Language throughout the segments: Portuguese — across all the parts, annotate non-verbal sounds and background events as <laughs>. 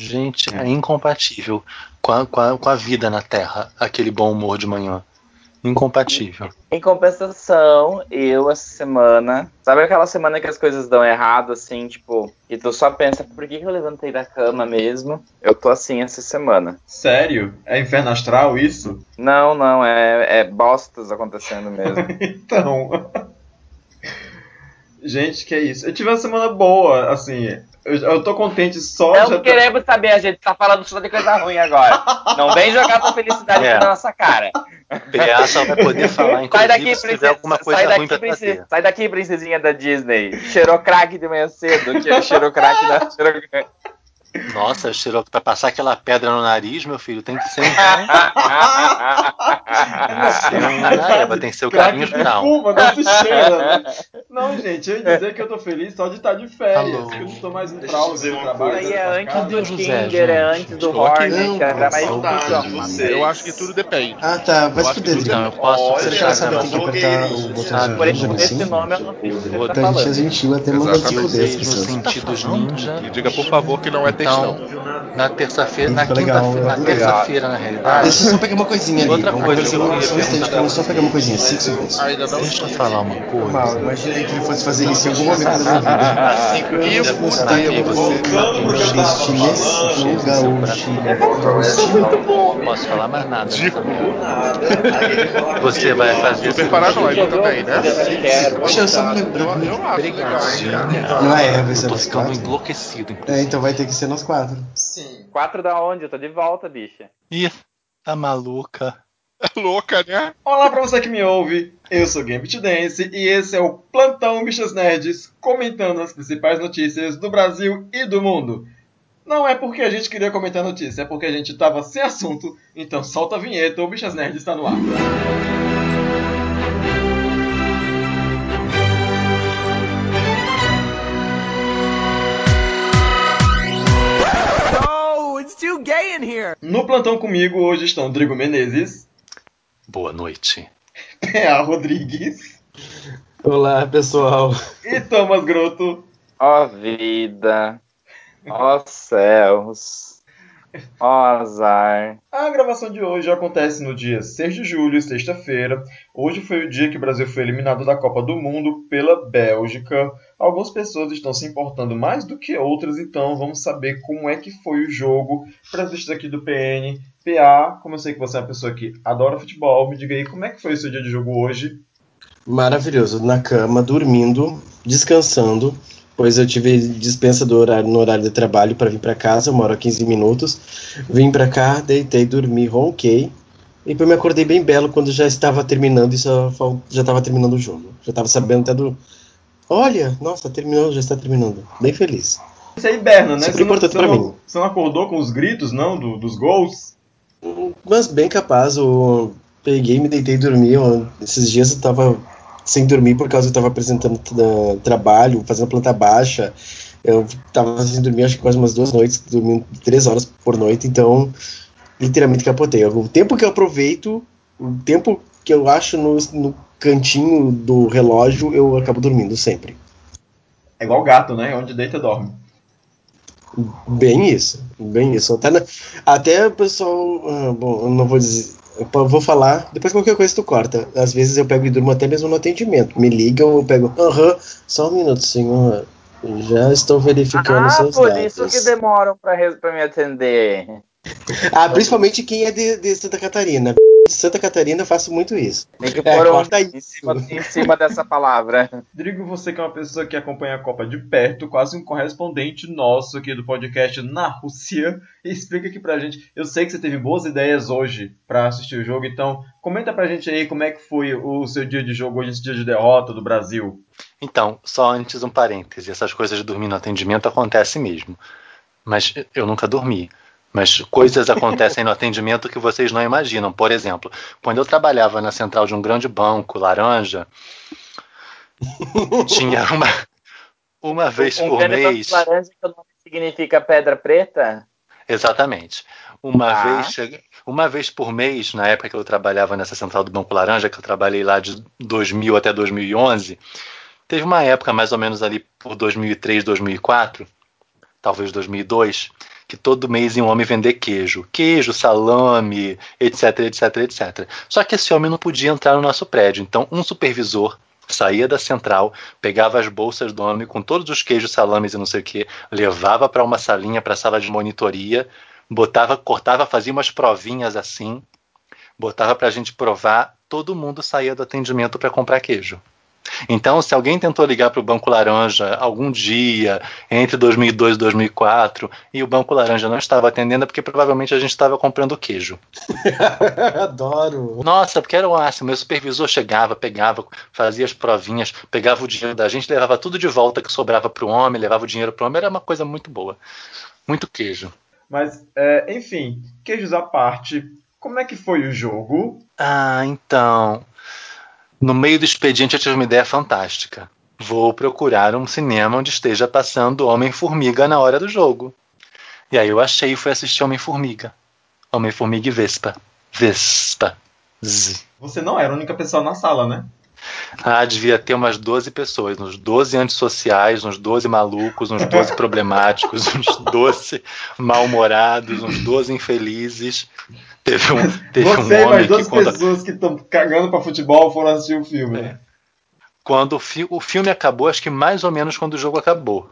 Gente, é incompatível com a, com, a, com a vida na Terra, aquele bom humor de manhã. Incompatível. Em compensação, eu essa semana. Sabe aquela semana que as coisas dão errado, assim, tipo, e tu só pensa, por que, que eu levantei da cama mesmo? Eu tô assim essa semana. Sério? É inferno astral isso? Não, não, é, é bostas acontecendo mesmo. <laughs> então. Gente, que é isso. Eu tive uma semana boa, assim. Eu, eu tô contente só Não já queremos tá... saber, a gente tá falando só de coisa ruim agora. Não vem jogar tua felicidade é. na nossa cara. PA só vai poder falar, <laughs> sai daqui, se alguma coisa sai ruim daqui, pra princesa, Sai daqui, princesinha da Disney. Cheirou crack de manhã cedo. Que é cheirou crack da... Cheirou... Nossa, cheirou pra passar aquela pedra no nariz, meu filho, tem que ser um. tem que ser o carinho final. Espuma, não se cheira, né? Não, gente, eu ia dizer que eu tô feliz só de estar de férias, que eu não tô mais no browser do trabalho. Aí é antes do Tinder, é antes do Hornet, era mais. Eu acho que tudo depende. Ah, tá, vai se fuder. Então, eu posso Você já sabe, tem que apertar o botão Por esse nome eu não fiz o que você tá falando. gentil até manda se fuder no sentidos ninja. Diga, por favor, que não é Então, na terça-feira, na quinta-feira, na terça-feira, na realidade. Deixa eu só pegar uma coisinha ali. Outra Vamos coisa eu queria só pegar uma coisinha. Cinco segundos. Ainda não. Deixa eu falar uma coisa. Mal, imaginei que ele fosse fazer isso em algum momento da minha vida. E o Gostei, você. Chile, gaúcho, Não posso falar mais nada. Você vai fazer Super paranoico também, né? Deixa eu só me lembrar. Eu, eu cara. Não é, vai ser Tô ficando enlouquecido. É, então vai ter que ser nós quatro. Sim. Quatro da onde? Eu tô de volta, bicha. Ih, tá maluca. É <laughs> louca, né? Olá pra você que me ouve, eu sou Gambit Dance e esse é o Plantão Bichas Nerds comentando as principais notícias do Brasil e do mundo. Não é porque a gente queria comentar notícia, é porque a gente tava sem assunto, então solta a vinheta, o Bichas Nerds está no ar. No plantão comigo hoje estão Drigo Menezes, Boa noite. <laughs> P.A. Rodrigues Olá, pessoal. e Thomas Grotto. Ó vida. Ó céus. Ó azar. A gravação de hoje acontece no dia 6 de julho, sexta-feira. Hoje foi o dia que o Brasil foi eliminado da Copa do Mundo pela Bélgica. Algumas pessoas estão se importando mais do que outras, então vamos saber como é que foi o jogo. Para as listas aqui do PN, PA, como eu sei que você é uma pessoa que adora futebol, me diga aí como é que foi o seu dia de jogo hoje. Maravilhoso. Na cama, dormindo, descansando, pois eu tive dispensa do horário, no horário de trabalho para vir para casa, eu moro a 15 minutos. Vim para cá, deitei, dormi, ronquei. E depois me acordei bem belo quando já estava terminando e só fal- já estava terminando o jogo. Já estava sabendo até do. Olha, nossa, terminou, já está terminando. Bem feliz. Você é hiberna, né? Não, importante não, mim. você não acordou com os gritos, não, do- dos gols? Mas bem capaz, eu peguei, me deitei e dormi. eu- esses dias eu tava sem dormir por causa que eu tava apresentando tra- trabalho, fazendo planta baixa. Eu tava sem dormir, acho que quase umas duas noites, dormindo três horas por noite, então literalmente capotei. O tempo que eu aproveito, o tempo que eu acho no, no cantinho do relógio, eu acabo dormindo sempre. É igual gato, né? Onde deita, dorme. Bem isso, bem isso. Até, na- até o pessoal. ah, bom, eu não vou dizer. Eu vou falar, depois qualquer coisa tu corta. Às vezes eu pego e durmo até mesmo no atendimento. Me ligam, eu pego. Aham, só um minuto, senhor. Já estou verificando Ah, seus por dados. isso que demoram pra me atender. Ah, principalmente quem é de, de Santa Catarina. De Santa Catarina eu faço muito isso. Tem que É, pôr um corta em isso. cima, em cima dessa palavra. Rodrigo, você que é uma pessoa que acompanha a Copa de perto, quase um correspondente nosso aqui do podcast na Rússia, explica aqui pra gente. Eu sei que você teve boas ideias hoje pra assistir o jogo, então comenta pra gente aí como é que foi o seu dia de jogo hoje, esse dia de derrota do Brasil. Então, só antes um parêntese. Essas coisas de dormir no atendimento acontecem mesmo. Mas eu nunca dormi. Mas coisas acontecem no atendimento que vocês não imaginam. Por exemplo, quando eu trabalhava na central de um grande banco laranja, tinha uma, uma vez um por mês. laranja que o nome significa pedra preta? Exatamente. Uma, Tá. vez, uma vez por mês, na época que eu trabalhava nessa central do Banco Laranja, que eu trabalhei lá de 2000 até 2011, teve uma época mais ou menos ali por 2003, 2004, talvez 2002, que todo mês um homem vender queijo. Queijo, salame, etc, etc, etc. Só que esse homem não podia entrar no nosso prédio. Então, um supervisor saía da central, pegava as bolsas do homem com todos os queijos, salames e não sei o que, levava para uma salinha, para a sala de monitoria, botava, cortava, fazia umas provinhas assim, botava para a gente provar, todo mundo saía do atendimento para comprar queijo. Então, se alguém tentou ligar para o Banco Laranja algum dia, entre 2002 e 2004, e o Banco Laranja não estava atendendo, é porque provavelmente a gente estava comprando queijo. <laughs> Adoro. Nossa, porque era o máximo. Meu supervisor chegava, pegava, fazia as provinhas, pegava o dinheiro da gente, levava tudo de volta que sobrava para o homem, levava o dinheiro para o homem. Era uma coisa muito boa. Muito queijo. Mas, é, enfim, queijos à parte, como é que foi o jogo? Ah, então. No meio do expediente eu tive uma ideia fantástica. Vou procurar um cinema onde esteja passando Homem-Formiga na hora do jogo. E aí eu achei e fui assistir Homem-Formiga. Homem-Formiga e Vespa. Vespa. Z. Você não era a única pessoa na sala, né? Ah, devia ter umas 12 pessoas, uns 12 antissociais, uns 12 malucos, uns 12 problemáticos, <laughs> uns 12 mal-humorados, uns 12 infelizes. Teve um, teve Você um homem que quando, pessoas que estão cagando pra futebol foram assistir o filme, É. né? quando o, fi- o filme acabou, acho que mais ou menos quando o jogo acabou.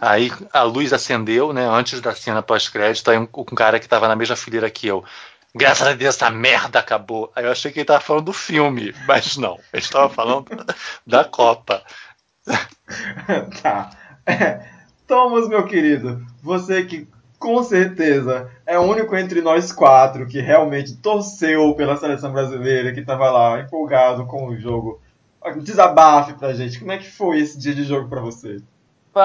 Aí a luz acendeu, né? Antes da cena pós-crédito, aí um, um cara que tava na mesma fileira que eu. Graças a Deus, essa merda acabou. Aí eu achei que ele tava falando do filme, mas não. Ele estava falando da Copa. <laughs> tá. É. Thomas, meu querido, você que com certeza é o único entre nós quatro que realmente torceu pela seleção brasileira, que estava lá empolgado com o jogo. Desabafe pra gente, como é que foi esse dia de jogo pra você? Foi,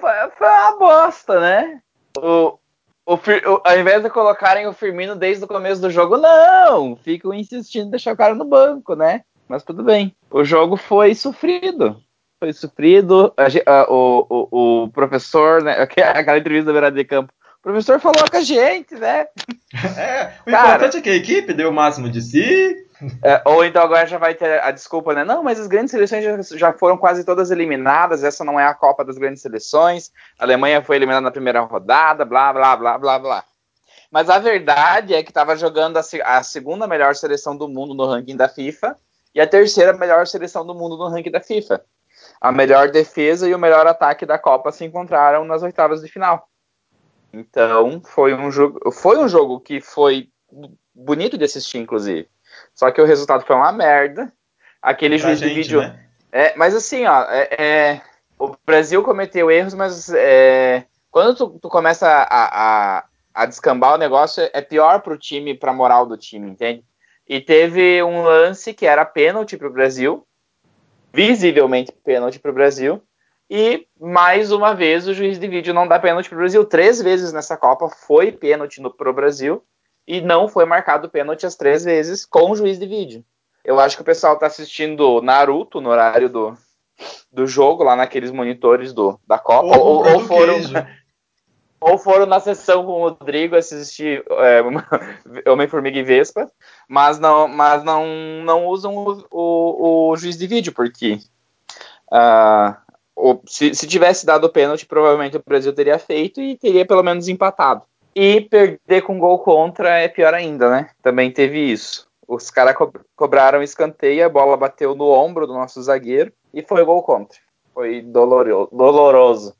foi, foi uma bosta, né? O, o, o- ao invés de colocarem o Firmino desde o começo do jogo, não! Ficam insistindo em deixar o cara no banco, né? Mas tudo bem. O jogo foi sofrido. Foi sofrido. A a- o, o, o professor, né? <laughs> Aquela entrevista da beirada de campo. O professor falou com a gente, né? <laughs> É, o Cara. importante é que a equipe deu o máximo de si. É, ou então agora já vai ter a desculpa, né? Não, mas as grandes seleções já, já foram quase todas eliminadas. Essa não é a Copa das grandes seleções. A Alemanha foi eliminada na primeira rodada, blá, blá, blá, blá, blá. Mas a verdade é que estava jogando a, a segunda melhor seleção do mundo no ranking da FIFA e a terceira melhor seleção do mundo no ranking da FIFA. A melhor defesa e o melhor ataque da Copa se encontraram nas oitavas de final. Então foi um jogo, foi um jogo que foi bonito de assistir, inclusive. Só que o resultado foi uma merda. Aquele Pra juiz de gente, vídeo. né? É, mas assim, ó, é, é, o Brasil cometeu erros, mas é, quando tu, tu começa a, a, a descambar o negócio, é pior pro time, pra moral do time, entende? E teve um lance que era pênalti pro Brasil, visivelmente pênalti pro Brasil, e mais uma vez o juiz de vídeo não dá pênalti pro Brasil. Três vezes nessa Copa foi pênalti no, pro Brasil e não foi marcado pênalti as três vezes com o juiz de vídeo. Eu acho que o pessoal tá assistindo Naruto no horário do, do jogo, lá naqueles monitores do, da Copa, ou, ou comprando foram, <laughs> ou foram na sessão com o Rodrigo assistir é, <laughs> Homem-Formiga e Vespa, mas não, mas não, não usam o, o, o juiz de vídeo, porque ah, o- se, se tivesse dado o pênalti, provavelmente o Brasil teria feito e teria pelo menos empatado. E perder com gol contra é pior ainda, né? Também teve isso. Os caras co cobraram escanteio, a bola bateu no ombro do nosso zagueiro e foi gol contra. Foi doloro doloroso.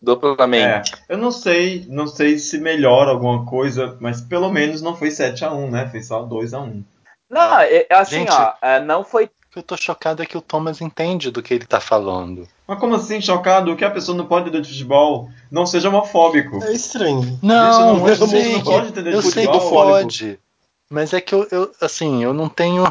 Duplamente. É, eu não sei, não sei se melhora alguma coisa, mas pelo menos não foi 7 a 1 né? Foi só 2 a 1 Não, é, é assim, Gente. ó, é, não foi. O que eu tô chocado é que o Thomas entende do que ele tá falando. Mas como assim, chocado? Que a pessoa não pode entender de futebol não seja homofóbico. É estranho. Não, não- eu mundo sei não que, pode entender de eu sei que futebol, pode. Mas é que eu, eu, assim, eu não tenho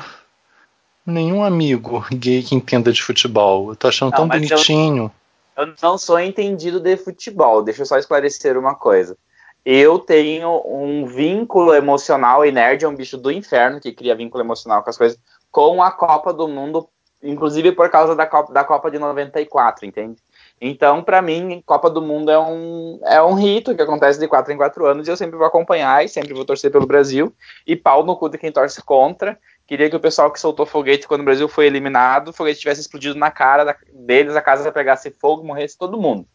nenhum amigo gay que entenda de futebol. Eu tô achando Não, tão mas eu- bonitinho. Eu não sou entendido de futebol. Deixa eu só esclarecer uma coisa. Eu tenho um vínculo emocional, e nerd é um bicho do inferno que cria vínculo emocional com as coisas, com a Copa do Mundo, inclusive por causa da Copa, da Copa de 94, entende? Então, pra mim, Copa do Mundo é um, é um rito que acontece de quatro em quatro anos e eu sempre vou acompanhar e sempre vou torcer pelo Brasil. E pau no cu de quem torce contra. Queria que o pessoal que soltou foguete quando o Brasil foi eliminado, o foguete tivesse explodido na cara da- deles, a casa pegasse fogo, morresse todo mundo.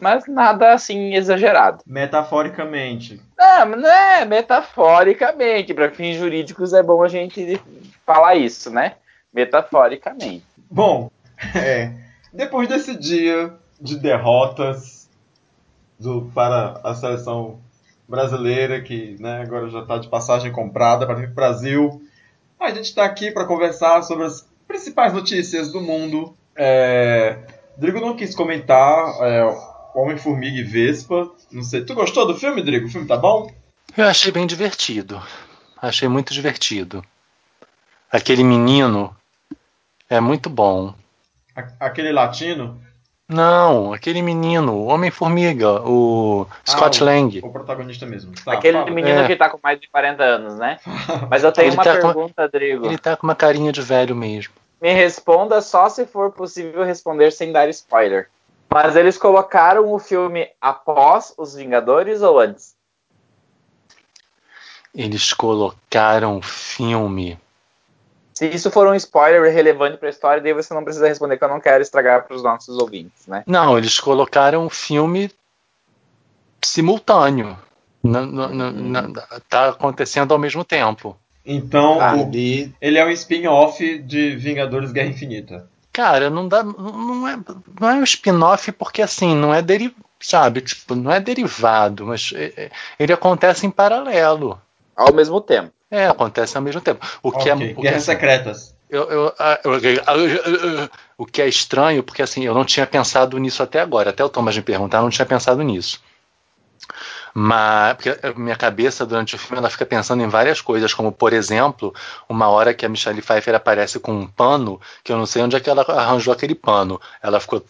mas nada assim exagerado. Metaforicamente. Não, mas não é metaforicamente. Para fins jurídicos é bom a gente falar isso, né? Metaforicamente. Bom, <laughs> é, depois desse dia de derrotas do- para a seleção brasileira, que né, agora já está de passagem comprada para vir para o Brasil, a gente está aqui para conversar sobre as principais notícias do mundo. É, Drigo não quis comentar é, Homem-Formiga e Vespa. Não sei. Tu gostou do filme, Drigo? O filme tá bom? Eu achei bem divertido. Achei muito divertido. Aquele menino é muito bom. A- aquele latino, Não, aquele menino, o Homem-Formiga, o Scott Ah, o- Lang. o protagonista mesmo. Tá, Aquele fala. menino É. que tá com mais de 40 anos, né? Mas eu tenho Ele uma tá com- pergunta, Drigo. Ele tá com uma carinha de velho mesmo. Me responda só se for possível responder sem dar spoiler. Mas eles colocaram o filme após Os Vingadores ou antes? Eles colocaram o filme. Se isso for um spoiler relevante pra história, daí você não precisa responder, que eu não quero estragar pros nossos ouvintes, né? Não, eles colocaram o filme simultâneo. Na- na- na- tá acontecendo ao mesmo tempo. Então, Ah, o- Ele, ele é um spin-off de Vingadores Guerra Infinita. Cara, não dá. Não é, não é um spin-off porque assim, não é deri, sabe, tipo, não é derivado, mas é- é- ele acontece em paralelo. Ao mesmo tempo. É, acontece ao mesmo tempo. O que é, Ok, o que, Guerras assim, Secretas. eu- eu- ah, eu- eu- o que é estranho, porque assim, eu não tinha pensado nisso até agora. Até o Thomas me perguntar, eu não tinha pensado nisso. Mas porque minha cabeça durante o filme ela fica pensando em várias coisas, como por exemplo, uma hora que a Michelle Pfeiffer aparece com um pano, que eu não sei onde é que ela arranjou aquele pano. Ela ficou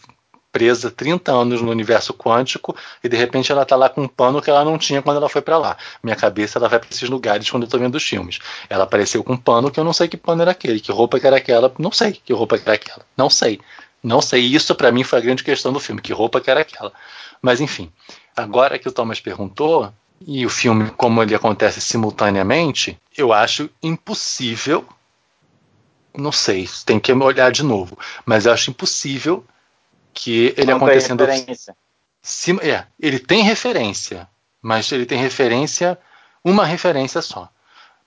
presa 30 anos no universo quântico e de repente ela tá lá com um pano que ela não tinha quando ela foi para lá. Minha cabeça ela vai para esses lugares quando eu tô vendo os filmes. Ela apareceu com um pano que eu não sei que pano era aquele, que roupa que era aquela, não sei que roupa que era aquela, não sei. Não sei, isso para mim foi a grande questão do filme, que roupa que era aquela. Mas enfim, agora que o Thomas perguntou, e o filme, como ele acontece simultaneamente, eu acho impossível. Não sei, tem que olhar de novo. Mas eu acho impossível que ele Não tem acontecendo. referência. Sim, é, ele tem referência, mas ele tem referência, uma referência só.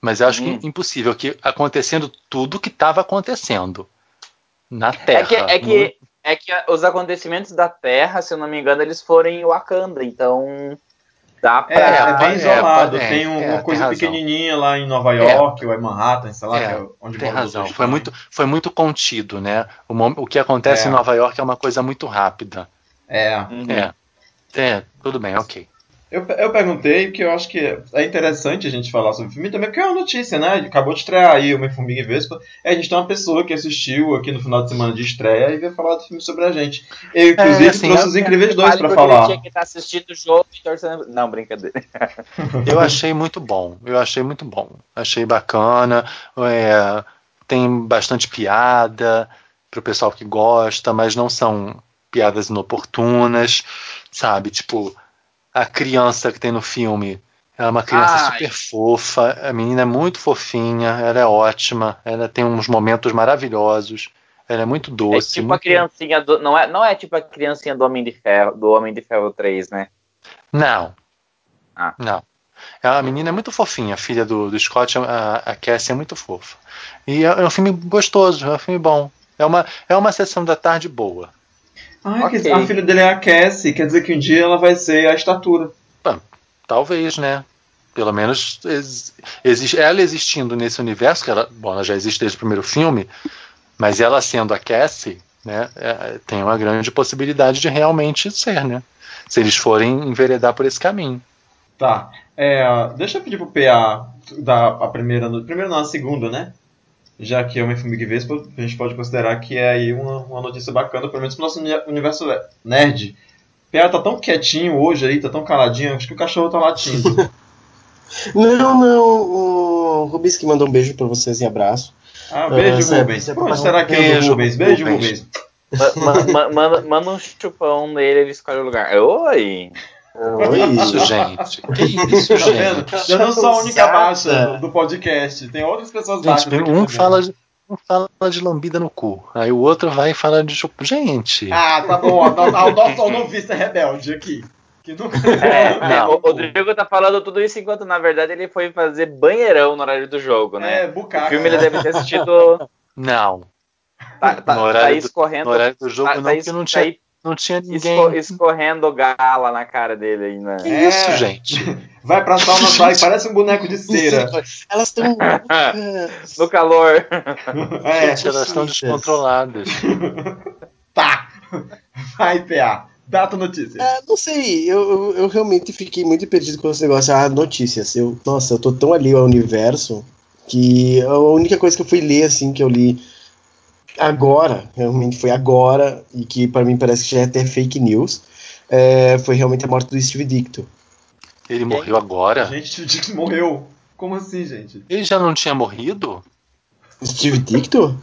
Mas eu acho Hum. que impossível que acontecendo tudo que estava acontecendo na É Terra. que, é, que, é que os acontecimentos da Terra, se eu não me engano, eles foram em Wakanda, então dá É, pra. é, bem é, isolado. é, tem é, uma tem coisa razão. pequenininha lá em Nova York, ou em Manhattan, sei lá, É, que é onde Tem razão, dois foi muito, foi muito contido, né? O, o que acontece É. em Nova York é uma coisa muito rápida. É. Uhum. É, é, tudo bem, ok. Eu, eu perguntei porque eu acho que é interessante a gente falar sobre o filme, também porque é uma notícia, né? Acabou de estrear aí Homem-Formiga e Vespa. E a gente tem uma pessoa que assistiu aqui no final de semana de estreia e veio falar do filme sobre a gente. Eu, inclusive, É, assim, trouxe eu- os Incríveis dois Vale pra porque Ele falar. tinha que estar assistindo o jogo e torcendo. Não, brincadeira. <laughs> Eu achei muito bom, eu achei muito bom. Achei bacana, é, tem bastante piada pro pessoal que gosta, mas não são piadas inoportunas, sabe? Tipo, a criança que tem no filme, ela é uma criança Ai. super fofa, a menina é muito fofinha, ela é ótima, ela tem uns momentos maravilhosos, ela é muito É doce. tipo a muito- criancinha do. Não é, não é tipo a criancinha do Homem de Ferro, do Homem de Ferro 3, né? Não. Ah. Não. A menina é muito fofinha, a filha do, do Scott, a, a Cassie é muito fofa. E é, é um filme gostoso, é um filme bom. É uma, é uma sessão da tarde boa. Ah, Ok. que a filha dele é a Cassie, quer dizer que um dia ela vai ser a estatura. Talvez, né? Pelo menos ex, exi- ela existindo nesse universo, que ela, bom, ela já existe desde o primeiro filme, mas ela sendo a Cassie, né, é, tem uma grande possibilidade de realmente ser, né? Se eles forem enveredar por esse caminho. Tá. É, deixa eu pedir pro PA dar a primeira. Primeiro não, a segunda, né? Já que é Homem-Formiga e Vespa, a gente pode considerar que é aí uma, uma notícia bacana, pelo menos pro nosso uni- universo nerd. PA tá tão quietinho hoje aí, tá tão caladinho, acho que o cachorro tá latindo. <laughs> Não, não. O Rubens que mandou um beijo pra vocês e abraço. Ah, beijo, é- Rubens. é pra- será que o Beijo, Rubens? Beijo, Rubens. Rubens. Ma- ma- ma- manda, manda um chupão nele, ele escolhe o lugar. Oi! Isso, <laughs> gente. Que isso, Tá vendo? gente. Eu não sou a única baixa do, do podcast. Tem outras pessoas Gente, baixas. aqui um fala, de- um fala de lambida no cu. Aí o outro vai e fala de chup. Gente. Ah, tá bom. O nosso o novice é rebelde aqui. Que nunca... <laughs> É, Não. o Rodrigo tá falando tudo isso enquanto, na verdade, ele foi fazer banheirão no horário do jogo, né? É, o bucaca. filme ele deve ter assistido. Não. Tá, tá, No horário tá do- escorrendo. No horário do jogo tá- não, tá porque não tinha, tá não tinha esco- ninguém. escorrendo gala na cara dele aí, né? Que É. isso, gente? <laughs> Vai pra sauna, vai, parece um boneco de cera. Elas estão. <laughs> No calor. <laughs> É, gente, elas estão descontroladas. tá. Vai, PA. Data notícia. Ah, não sei, eu, eu, eu realmente fiquei muito perdido com esse negócio. Ah, notícias. Eu, nossa, eu tô tão ali ao universo que a única coisa que eu fui ler, assim, que eu li agora, realmente foi agora, e que pra mim parece que já é até fake news, é, foi realmente a morte do Steve Dicto. Ele morreu agora? Gente, o Dix morreu. Como assim, gente? Ele já não tinha morrido? Steve Dicto?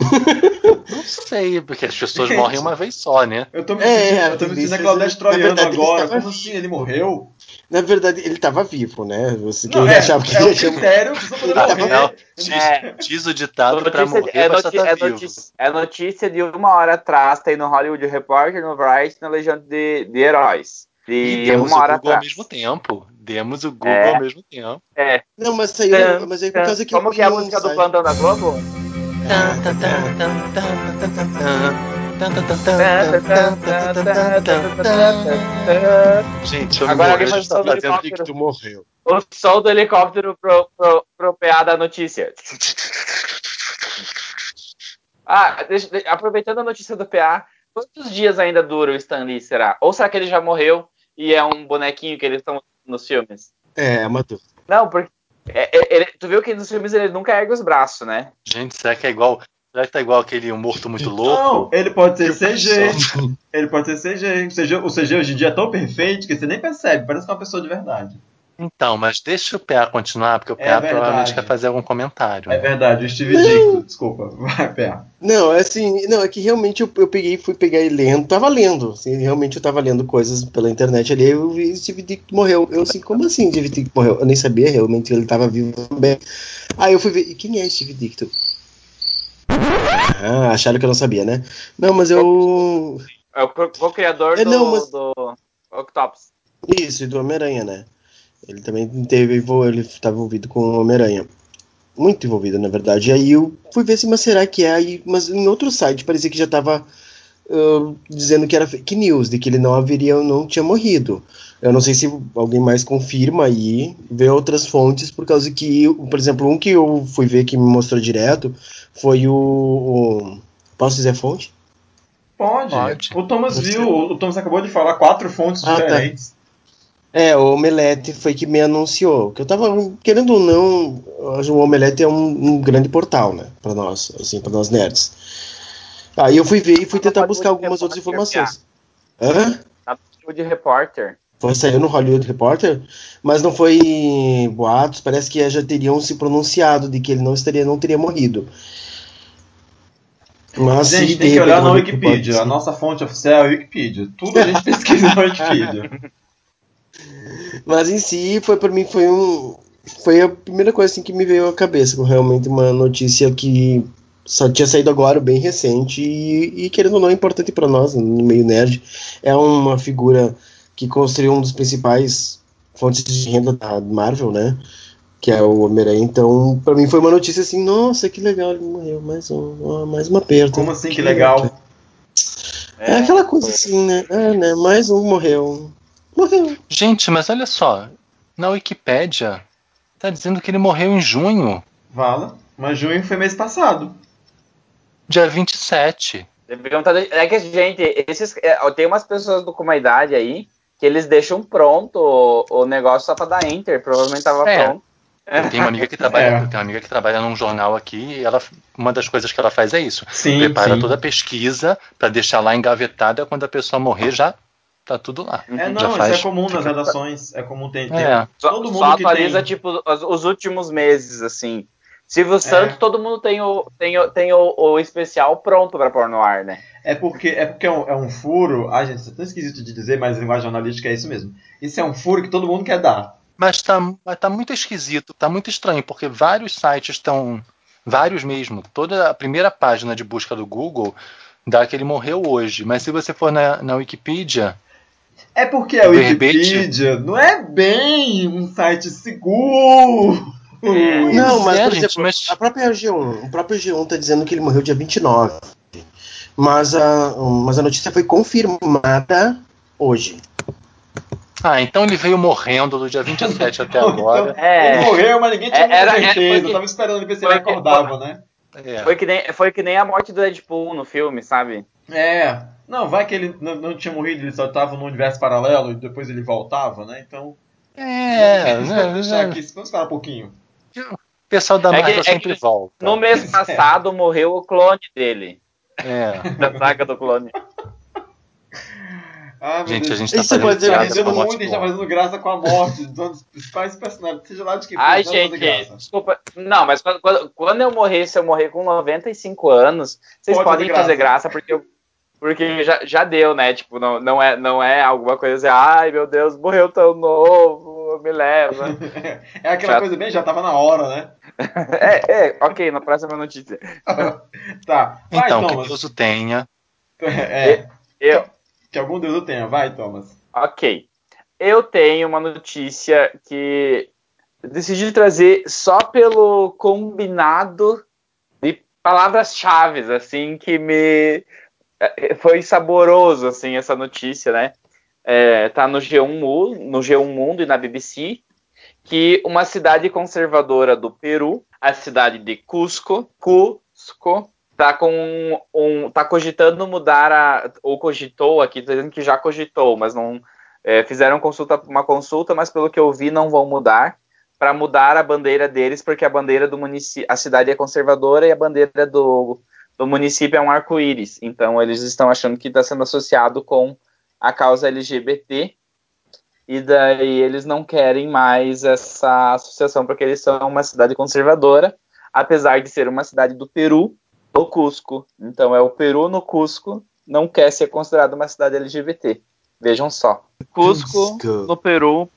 Não sei, porque as pessoas Gente. morrem uma vez só, né? Eu tô me É, sentindo, a eu tô me sentindo tendência a Claudete é- Troiano agora. Como assim? Ele morreu? Na verdade, ele tava vivo, né? Você Não, é, achava que é ele um critério não. Diz, É. diz o ditado de- morrer, é, noti- tá é vivo. notícia, é notícia de uma hora atrás, tem no Hollywood Reporter, no Variety, na Legião de, de Heróis. E De demos uma o hora Google ao atrás. mesmo tempo. Demos o Google É. ao mesmo tempo. É. Não, mas saiu. Mas aí por causa que Como que é a música do plantão da Globo? Gente, eu Agora alguém faz gente tá som do helicóptero. Tu morreu. O som do helicóptero pro, pro, pro PA da notícia. <laughs> Ah, deixa- de- aproveitando a notícia do PA, quantos dias ainda dura o Stan Lee, será? Ou será que ele já morreu e é um bonequinho que eles estão nos filmes? É, é uma dúvida. Não, porque é- é- ele- tu viu que nos filmes ele nunca ergue os braços, né? Gente, será que é igual. Será que tá igual aquele um morto muito louco? Não, ele pode ser CG. <laughs> Ele pode ser CG. O CG. O CG hoje em dia é tão perfeito que você nem percebe. Parece que é uma pessoa de verdade. Então, mas deixa o PA continuar, porque o É PA verdade. provavelmente quer fazer algum comentário. É né? verdade, o Steve Dicto. Desculpa. <laughs> Vai, PA. Não, é assim, não, é que realmente eu, eu peguei, fui pegar e lendo, tava lendo, assim, realmente eu tava lendo coisas pela internet ali, eu vi o Steve Dick morreu. Eu assim, como assim Steve Dick morreu? Eu nem sabia realmente ele tava vivo também. Aí eu fui ver, e quem é Steve Dick? Ah, acharam que eu não sabia, né? Não, mas eu. É o co- co-criador É, do, mas- do Octopus. Isso, e do Homem-Aranha, né? Ele também teve, ele estava envolvido com o Homem-Aranha. Muito envolvido, na verdade. E aí eu fui ver se, mas será que é? Aí, mas em outro site parecia que já estava dizendo que era fake news, de que ele não haveria, não tinha morrido. Eu não sei se alguém mais confirma aí, vê outras fontes, por causa que, por exemplo, um que eu fui ver que me mostrou direto foi o. o- posso dizer a fonte? Pode. Pode. O Thomas Você- viu, o Thomas acabou de falar quatro fontes Ah, tá. diferentes. É, o Omelete foi que me anunciou. Que eu tava querendo ou não, o Omelete é um, um grande portal, né, para nós, assim, para nós nerds. Aí eu fui ver e fui tentar buscar algumas outras informações. Hã? Tá de repórter. Foi saiu no Hollywood Reporter, mas não foi boatos, parece que já teriam se pronunciado de que ele não estaria, não teria morrido. Mas Gente, de tem que olhar na Wikipedia. A nossa fonte oficial é a Wikipedia. Tudo a gente <laughs> pesquisa na Wikipedia. Mas em si, foi para mim foi um foi a primeira coisa assim que me veio à cabeça, realmente uma notícia que só tinha saído agora, bem recente e, e querendo ou não é importante para nós no meio nerd. É uma figura que construiu um dos principais fontes de renda da Marvel, né? Que é o Homem-Aranha. Então, para mim foi uma notícia assim, nossa, que legal, ele morreu, mais um, mais uma perda. Como assim, que legal? É aquela coisa assim, né? É, né? Mais um morreu. Morreu. Gente, mas olha só. Na Wikipédia, tá dizendo que ele morreu em junho, Vala. Mas junho foi mês passado. dia 27. Deviam tá de- É que, gente, esses, é, tem umas pessoas do- com uma idade aí que eles deixam pronto o, o negócio só pra dar enter. Provavelmente tava É. pronto. Eu tenho uma amiga que trabalha, É. eu tenho uma amiga que trabalha num jornal aqui e ela, uma das coisas que ela faz é isso. Sim, Prepara sim. toda a pesquisa pra deixar lá engavetada quando a pessoa morrer já tá tudo lá. É, Já não, isso faz- é comum nas redações. É comum ter. ter- É. Só, Todo mundo só que atualiza, tem- tipo, os, os últimos meses, assim. Silvio Santos, todo mundo tem o, tem o, tem o, o especial pronto pra pôr no ar, né? É porque é, porque é, um, é um furo. Ai, gente, isso é tão esquisito de dizer, mas linguagem jornalística é isso mesmo. Isso é um furo que todo mundo quer dar. Mas tá, mas tá muito esquisito, tá muito estranho, porque vários sites estão Vários mesmo. Toda a primeira página de busca do Google dá que ele morreu hoje. Mas se você for na, na Wikipedia. É porque a Wikipedia não é bem um site seguro. Não, mas, é, por gente, exemplo, mas- a própria G1, o próprio G1 tá dizendo que ele morreu dia 29. Mas a, mas a notícia foi confirmada hoje. Ah, então ele veio morrendo do dia 27 até <laughs> Então, agora. É. Ele morreu, mas ninguém tinha É, era- é, certeza. foi que- Tava esperando ele ver se ele que- acordava, né? É. Foi que, nem, foi que nem a morte do Deadpool no filme, sabe? É. Não, vai que ele não, não tinha morrido, ele só tava no universo paralelo e depois ele voltava, né? Então. É, vamos <laughs> né, deixar né, aqui, vamos esperar um pouquinho. o pessoal da É que- Marvel é que sempre volta. No mês passado morreu o clone dele. É. <laughs> Da saga do clone. Ah, meu Gente, a Deus. gente tá Isso fazendo a muito, morte a gente tá fazendo graça com a morte de dos principais personagens, seja lá de que Ai, gente, graça. desculpa. Não, mas quando, quando, eu morrer, se eu morrer com 95 anos, vocês Pode podem fazer fazer graça, porque eu- porque já, já deu, né? Tipo, não, não, é, não é alguma coisa assim, ai meu Deus, morreu tão novo, me leva. <laughs> É aquela Já- coisa bem, já tava na hora, né? <laughs> é, é, ok, na próxima notícia. <laughs> Tá. Vai, Então, que Thomas. Deus o tenha. É, Eu, que algum Deus o tenha. Vai, Thomas. ok. Eu tenho uma notícia que decidi trazer só pelo combinado de palavras-chave, assim, que me eh, foi saboroso, assim, essa notícia, né? É, tá no G1, Mu- no G1 Mundo e na BBC, que uma cidade conservadora do Peru, a cidade de Cusco, Cusco, tá com um, tá cogitando mudar a, ou cogitou aqui, tô dizendo que já cogitou, mas não é, fizeram consulta, uma consulta, mas pelo que eu vi não vão mudar para mudar a bandeira deles, porque a bandeira do município, a cidade é conservadora e a bandeira do, do município é um arco-íris. Então eles estão achando que está sendo associado com a causa LGBT e daí eles não querem mais essa associação porque eles são uma cidade conservadora, apesar de ser uma cidade do Peru, o Cusco. Então é o Peru no Cusco, não quer ser considerado uma cidade LGBT. Vejam só. Cusco, Cusco. no Peru.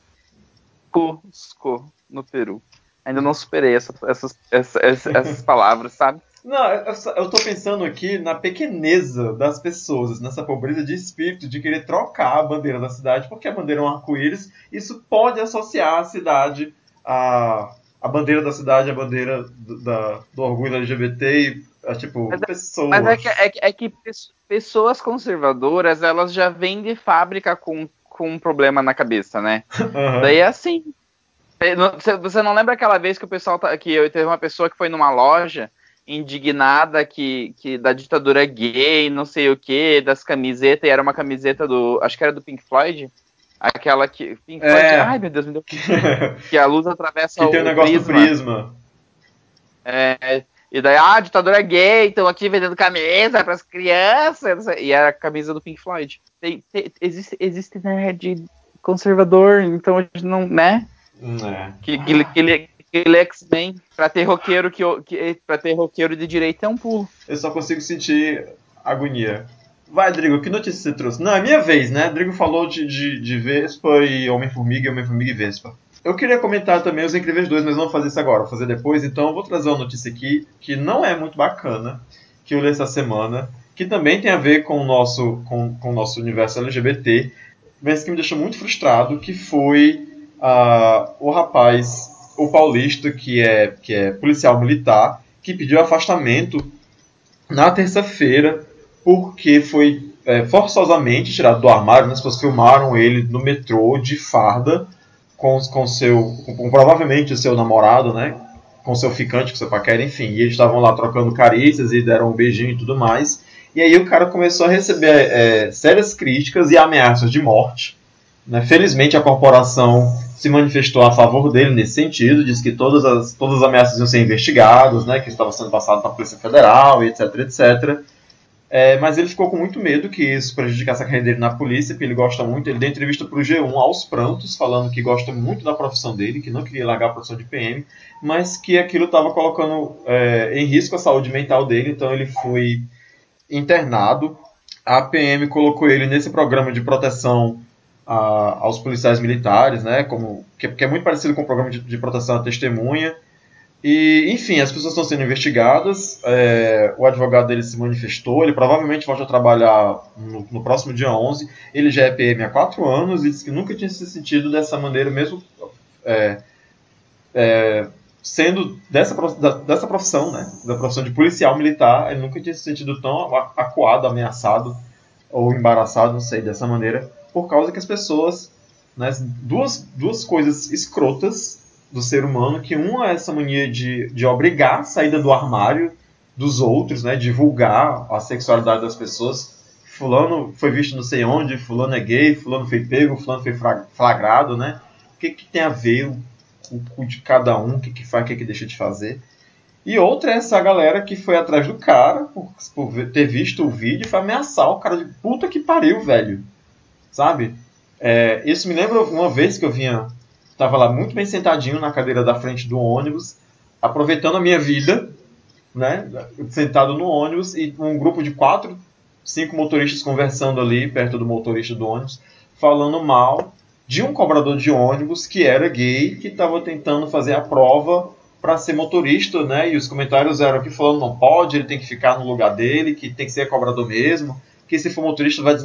Cusco no Peru. Ainda não superei essa- essas, essa- essas, essas <laughs> palavras, sabe? Não, eu, eu tô pensando aqui na pequeneza das pessoas, nessa pobreza de espírito de querer trocar a bandeira da cidade, porque a bandeira é um arco-íris, isso pode associar a cidade, a, a bandeira da cidade, a bandeira do, da- do orgulho LGBT, e, a, tipo, Mas é- pessoas. Mas é que, é, que- é que pes- pessoas conservadoras, elas já vêm de fábrica com, com um problema na cabeça, né? <laughs> Aham. Daí é assim. É, você não lembra aquela vez que o pessoal tá, que eu- teve uma pessoa que foi numa loja indignada que, que da ditadura gay, não sei o que, das camisetas, e era uma camiseta do. Acho que era do Pink Floyd. Aquela que. Pink É. Floyd. Ai, meu Deus, me deu. <laughs> Que a luz atravessa que tem o negócio do prisma. É, e daí, ah, a ditadura é gay, estão aqui vendendo camisa para as crianças. E era a camisa do Pink Floyd. Tem, tem- existe, existe nerd conservador, então a gente não, né? Hum, É. Que, que, que, ele- que ele é X-Men. Pra ter roqueiro que, que ter roqueiro de direita é um pulo. Eu só consigo sentir agonia. Vai, Drigo, que notícia você trouxe? Não, é minha vez, né? Drigo falou de, de, de Vespa e Homem-Formiga, Homem-Formiga e Vespa. Eu queria comentar também os Incríveis 2, mas não vou fazer isso agora, vou fazer depois. Então eu vou trazer uma notícia aqui que não é muito bacana, que eu li essa semana, que também tem a ver com o nosso, com, com o nosso universo LGBT, mas que me deixou muito frustrado, que foi ah, o rapaz, o paulista, que é, que é policial militar, que pediu afastamento na terça-feira porque foi é, forçosamente tirado do armário, né? as pessoas filmaram ele no metrô de farda com, com seu, com, provavelmente o seu namorado, né? Com seu ficante, com seu paquera, enfim. E eles estavam lá trocando carícias e deram um beijinho e tudo mais. E aí o cara começou a receber é, sérias críticas e ameaças de morte. Né? Felizmente a corporação se manifestou a favor dele nesse sentido, disse que todas as, todas as ameaças iam ser investigadas, né? Que estava sendo passado para a Polícia Federal, etc, etc. É, mas ele ficou com muito medo que isso prejudicasse a carreira dele na polícia, porque ele gosta muito. Ele deu entrevista para o G1 aos prantos, falando que gosta muito da profissão dele, que não queria largar a profissão de PM, mas que aquilo estava colocando é, em risco a saúde mental dele, então ele foi internado. A PM colocou ele nesse programa de proteção a, aos policiais militares, né, como, que, que, é muito parecido com o programa de, de proteção à testemunha. E, enfim, as pessoas estão sendo investigadas. É, o advogado dele se manifestou. Ele provavelmente volta a trabalhar no, no, próximo dia 11. Ele já é PM há quatro anos e disse que nunca tinha se sentido dessa maneira, mesmo é, é, sendo dessa, dessa profissão, né, da profissão de policial militar. Ele nunca tinha se sentido tão acuado, ameaçado ou embaraçado, não sei, dessa maneira, por causa que as pessoas. Né, duas, duas coisas escrotas do ser humano, que uma é essa mania de, de obrigar a saída do armário dos outros, né, divulgar a sexualidade das pessoas. Fulano foi visto não sei onde, fulano é gay, fulano foi pego, fulano foi flagrado, né? O que, que tem a ver o, o de cada um, o que, que faz, o que, que deixa de fazer. E outra é essa galera que foi atrás do cara por, por ter visto o vídeo e foi ameaçar o cara de puta que pariu, velho. Sabe? É, isso me lembra uma vez que eu vinha Estava lá muito bem sentadinho na cadeira da frente do ônibus, aproveitando a minha vida, né? Sentado no ônibus e um grupo de quatro, cinco motoristas conversando ali perto do motorista do ônibus, falando mal de um cobrador de ônibus que era gay, que estava tentando fazer a prova para ser motorista, né? E os comentários eram que falando não pode, ele tem que ficar no lugar dele, que tem que ser cobrador mesmo, que se for motorista vai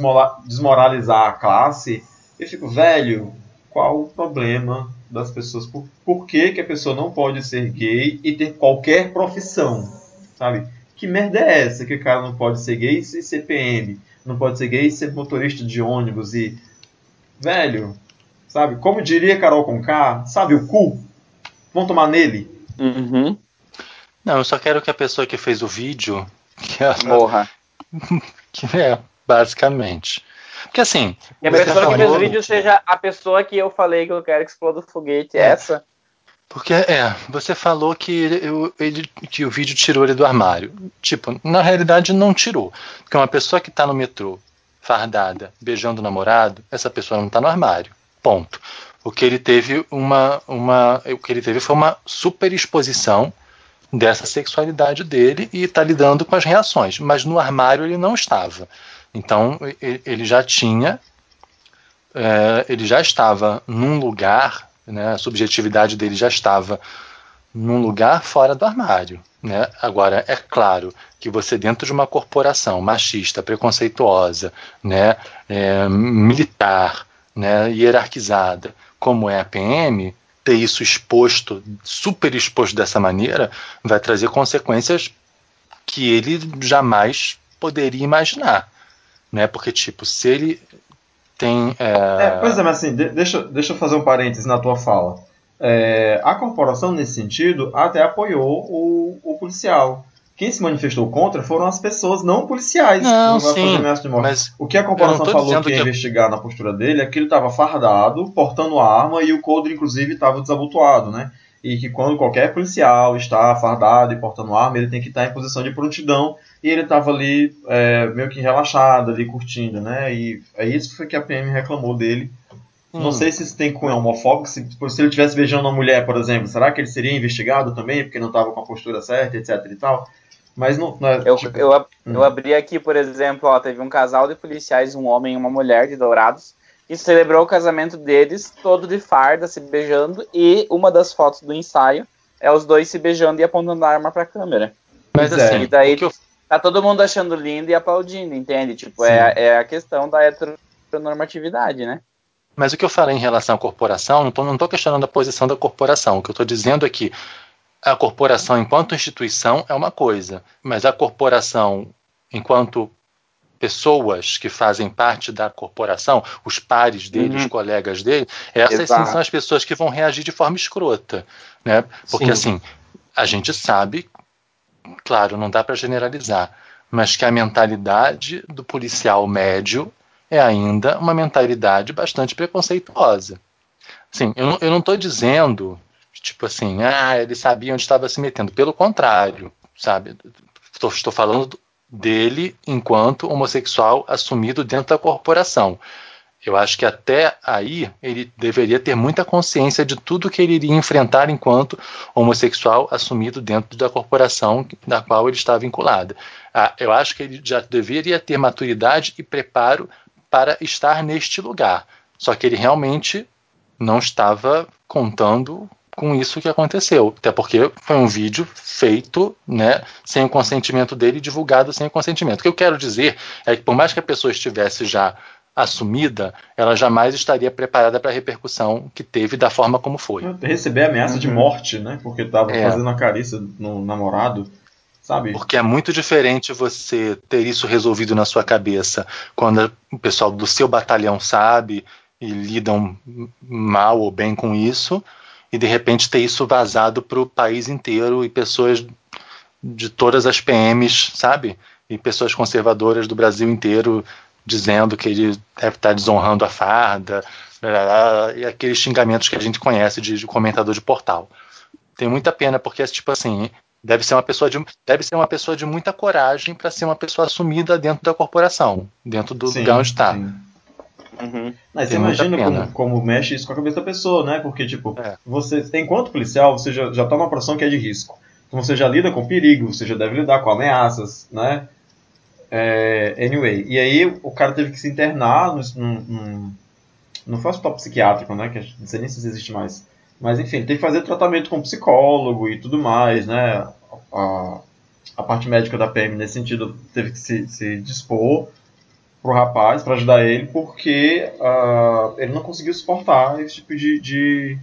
desmoralizar a classe. Eu fico, velho, qual o problema das pessoas, por, por que, que a pessoa não pode ser gay e ter qualquer profissão, sabe? Que merda é essa que o cara não pode ser gay e ser PM, não pode ser gay e ser motorista de ônibus e... Velho, sabe? Como diria Carol Conká, sabe o cu? Vão tomar nele? Uhum. Não, eu só quero que a pessoa que fez o vídeo... Que ela... Morra. <laughs> que é, basicamente. Porque assim. E a pessoa que fez o vídeo seja a pessoa que eu falei que eu quero que exploda o foguete, é. essa. Porque é, você falou que, eu, ele, que o vídeo tirou ele do armário. Tipo, na realidade não tirou. Porque uma pessoa que está no metrô, fardada, beijando o namorado, essa pessoa não está no armário. Ponto. O que ele teve uma, uma. O que ele teve foi uma super exposição dessa sexualidade dele e está lidando com as reações. Mas no armário ele não estava. Então ele já tinha, é, ele já estava num lugar, né, a subjetividade dele já estava num lugar fora do armário. Né? Agora, é claro que você, dentro de uma corporação machista, preconceituosa, né, é, militar, né, hierarquizada, como é a PM, ter isso exposto, super exposto dessa maneira, vai trazer consequências que ele jamais poderia imaginar né? Porque, tipo, se ele tem. É... É, pois é, mas assim, deixa, deixa eu fazer um parênteses na tua fala. É, a corporação, nesse sentido, até apoiou o, o policial. Quem se manifestou contra foram as pessoas não policiais. Não, não sim, mas o que a corporação falou que ia que investigar na postura dele é que ele estava fardado, portando arma e o coldre, inclusive, estava desabotoado, né? E que quando qualquer policial está fardado e portando arma, ele tem que estar em posição de prontidão e ele estava ali é, meio que relaxado, ali curtindo, né? E é isso foi que a PM reclamou dele. Hum. Não sei se isso tem cunho homofóbico, se, se ele estivesse beijando uma mulher, por exemplo, será que ele seria investigado também, porque não estava com a postura certa, etc e tal? Mas não, não é, eu, tipo, eu, hum. eu abri aqui, por exemplo, ó, teve um casal de policiais, um homem e uma mulher de Dourados, que celebrou o casamento deles todo de farda, se beijando, e uma das fotos do ensaio é os dois se beijando e apontando a arma para a câmera. Mas assim, e daí, eu tá todo mundo achando lindo e aplaudindo, entende? Tipo, é, é a questão da heteronormatividade, né? Mas o que eu falei em relação à corporação, não estou não tô questionando a posição da corporação. O que eu estou dizendo é que a corporação, enquanto instituição, é uma coisa, mas a corporação, enquanto pessoas que fazem parte da corporação, os pares dele, uhum. os colegas dele, essas sim são as pessoas que vão reagir de forma escrota. Né? Porque, sim. assim, a gente sabe claro, não dá para generalizar, mas que a mentalidade do policial médio é ainda uma mentalidade bastante preconceituosa. Sim, eu, eu não estou dizendo, tipo assim, ah, ele sabia onde estava se metendo. Pelo contrário, sabe? Estou, estou falando dele enquanto homossexual assumido dentro da corporação. Eu acho que até aí ele deveria ter muita consciência de tudo que ele iria enfrentar enquanto homossexual assumido dentro da corporação da qual ele está vinculado. Ah, eu acho que ele já deveria ter maturidade e preparo para estar neste lugar. Só que ele realmente não estava contando com isso que aconteceu. Até porque foi um vídeo feito né, sem o consentimento dele, divulgado sem o consentimento. O que eu quero dizer é que, por mais que a pessoa estivesse já assumida, ela jamais estaria preparada para a repercussão que teve da forma como foi. Receber ameaça de morte, né? Porque estava É. fazendo a carícia no namorado, sabe? Porque é muito diferente você ter isso resolvido na sua cabeça quando o pessoal do seu batalhão sabe e lidam mal ou bem com isso, e de repente ter isso vazado para o país inteiro e pessoas de todas as PMs, sabe? E pessoas conservadoras do Brasil inteiro dizendo que ele deve estar desonrando a farda, e aqueles xingamentos que a gente conhece de, de comentador de portal. Tem muita pena, porque, tipo assim, deve ser uma pessoa de, deve ser uma pessoa de muita coragem para ser uma pessoa assumida dentro da corporação, dentro do Sim, lugar onde está. Uhum. Mas você Tem muita imagina como, como mexe isso com a cabeça da pessoa, né? Porque, tipo, É. você, enquanto policial, você já, já tá numa profissão que é de risco. Então você já lida com perigo, você já deve lidar com ameaças, né? É, anyway, e aí o cara teve que se internar num, não foi hospital psiquiátrico, né? Que não sei nem se isso existe mais. Mas enfim, ele teve que fazer tratamento com psicólogo e tudo mais, né? A, a parte médica da PM nesse sentido teve que se, se dispor pro rapaz para ajudar ele porque ah, ele não conseguiu suportar esse tipo de, de-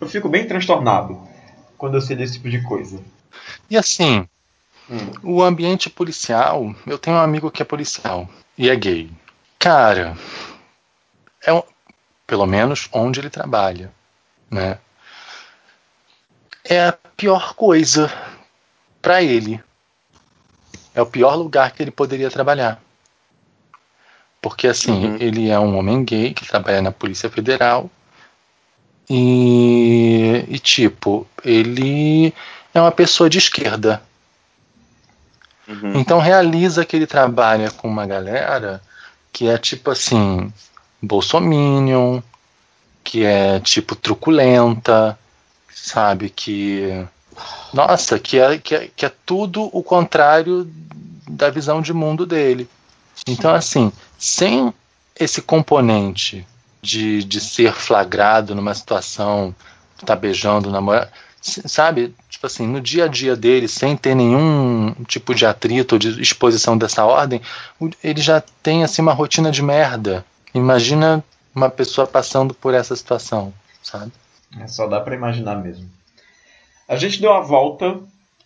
Eu fico bem transtornado quando eu sei desse tipo de coisa. E assim, Hum. o ambiente policial, eu tenho um amigo que é policial e é gay. Cara, é um, pelo menos onde ele trabalha, né? É a pior coisa para ele. É o pior lugar que ele poderia trabalhar. Porque assim, Uhum. ele é um homem gay que trabalha na Polícia Federal e, e tipo, ele é uma pessoa de esquerda. Uhum. Então realiza que ele trabalha com uma galera que é tipo assim, bolsominion, que é tipo truculenta, sabe? Que. Nossa, que é, que, é, que é tudo o contrário da visão de mundo dele. Então, assim, sem esse componente de, de ser flagrado numa situação, tá beijando, namorado, sabe? Tipo assim, no dia a dia dele, sem ter nenhum tipo de atrito ou de exposição dessa ordem, ele já tem assim uma rotina de merda. Imagina uma pessoa passando por essa situação, sabe? É, só dá pra imaginar mesmo. A gente deu a volta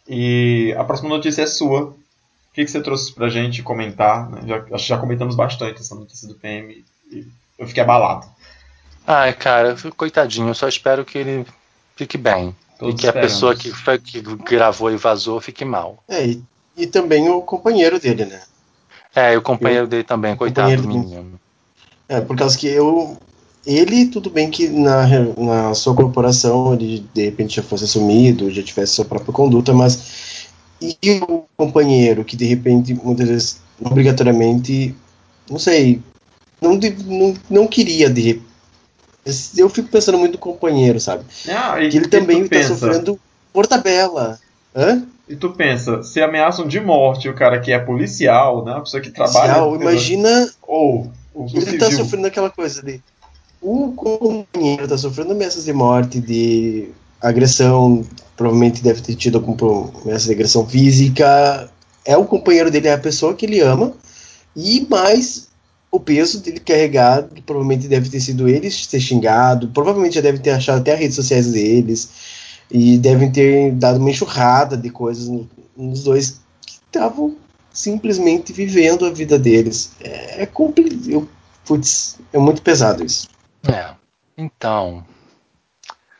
e a próxima notícia é sua. O que, que você trouxe pra gente comentar? né? Já, acho que já comentamos bastante essa notícia do PM e eu fiquei abalado. Ai, cara, coitadinho, eu só espero que ele fique bem. Todos e que a esperamos. pessoa que, foi, que gravou e vazou fique mal. É, e, e também o companheiro dele, né? É, e o companheiro dele também, coitado do menino. É, por causa que eu. Ele, tudo bem que na, na sua corporação ele de repente já fosse assumido, já tivesse sua própria conduta, mas. E o companheiro que de repente, muitas vezes, obrigatoriamente, não sei, não, não, não queria de repente. Eu fico pensando muito no companheiro, sabe? Ah, e, Que ele também está sofrendo por tabela. Hã? E tu pensa, se ameaçam de morte o cara que é policial, né? A pessoa que trabalha. Social, imagina Ou o, o Ele tá civil. sofrendo aquela coisa de. O companheiro tá sofrendo ameaças de morte, de agressão, provavelmente deve ter tido ameaça de agressão física. É o companheiro dele, é a pessoa que ele ama, e mais o peso dele carregado, que provavelmente deve ter sido eles ter xingado, provavelmente já deve ter achado até as redes sociais deles, e devem ter dado uma enxurrada de coisas no- nos dois que estavam simplesmente vivendo a vida deles. É, é complicado. Putz, é muito pesado isso. É. Então,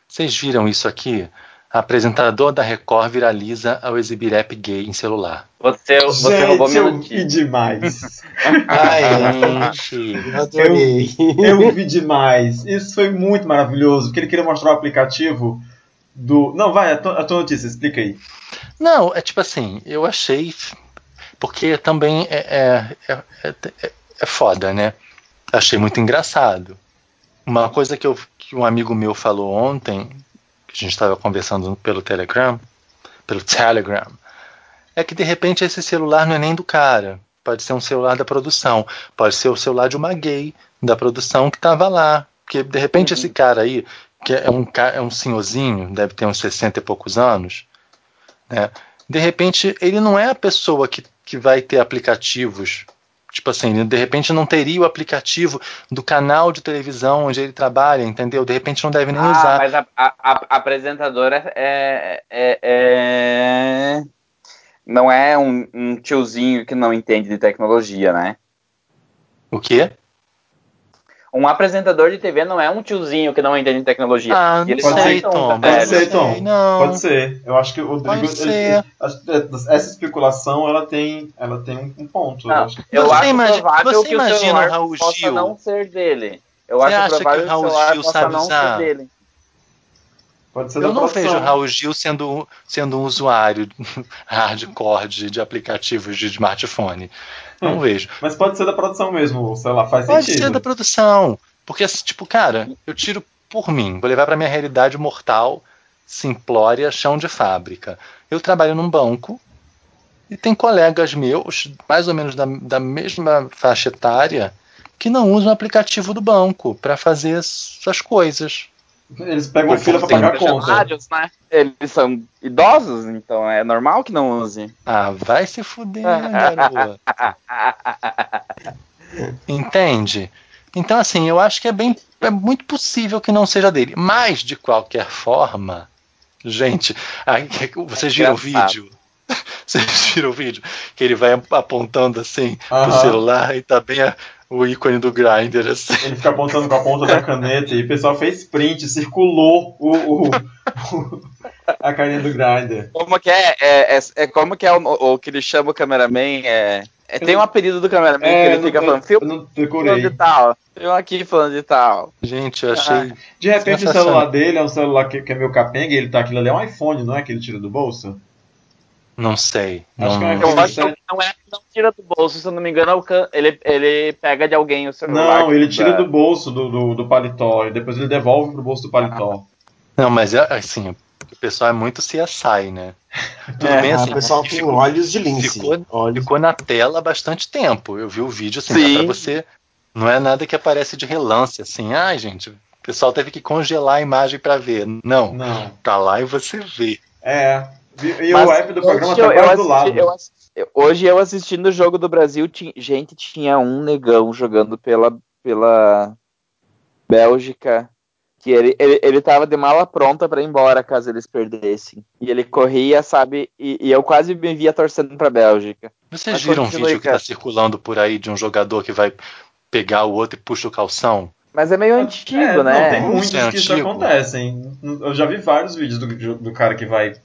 vocês viram isso aqui? Apresentador da Record viraliza ao exibir app gay em celular. Você, você roubou Gente, minha eu vi demais. Ai, Gente, eu eu vi demais. Isso foi muito maravilhoso, porque ele queria mostrar o aplicativo do. Não, vai, a tua, a tua notícia, explica aí. Não, é tipo assim, eu achei. Porque também é, é, é, é, é foda, né? Achei muito engraçado. Uma coisa que, eu, que um amigo meu falou ontem, que a gente estava conversando pelo Telegram, pelo Telegram, é que de repente esse celular não é nem do cara. Pode ser um celular da produção. Pode ser o celular de uma gay da produção que estava lá, Porque de repente esse cara aí, que é um, é um senhorzinho, deve ter uns 60 e poucos anos, né? De repente ele não é a pessoa que, que vai ter aplicativos. Tipo assim, de repente não teria o aplicativo do canal de televisão onde ele trabalha, entendeu? De repente não deve nem Ah, usar. mas a, a, a apresentadora é, é, é- não é um, um tiozinho que não entende de tecnologia, né? O quê? Um apresentador de TV não é um tiozinho que não entende de tecnologia. Ah, E eles não pode sei, ser, são Tom. Pode ser, Tom. Sei, não. Pode ser. Eu acho que o Rodrigo. Pode ser. que essa especulação ela tem, ela tem um, ponto. eu Não, acho. eu Você acho imagina- provável você que o celular o Raul possa Gil? não ser dele. Eu Você acho acha que provável o Raul que o celular Gil possa sabe não usar? ser dele. Pode ser Eu não produção. vejo o Raul Gil sendo, sendo um usuário <laughs> hardcore de, de aplicativos de smartphone. Não vejo. Mas pode ser da produção mesmo, sei lá, faz Pode sentido. ser da produção. Porque, assim, tipo, cara, eu tiro por mim, vou levar pra minha realidade mortal, simplória, chão de fábrica. Eu trabalho num banco e tem colegas meus, mais ou menos da, da mesma faixa etária, que não usam o aplicativo do banco para fazer suas coisas. Eles pegam Pô, fila pra pagar a conta. Rádios, né? Eles são idosos, então é normal que não use. Ah, vai se fuder, garoto. <laughs> Entende? Então, assim, eu acho que é bem. É muito possível que não seja dele. Mas, de qualquer forma, gente, aí, <laughs> vocês viram o vídeo? <laughs> Vocês viram o vídeo? Que ele vai apontando assim pro Aham. celular e tá bem a- o ícone do grinder, assim. Ele fica apontando com a ponta da caneta e o pessoal fez print, circulou o, o- o- a carinha do grinder. Como que é? É, é, é como que é o, o que ele chama o cameraman? É, é- tem um apelido do cameraman que ele fica eu, falando, eu filma não decorei. de tal. Tem um aqui falando de tal. Gente, eu achei. De repente o celular dele é um celular que, que é meu capenga e ele tá aquilo ali, é um iPhone, não é que ele tira do bolso? Não sei. Acho não, que é um Eu acho que 7. não é não tira do bolso, se eu não me engano, alcan- ele, ele pega de alguém o celular. Não, ele tira da- do bolso do, do, do paletó e depois ele devolve pro bolso do paletó. não, mas é assim, o pessoal é muito CSI, né? <laughs> Tudo É, bem Ah, assim. o pessoal tem ficou- olhos de lince. ficou- Olhos- ficou na tela há bastante tempo. Eu vi o vídeo assim, Sim. pra você. Não é nada que aparece de relance, assim, ai, gente, o pessoal teve que congelar a imagem pra ver. Não, Não. tá lá e você vê. É. E Mas o app do programa hoje tá quase do assisti- lado. eu assisti- eu- hoje eu assistindo o jogo do Brasil, ti- gente, tinha um negão jogando pela, pela Bélgica. Que ele, ele, ele tava de mala pronta pra ir embora caso eles perdessem. E ele corria, sabe? E, e eu quase me via torcendo pra Bélgica. Vocês Mas viram um vídeo que cara. tá circulando por aí de um jogador que vai pegar o outro e puxa o calção? Mas é meio antigo, É, né? Não, tem muitos é que isso antigo. acontecem. Eu já vi vários vídeos do, do cara que vai.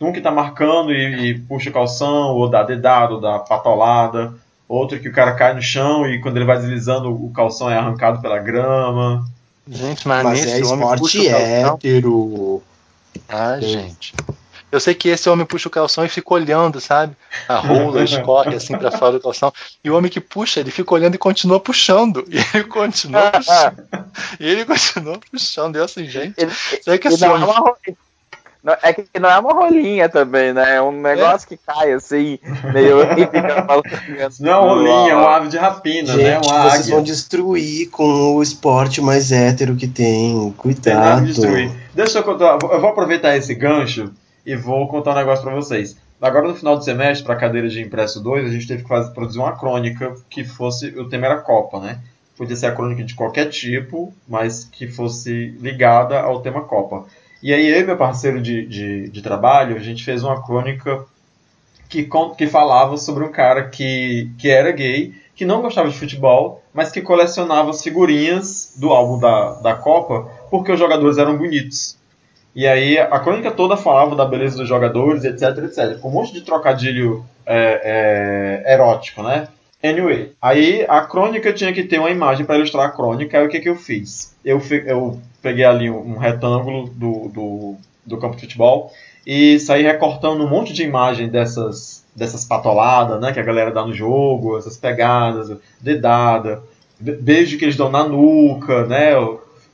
Um que tá marcando e, e puxa o calção, ou dá dedado, ou dá patolada. Outro que o cara cai no chão e quando ele vai deslizando, o calção é arrancado pela grama. Gente, mas, Mas nesse é homem puxa esporte o calção. hétero. Ah, gente. Eu sei que esse homem puxa o calção e fica olhando, sabe? A rola <laughs> escorre assim pra fora do calção. E o homem que puxa, ele fica olhando e continua puxando. E ele continua puxando. <laughs> E ele continua puxando. Eu assim, gente. Ele- Será que E esse não é, homem. uma, é que não é uma rolinha também, né? É um negócio que cai assim, meio. <laughs> e não é uma rolinha, é uma ave de rapina, né? Gente, Uma vocês vão águia. destruir com o esporte mais hétero que tem. Tem Cuidado. de destruir. Deixa eu contar, eu vou aproveitar esse gancho e vou contar um negócio pra vocês. Agora no final do semestre, para a cadeira de impresso 2, a gente teve que fazer, produzir uma crônica que fosse. O tema era Copa, né? Podia ser a crônica de qualquer tipo, mas que fosse ligada ao tema Copa. E aí eu e meu parceiro de, de, de trabalho, a gente fez uma crônica que, que falava sobre um cara que, que era gay, que não gostava de futebol, mas que colecionava as figurinhas do álbum da, da Copa porque os jogadores eram bonitos. E aí a crônica toda falava da beleza dos jogadores, etc, etc. Com um monte de trocadilho é, é, erótico, né? Anyway, aí a crônica tinha que ter uma imagem para ilustrar a crônica, aí o que, que eu fiz? Eu, eu peguei ali um retângulo do, do, do campo de futebol e saí recortando um monte de imagem dessas, dessas patoladas, né, que a galera dá no jogo, essas pegadas, dedada, be- beijo que eles dão na nuca, né,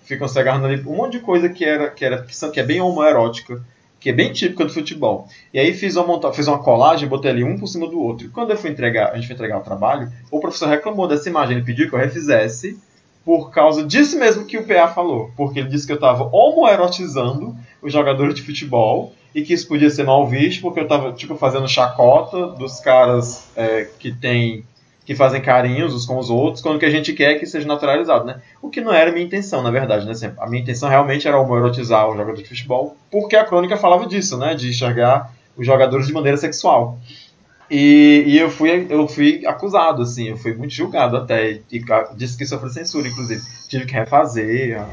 ficam se agarrando ali, um monte de coisa que era que era que é bem homoerótica, que é bem típica do futebol. E aí fiz uma monta fiz uma colagem, botei ali um por cima do outro. E quando eu fui entregar, a gente foi entregar o trabalho, o professor reclamou dessa imagem, ele pediu que eu refizesse por causa disso mesmo que o PA falou. Porque ele disse que eu estava homoerotizando os jogadores de futebol e que isso podia ser mal visto porque eu estava tipo, fazendo chacota dos caras é, que tem que fazem carinhos uns com os outros, quando que a gente quer que seja naturalizado, né? O que não era a minha intenção, na verdade, né? A minha intenção realmente era homoerotizar o jogador de futebol, porque a crônica falava disso, né? De enxergar os jogadores de maneira sexual. E, e, eu, fui, eu fui acusado, assim, eu fui muito julgado até, e, e disse que sofreu censura, inclusive. Tive que refazer a,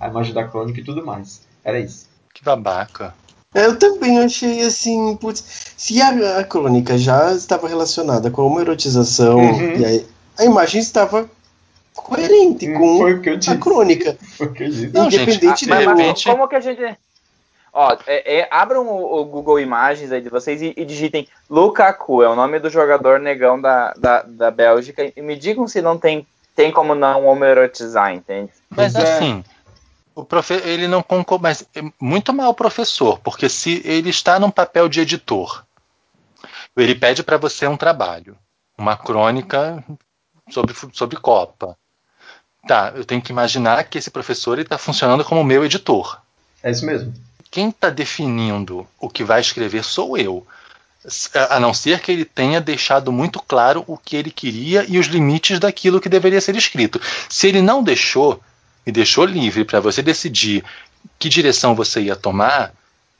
a imagem da crônica e tudo mais. Era isso. Que babaca. Eu também achei assim, putz, se a, a crônica já estava relacionada com a homoerotização Uhum. e a, a imagem estava coerente com foi o que eu disse. a crônica. <laughs> Foi o que eu disse. Não, Independente mas repente- como que a gente. Ó, é, é, abram o, o Google Imagens aí de vocês e, e digitem Lukaku, é o nome do jogador negão da, da, da Bélgica, e me digam se não tem, tem como não homoerotizar, entende? Mas é. assim, o profe ele não concorda, mas é muito mal o professor, porque se ele está num papel de editor, ele pede para você um trabalho, uma crônica sobre, sobre Copa. Tá, eu tenho que imaginar que esse professor está funcionando como meu editor. É isso mesmo. Quem está definindo o que vai escrever sou eu. A não ser que ele tenha deixado muito claro o que ele queria e os limites daquilo que deveria ser escrito. Se ele não deixou, e deixou livre para você decidir que direção você ia tomar,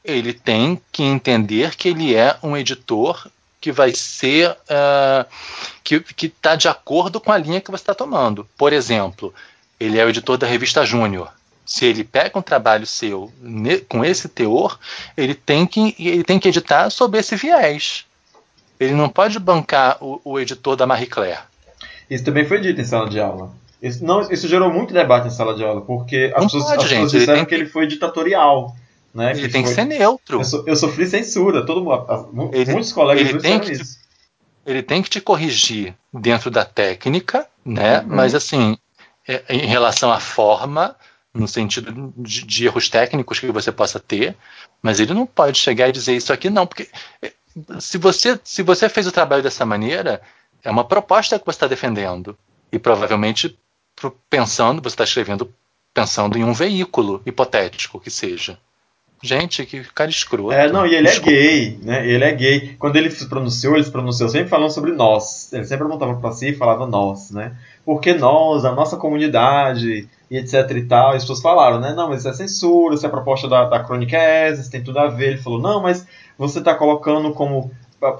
ele tem que entender que ele é um editor que vai ser ah, que está de acordo com a linha que você está tomando. Por exemplo, ele é o editor da revista Júnior. Se ele pega um trabalho seu ne- com esse teor, ele tem que, ele tem que editar sob esse viés. Ele não pode bancar o, o editor da Marie Claire. Isso também foi dito em sala de aula. Isso, não, isso gerou muito debate em sala de aula, porque as pessoas, pode, as pessoas ele disseram tem que ele foi ditatorial. Né, Ele tem que foi- ser neutro. Eu, so- eu sofri censura, todo mundo, Ele- muitos colegas ele tem que- isso. ele tem que te corrigir dentro da técnica, né? Uhum. Mas assim, é- em relação à forma, no sentido de, de erros técnicos que você possa ter, mas ele não pode chegar e dizer isso aqui não, porque é, se você se você fez o trabalho dessa maneira, é uma proposta que você está defendendo e provavelmente pro- pensando, você está escrevendo pensando em um veículo hipotético que seja. Gente, que cara escroto. É, não, e ele Desculpa. é gay, né? Ele é gay. Quando ele se pronunciou, ele se pronunciou sempre falando sobre nós. Ele sempre apontava pra si e falava nós, né? Porque nós, a nossa comunidade, e etc e tal. E as pessoas falaram, né? Não, mas isso é censura, isso é proposta da, da crônica é essa, isso tem tudo a ver. Ele falou, não, mas você tá colocando como,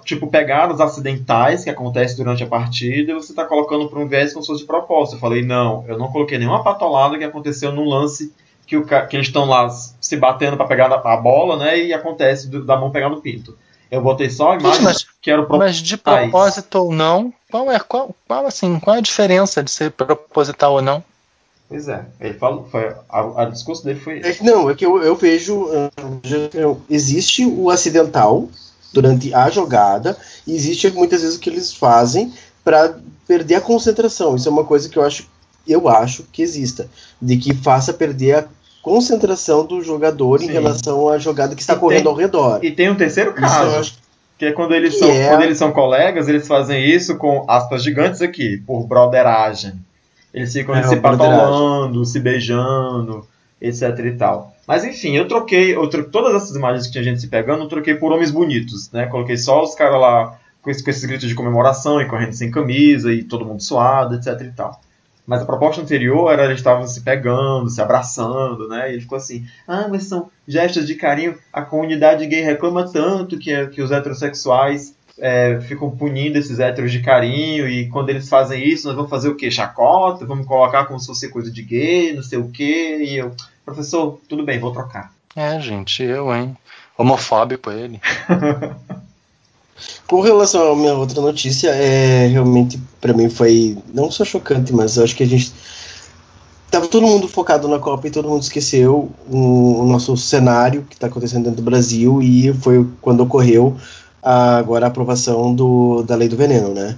tipo, pegadas acidentais que acontecem durante a partida e você tá colocando para um viés como se fosse de propósito. Eu falei, não, eu não coloquei nenhuma patolada que aconteceu num lance que, o, que eles estão lá se batendo para pegar a, a bola, né? E acontece do- da mão pegar no pinto. Eu botei só a imagem mas- que era o pro- Mas de propósito ou não, qual é qual, qual assim, qual a diferença de ser proposital ou não? Pois é, ele falou, foi, a, a discurso dele foi É esse. que não, é que eu, eu vejo. ah, eu- Existe o acidental durante a jogada, e existe muitas vezes o que eles fazem para perder a concentração. Isso é uma coisa que eu acho, eu acho que exista. De que faça perder a concentração do jogador em Sim. relação à jogada que está E correndo tem- ao redor. E tem um terceiro caso, que é quando eles, que são, é- quando eles são colegas, eles fazem isso com aspas gigantes aqui, por broderagem. Eles ficam É, se patolando, se beijando, etc e tal. Mas enfim, eu troquei, eu tro- todas essas imagens que tinha gente se pegando, eu troquei por homens bonitos, né? Coloquei só os caras lá com, esse- com esses gritos de comemoração e correndo sem camisa e todo mundo suado, etc e tal. Mas a proposta anterior era eles estavam se pegando, se abraçando, né? E ele ficou assim: ah, mas são gestos de carinho. A comunidade gay reclama tanto que, que os heterossexuais é, ficam punindo esses héteros de carinho. E quando eles fazem isso, nós vamos fazer o quê? Chacota? Vamos colocar como se fosse coisa de gay, não sei o quê. E eu, professor, tudo bem, vou trocar. É, gente, eu, hein? Homofóbico ele. <laughs> Com relação à minha outra notícia, é realmente para mim foi não só chocante, mas eu acho que a gente tava todo mundo focado na Copa e todo mundo esqueceu o, o nosso cenário que está acontecendo dentro do Brasil e foi quando ocorreu a, agora a aprovação do, da lei do veneno, né?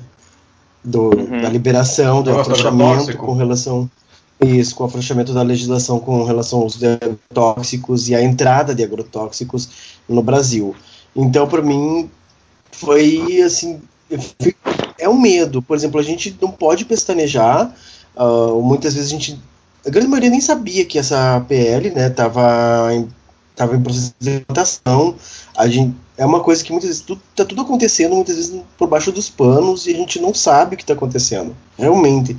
Do, Uhum. Da liberação, do Negócio afrouxamento agrotóxico. com relação isso, com o afrouxamento da legislação com relação aos agrotóxicos e a entrada de agrotóxicos no Brasil. Então, para mim, foi assim. É um medo. Por exemplo, a gente não pode pestanejar Uh, muitas vezes a gente. A grande maioria nem sabia que essa PL né, tava, em, tava em processo de votação. A gente, é uma coisa que muitas vezes tudo, tá tudo acontecendo, muitas vezes por baixo dos panos, e a gente não sabe o que está acontecendo. Realmente.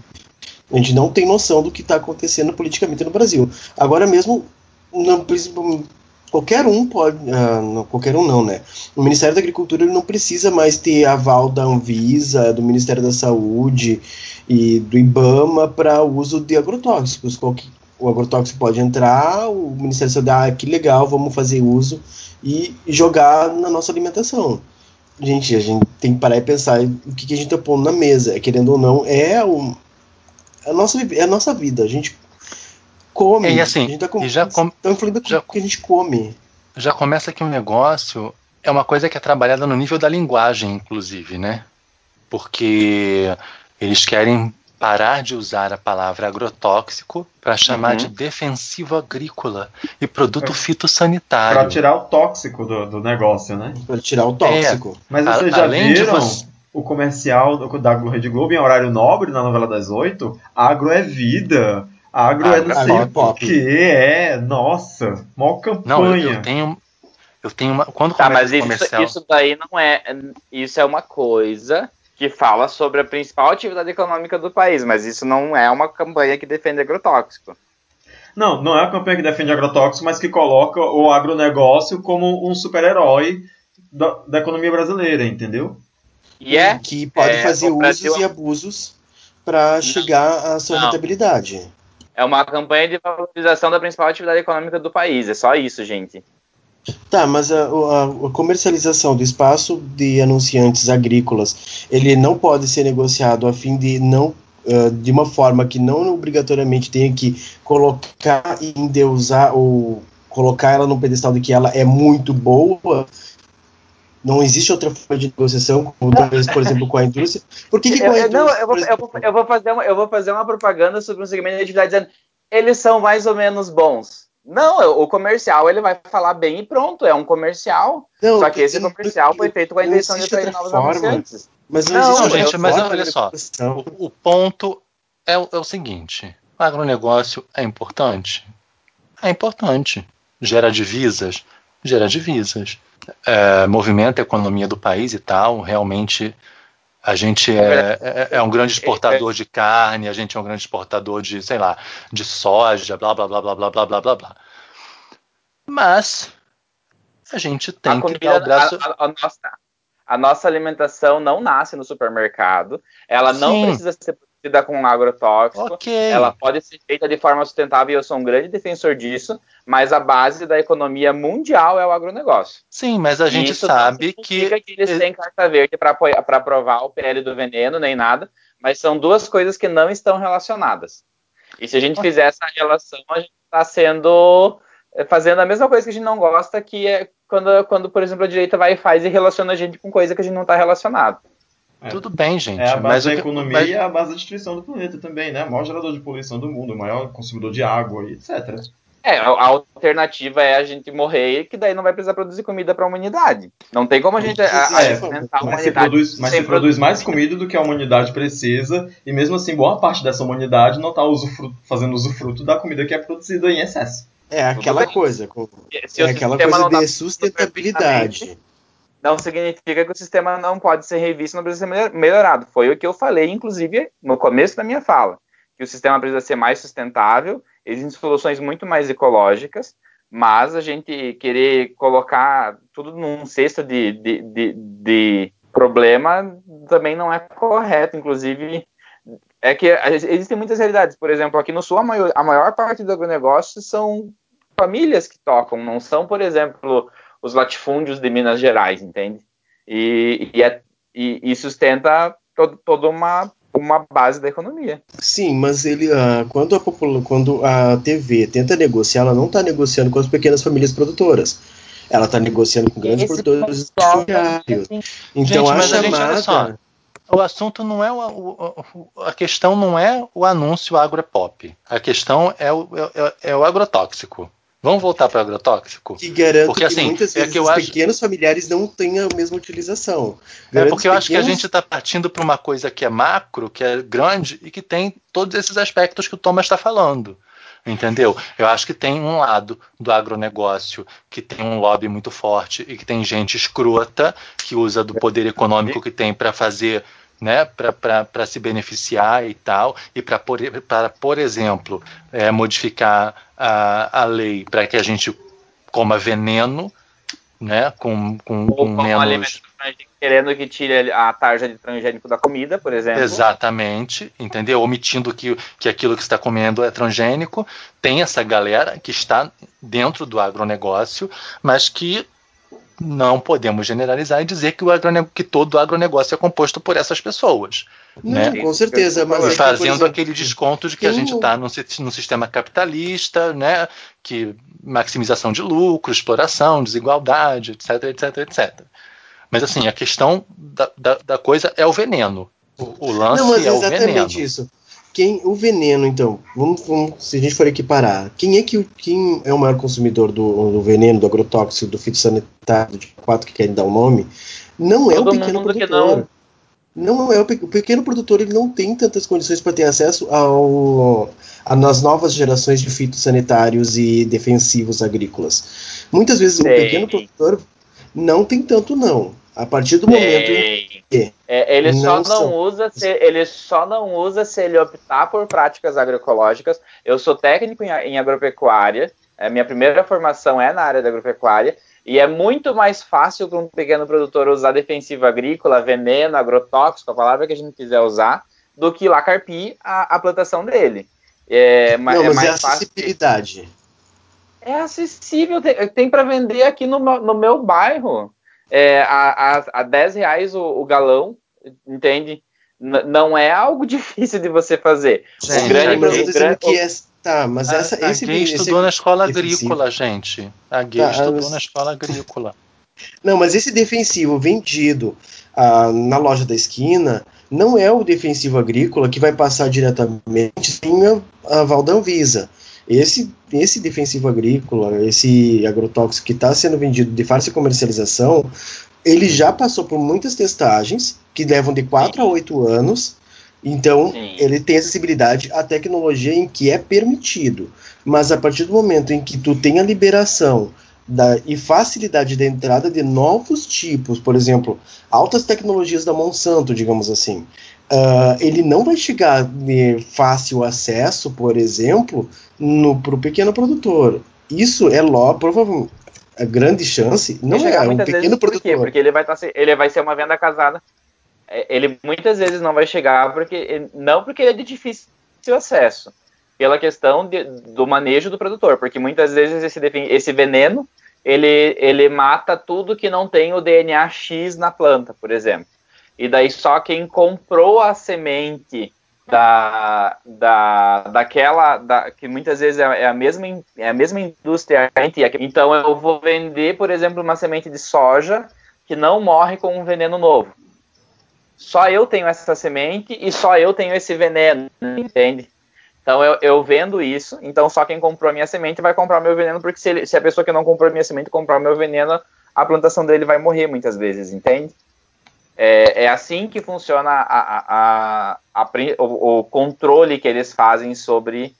A gente não tem noção do que está acontecendo politicamente no Brasil. Agora mesmo, não, qualquer um pode, uh, não, qualquer um não, né? O Ministério da Agricultura ele não precisa mais ter aval da Anvisa, do Ministério da Saúde e do IBAMA para uso de agrotóxicos. Qualquer, o agrotóxico pode entrar, o Ministério da Saúde, ah, que legal, vamos fazer uso e jogar na nossa alimentação. Gente, a gente tem que parar e pensar o que, que a gente está pondo na mesa. Querendo ou não, é, o, é, a nossa, é a nossa vida. A gente come. É, e assim, a gente tá com, já com, influindo já, que a gente come. Já começa que o um negócio é uma coisa que é trabalhada no nível da linguagem, inclusive, né? Porque eles querem parar de usar a palavra agrotóxico para chamar uhum. de defensivo agrícola e produto fitossanitário. Para tirar o tóxico do, do negócio, né? Para tirar o tóxico. É, Mas vocês já viram você... o comercial da Rede Globo em horário nobre na novela das oito? Agro é vida. Agro ah, é não sei o que, é, nossa, maior campanha. Não, eu, eu tenho, eu tenho uma. Quando tá, mas isso, comercial... isso daí não é. Isso é uma coisa que fala sobre a principal atividade econômica do país, mas isso não é uma campanha que defende agrotóxico. Não, não é uma campanha que defende agrotóxico, mas que coloca o agronegócio como um super-herói da, da, economia brasileira, entendeu? E é, que pode é, fazer usos e abusos para chegar à sua não. rentabilidade. É uma campanha de valorização da principal atividade econômica do país. É só isso, gente. Tá, mas a, a, a, comercialização do espaço de anunciantes agrícolas, ele não pode ser negociado a fim de não uh, de uma forma que não obrigatoriamente tenha que colocar e endeusar ou colocar ela no pedestal de que ela é muito boa não existe outra forma de negociação, como talvez, por exemplo, com a indústria. Por que, que com a indústria? Não, eu vou, eu, vou, eu, vou fazer uma, eu vou fazer uma propaganda sobre um segmento de atividade dizendo eles são mais ou menos bons. Não, o comercial ele vai falar bem e pronto, é um comercial. Não, só que esse comercial foi feito com a intenção de atrair novos anunciantes. Mas não, não gente, mas olha só, o, o ponto é, é o seguinte: o agronegócio é importante? É importante. Gera divisas? Gera divisas é, movimenta a economia do país e tal. Realmente, a gente é, é, é, um grande exportador de carne, a gente é um grande exportador de, sei lá, de soja, blá blá blá blá blá blá blá blá blá. Mas a gente tem a que comida, dar o braço. A, a, a, nossa, a nossa alimentação não nasce no supermercado, ela não Sim. precisa ser produzida com agrotóxico. Okay. Ela pode ser feita de forma sustentável e eu sou um grande defensor disso, mas a base da economia mundial é o agronegócio. Sim, mas a gente isso sabe que... que eles têm carta verde para aprovar o PL do veneno, nem nada, mas são duas coisas que não estão relacionadas. E se a gente fizer essa relação, a gente está sendo eh, fazendo a mesma coisa que a gente não gosta, que é quando, quando, por exemplo, a direita vai e faz e relaciona a gente com coisa que a gente não está relacionado. É. Tudo bem, gente. É a base da economia mas... e a base da destruição do planeta também, né? O maior gerador de poluição do mundo, o maior consumidor de água e etc. É, a alternativa é a gente morrer, que daí não vai precisar produzir comida para a humanidade. Não tem como a gente é, alimentar a humanidade. Se produz, mas se produz mais comida do que a humanidade precisa, e mesmo assim, boa parte dessa humanidade não está usufruto, fazendo usufruto da comida que é produzida em excesso. É aquela coisa, é aquela coisa de sustentabilidade não significa que o sistema não pode ser revisto, não precisa ser melhorado. Foi o que eu falei, inclusive, no começo da minha fala, que o sistema precisa ser mais sustentável, existem soluções muito mais ecológicas, mas a gente querer colocar tudo num cesto de, de, de, de problema também não é correto. Inclusive, é que existem muitas realidades. Por exemplo, aqui no Sul, a maior, a maior parte do agronegócio são famílias que tocam, não são, por exemplo, os latifúndios de Minas Gerais, entende? E, e, é, e, e sustenta todo, toda uma, uma base da economia. Sim, mas ele, uh, quando, a popula quando a TV tenta negociar, ela não está negociando com as pequenas famílias produtoras. Ela está negociando com grandes Esse produtores industriais. Então Gente, a chamada. Só, o assunto não é o, o, a questão não é o anúncio agropop. A questão é o, é, é o agrotóxico. Vamos voltar para o agrotóxico? Que garanto Porque, que assim, muitas é vezes que eu os acho- pequenos familiares não têm a mesma utilização. É Grandes porque eu acho que a pequenos- gente está partindo para uma coisa que é macro, que é grande e que tem todos esses aspectos que o Thomas está falando. Entendeu? Eu acho que tem um lado do agronegócio que tem um lobby muito forte e que tem gente escrota que usa do poder econômico que tem para fazer, né, para se beneficiar e tal, e para, por, pra, por exemplo, é, modificar a, a lei para que a gente coma veneno, né, com, com, Ou com menos. alimento transgênico, querendo que tire a tarja de transgênico da comida, por exemplo. Exatamente, entendeu? Omitindo que, que aquilo que está comendo é transgênico. Tem essa galera que está dentro do agronegócio, mas que não podemos generalizar e dizer que, o que todo o agronegócio é composto por essas pessoas. Não, né? com certeza, mas é Fazendo exemplo, aquele desconto de que a gente está num, num sistema capitalista, né? Que maximização de lucro, exploração, desigualdade, etc, etc, etc. Mas assim, a questão da, da, da coisa é o veneno. O, o lance Não, mas é o exatamente veneno. isso. Quem, o veneno, então, vamos, vamos- se a gente for equiparar, quem é que o- quem é o maior consumidor do, do veneno, do agrotóxico, do fitossanitário, de quatro que querem dar o nome? Não é Todo o pequeno produtor. Não. é o, pe- o pequeno produtor, ele não tem tantas condições para ter acesso ao a, nas novas gerações de fitossanitários e defensivos agrícolas. Muitas vezes o Tem. pequeno produtor não tem tanto não. A partir do momento Tem. que É, ele só Não não são. usa se ele só não usa se ele optar por práticas agroecológicas. Eu sou técnico em, em agropecuária. A minha primeira formação é na área da agropecuária e é muito mais fácil para um pequeno produtor usar defensivo agrícola, veneno, agrotóxico, a palavra que a gente quiser usar, do que lá carpir a, a plantação dele. É, não, é mas é mais fácil. acessibilidade. É acessível, tem, tem para vender aqui no, no meu bairro. É, a, a, a 10 reais o, o galão, entende? N- não é algo <laughs> difícil de você fazer. Gente, o grande, mas eu tô dizendo que é, tá, mas A, essa, a esse, gay esse- estudou na escola defensivo. agrícola, gente. A gay Tá, estudou mas- na escola agrícola. <laughs> Não, mas esse defensivo vendido ah, na loja da esquina não é o defensivo agrícola que vai passar diretamente sem a, a aval da Anvisa. Esse, esse defensivo agrícola, esse agrotóxico que está sendo vendido de fácil comercialização, ele já passou por muitas testagens que levam de 4 a 8 anos. Então, Sim. ele tem acessibilidade à tecnologia em que é permitido. Mas a partir do momento em que tu tem a liberação da, e facilidade da entrada de novos tipos, por exemplo, altas tecnologias da Monsanto, digamos assim, ah, ele não vai chegar de fácil acesso, por exemplo, para o pequeno produtor. Isso é logo, provavelmente, a grande chance, não é um pequeno vezes, por quê? produtor. Porque ele vai, tá, ele vai ser uma venda casada. É, Ele muitas vezes não vai chegar, porque não porque ele é de difícil acesso, pela questão de- do manejo do produtor, porque muitas vezes esse, esse veneno ele, ele mata tudo que não tem o DNA X na planta, por exemplo. E daí só quem comprou a semente da, da, daquela da, que muitas vezes é, é a mesma é a mesma indústria então eu vou vender por exemplo uma semente de soja que não morre com um veneno novo. Só eu tenho essa semente e só eu tenho esse veneno entende? Então eu, eu vendo isso então só quem comprou a minha semente vai comprar meu veneno porque se, ele- se a pessoa que não comprou a minha semente comprar meu veneno a plantação dele vai morrer muitas vezes entende é, é assim que funciona a, a- a- o, o controle que eles fazem sobre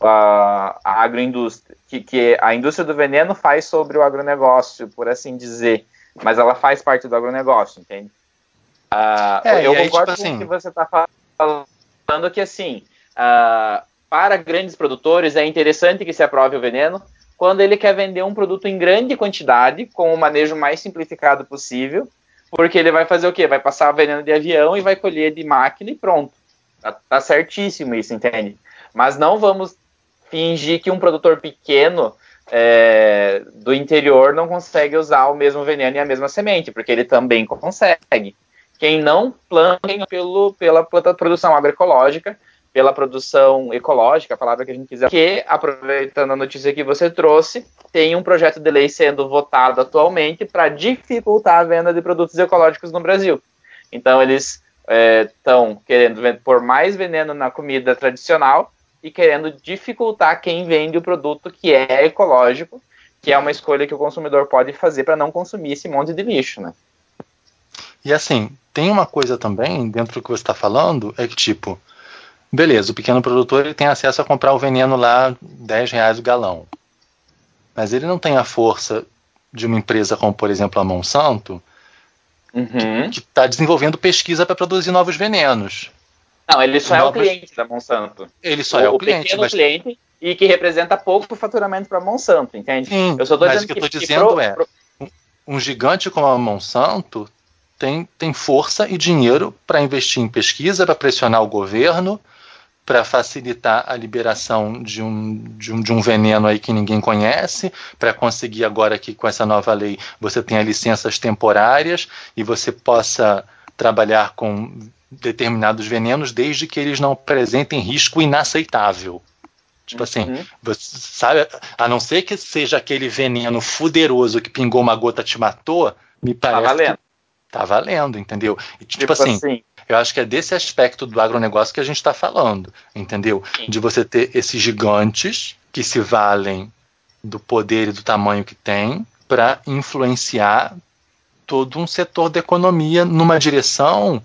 a, a agroindústria, que, que a indústria do veneno faz sobre o agronegócio, por assim dizer, mas ela faz parte do agronegócio, entende? Ah, É, eu aí, concordo tipo com o assim- que você está falando que assim, ah, para grandes produtores é interessante que se aprove o veneno quando ele quer vender um produto em grande quantidade com o manejo mais simplificado possível porque ele vai fazer o quê? Vai passar veneno de avião e vai colher de máquina e pronto. Tá, tá certíssimo isso, entende? Mas não vamos fingir que um produtor pequeno é, do interior não consegue usar o mesmo veneno e a mesma semente, porque ele também consegue. Quem não planta pelo, pela produção agroecológica, pela produção ecológica, a palavra que a gente quiser, que, aproveitando a notícia que você trouxe, tem um projeto de lei sendo votado atualmente para dificultar a venda de produtos ecológicos no Brasil. Então, eles estão querendo ven- pôr mais veneno na comida tradicional e querendo dificultar quem vende o produto que é ecológico, que é uma escolha que o consumidor pode fazer para não consumir esse monte de lixo, né? E assim, tem uma coisa também dentro do que você está falando, é que tipo, beleza, o pequeno produtor ele tem acesso a comprar o veneno lá 10 reais o galão. Mas ele não tem a força de uma empresa como, por exemplo, a Monsanto, Uhum. que está desenvolvendo pesquisa para produzir novos venenos. Não, ele só é o cliente da Monsanto. Ele só é o, o cliente, pequeno mas cliente e que representa pouco faturamento para Monsanto, entende? Sim, Eu só tô mas o que eu que dizendo pro- é- pro- um gigante como a Monsanto tem, tem força e dinheiro para investir em pesquisa, para pressionar o governo, para facilitar a liberação de um, de, um, de um veneno aí que ninguém conhece, para conseguir agora que com essa nova lei você tenha licenças temporárias e você possa trabalhar com determinados venenos desde que eles não apresentem risco inaceitável. Tipo assim, Uhum. você sabe, a não ser que seja aquele veneno fuderoso que pingou uma gota te matou, me Tá parece valendo. que tá valendo, entendeu? E, tipo, Tipo assim, assim, eu acho que é desse aspecto do agronegócio que a gente está falando, entendeu? Sim. De você ter esses gigantes que se valem do poder e do tamanho que tem para influenciar todo um setor da economia numa direção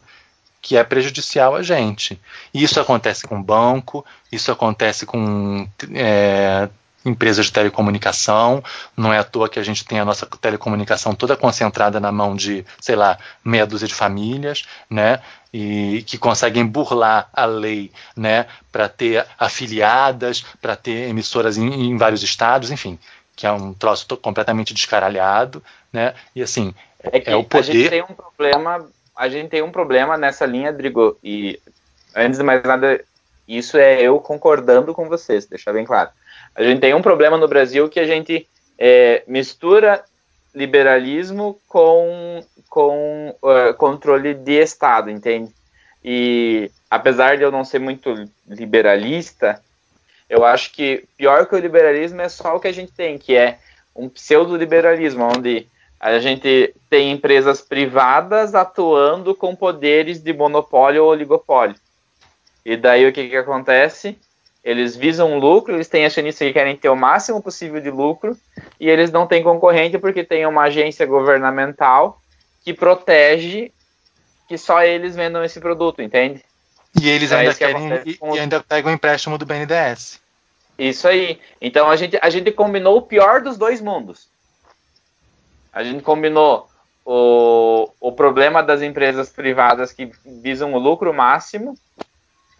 que é prejudicial a gente. E isso acontece com banco, isso acontece com é, empresas de telecomunicação. Não é à toa que a gente tem a nossa telecomunicação toda concentrada na mão de, sei lá, meia dúzia de famílias, né? E que conseguem burlar a lei, né? Para ter afiliadas, para ter emissoras em, em vários estados, enfim, que é um troço completamente descaralhado, né? E assim, é é o a gente poder- tem um problema, a gente tem um problema nessa linha, Drigo, e antes de mais nada, isso é eu concordando com vocês, deixar bem claro. A gente tem um problema no Brasil que a gente é, mistura liberalismo com, com uh, controle de Estado, entende? E apesar de eu não ser muito liberalista, eu acho que pior que o liberalismo é só o que a gente tem, que é um pseudo-liberalismo, onde a gente tem empresas privadas atuando com poderes de monopólio ou oligopólio. E daí o que, que acontece? Eles visam lucro, eles têm acionistas que querem ter o máximo possível de lucro, e eles não têm concorrente porque tem uma agência governamental que protege que só eles vendam esse produto, entende? E eles É ainda que querem acontece e, e ainda pegam o empréstimo do BNDES. Isso aí. Então a gente, a gente combinou o pior dos dois mundos. A gente combinou o, o problema das empresas privadas que visam o lucro máximo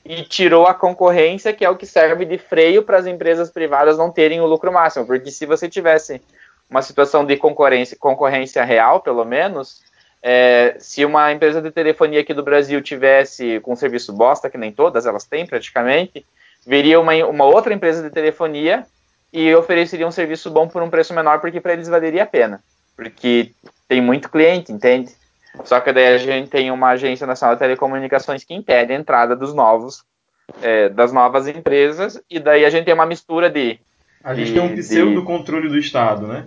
e tirou a concorrência, que é o que serve de freio para as empresas privadas não terem o lucro máximo. Porque se você tivesse uma situação de concorrência, concorrência real, pelo menos, é, se uma empresa de telefonia aqui do Brasil tivesse com um serviço bosta, que nem todas elas têm praticamente, viria uma, uma outra empresa de telefonia e ofereceria um serviço bom por um preço menor, porque para eles valeria a pena. Porque tem muito cliente, entende? Só que daí a gente tem uma agência nacional de telecomunicações que impede a entrada dos novos, é, das novas empresas, e daí a gente tem uma mistura de A gente De- tem um de- pseudo controle do Estado, né?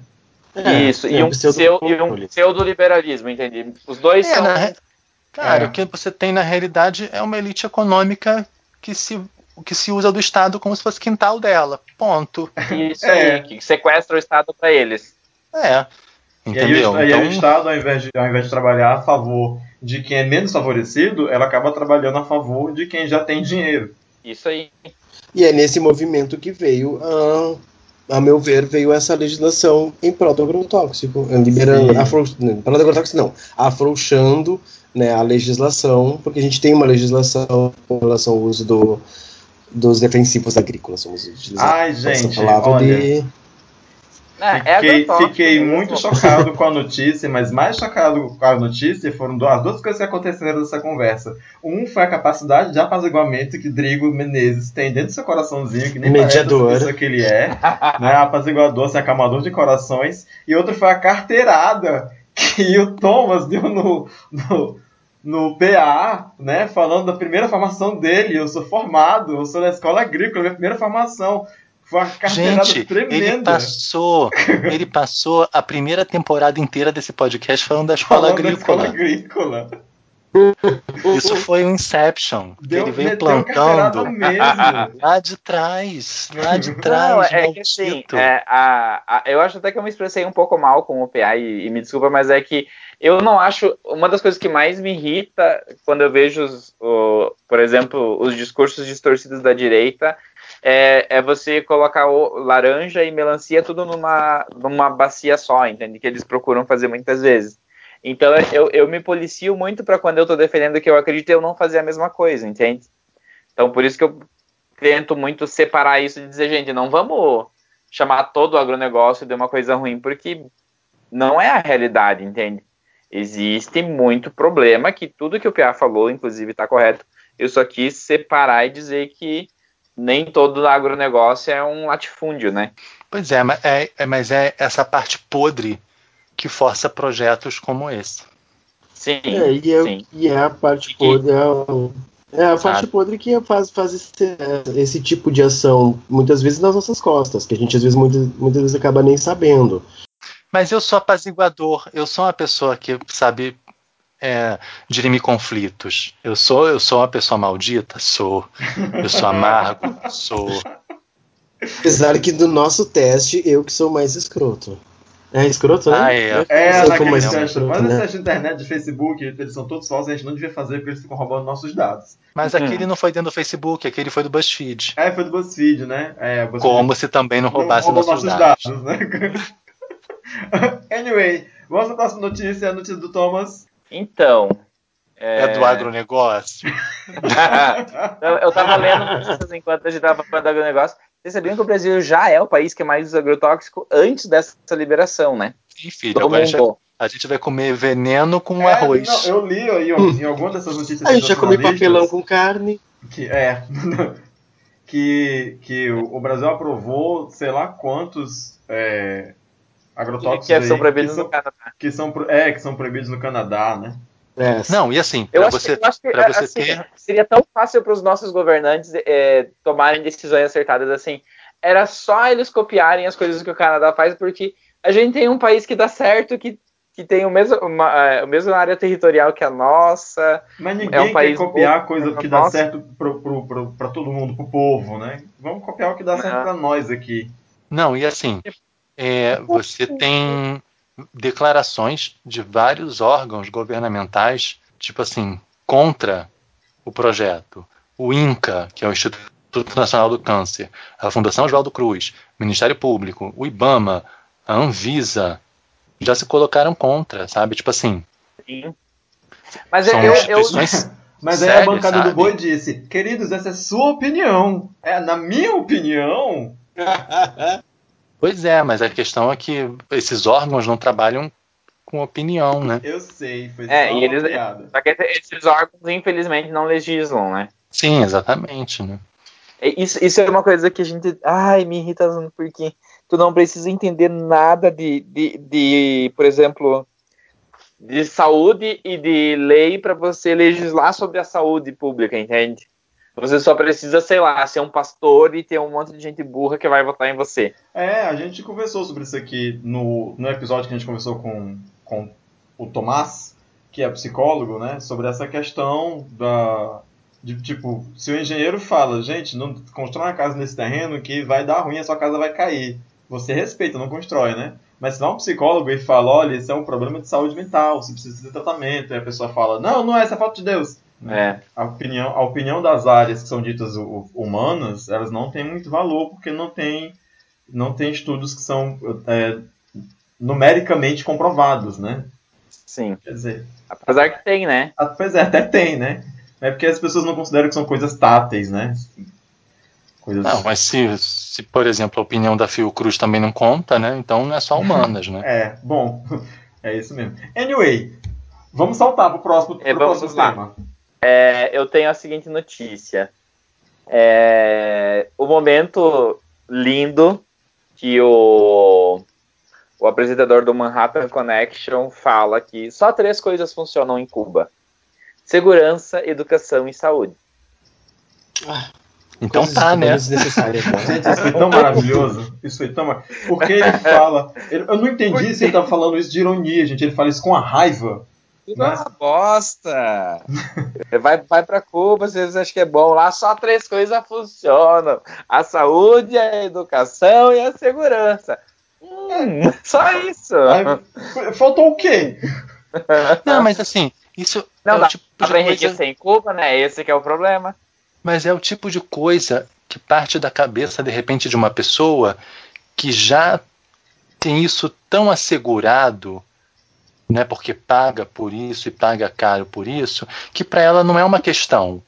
isso e um, pseudo, e um pseudo-liberalismo, entende? Os dois É, são. na re- Cara, É. o que você tem na realidade é uma elite econômica que se, que se usa do Estado como se fosse quintal dela. Ponto. Isso É. aí, que sequestra o Estado para eles. É. E aí, Entendeu? o, aí o Então, Estado, ao invés, de, ao invés de trabalhar a favor de quem é menos favorecido, ela acaba trabalhando a favor de quem já tem dinheiro. Isso aí. E é nesse movimento que veio, a, a meu ver, veio essa legislação em prol do agrotóxico, liberando, Sim. afro, não, prol do agrotóxico não, afrouxando né, a legislação, porque a gente tem uma legislação com relação ao uso do, dos defensivos agrícolas, vamos utilizar Ai, essa gente, palavra olha. de... É, é Fiquei, agrotóxico fiquei mesmo. muito chocado com a <laughs> notícia, mas mais chocado com a notícia foram as duas coisas que aconteceram nessa conversa. Um foi a capacidade de apaziguamento que Drigo Menezes tem dentro do seu coraçãozinho, que nem Mediador. parece a pessoa que ele é, né? apaziguador, assim, acalmador de corações. E outro foi a carteirada que o Thomas deu no, no, no PA, né? Falando da primeira formação dele. Eu sou formado, eu sou da escola agrícola, minha primeira formação. Foi uma carteirada gente, ele tremenda. passou, ele passou a primeira temporada inteira desse podcast falando da escola Falando da agrícola. escola agrícola. <laughs> Isso foi o Inception. Deu, ele veio um plantando <laughs> lá de trás. Lá de trás. Não, é que assim, é, a, a- eu acho até que eu me expressei um pouco mal com o PA e, e me desculpa, mas é que eu não acho. Uma das coisas que mais me irrita quando eu vejo, os, o- por exemplo, os discursos distorcidos da direita é, é você colocar o laranja e melancia tudo numa, numa bacia só, entende? Que eles procuram fazer muitas vezes. Então eu, eu me policio muito para quando eu tô defendendo o que eu acredito eu não fazer a mesma coisa, entende? Então por isso que eu tento muito separar isso e dizer, gente, não vamos chamar todo o agronegócio de uma coisa ruim, porque não é a realidade, entende? Existe muito problema que tudo que o PA falou, inclusive, está correto. Eu só quis separar e dizer que nem todo agronegócio é um latifúndio, né? Pois é, mas é, é- mas é essa parte podre que força projetos como esse. Sim, É, e, é, sim. e é a parte E podre. É, é a parte Sabe? podre que faz, faz esse, esse tipo de ação, muitas vezes nas nossas costas, que a gente às vezes muitas, muitas vezes acaba nem sabendo. Mas eu sou apaziguador, eu sou uma pessoa que sabe é, dirimir conflitos. Eu sou, eu sou uma pessoa maldita? Sou. Eu sou amargo? Sou. Apesar que do nosso teste, eu que sou mais escroto. É escroto, né? Ah, é. É, naquele teste. escroto, Mas né? teste de internet, de Facebook, eles são todos falsos, a gente não devia fazer porque eles ficam roubando nossos dados. Mas Uhum. aquele não foi dentro do Facebook, aquele foi do BuzzFeed. É, foi do BuzzFeed, né? É, BuzzFeed Como se também não não roubasse roubou nossos dados. né? <laughs> anyway, vamos para a próxima notícia, a notícia do Thomas. Então. É do agronegócio. <laughs> eu, tava lendo notícias enquanto a gente tava falando do agronegócio. Vocês sabiam que o Brasil já é o país que mais usa agrotóxico antes dessa liberação, né? Sim, filho. Todo Agora a gente, vai, mundo. a gente vai comer veneno com É, arroz. não, eu li aí, em alguma dessas notícias A gente já come sensacionalistas papelão com carne. que é <laughs> que, que o o Brasil aprovou sei lá quantos é, agrotóxicos Que aí, são proibidos que no são, Canadá. que são pro- é, que são proibidos no Canadá, né? É, Não, e assim, acho, você, que, eu acho que pra você assim, ter. seria tão fácil para os nossos governantes é, tomarem decisões acertadas assim. Era só eles copiarem as coisas que o Canadá faz, porque a gente tem um país que dá certo, que, que tem o mesmo, uma, é, a mesma área territorial que a nossa. Mas ninguém É um quer copiar bom, coisa é que dá certo pro, pro, pro, pra todo mundo, pro povo, né? Vamos copiar o que dá certo pra nós aqui. Não, e assim, é, você tem declarações de vários órgãos governamentais, tipo assim, contra o projeto. O INCA, que é o Instituto Nacional do Câncer, a Fundação Oswaldo Cruz, o Ministério Público, o IBAMA, a Anvisa, já se colocaram contra, sabe? Tipo assim, Sim. Mas são eu, eu, instituições <laughs> Mas aí a Sério, bancada do sabe? boi disse: Queridos, essa é sua opinião. É, na minha opinião. <laughs> Pois é, mas a questão é que esses órgãos não trabalham com opinião, né? Eu sei, foi É, só e uma eles- piada. Só que esses órgãos, infelizmente, não legislam, né? Sim, exatamente, né? E Isso, isso é uma coisa que a gente. Ai, me irrita porque tu não precisa entender nada de, de, de por exemplo, de saúde e de lei para você legislar sobre a saúde pública, entende? Você só precisa, sei lá, ser um pastor e ter um monte de gente burra que vai votar em você. É, a gente conversou sobre isso aqui no, no episódio que a gente conversou com, com o Tomás, que é psicólogo, né? Sobre essa questão da. De, tipo, se o engenheiro fala, gente, não constrói uma casa nesse terreno que vai dar ruim, a sua casa vai cair. Você respeita, não constrói, né? Mas se vai um psicólogo e fala, olha, isso é um problema de saúde mental, você precisa de tratamento, e a pessoa fala, não, não é, essa é falta de Deus. É. A opinião, a opinião das áreas que são ditas hu- humanas, elas não têm muito valor, porque não tem, não tem estudos que são é, numericamente comprovados, né? Sim. Quer dizer, Apesar que tem, né? pois é, até tem, né? É porque as pessoas não consideram que são coisas táteis, né? Coisas... Não, mas se, se, por exemplo, a opinião da Fiocruz também não conta, né? Então não é só humanas, né? <laughs> É, bom, <laughs> é isso mesmo. Anyway, vamos saltar pro próximo, É, pro próximo lá. tema. É, eu tenho a seguinte notícia. É, o momento lindo que o, o apresentador do Manhattan Connection fala que só três coisas funcionam em Cuba: segurança, educação e saúde. Então Coisas tá, né? desnecessárias, né? Gente, isso foi tão <laughs> maravilhoso. Isso foi tão mar... Porque ele fala. ele- eu não entendi se ele tava falando isso de ironia, gente. Ele fala isso com a raiva. Tudo Né? <laughs> é uma bosta. vai vai para Cuba, vocês acham que é bom. Lá só três coisas funcionam: a saúde, a educação e a segurança. Hum, <laughs> só isso. Aí, faltou o quê? <laughs> Não, mas assim, isso Não é dá o tipo pra de coisa, em Cuba, né? Esse que é o problema. mas é o tipo de coisa que parte da cabeça de repente de uma pessoa que já tem isso tão assegurado, né, porque paga por isso e paga caro por isso, que para ela não é uma questão,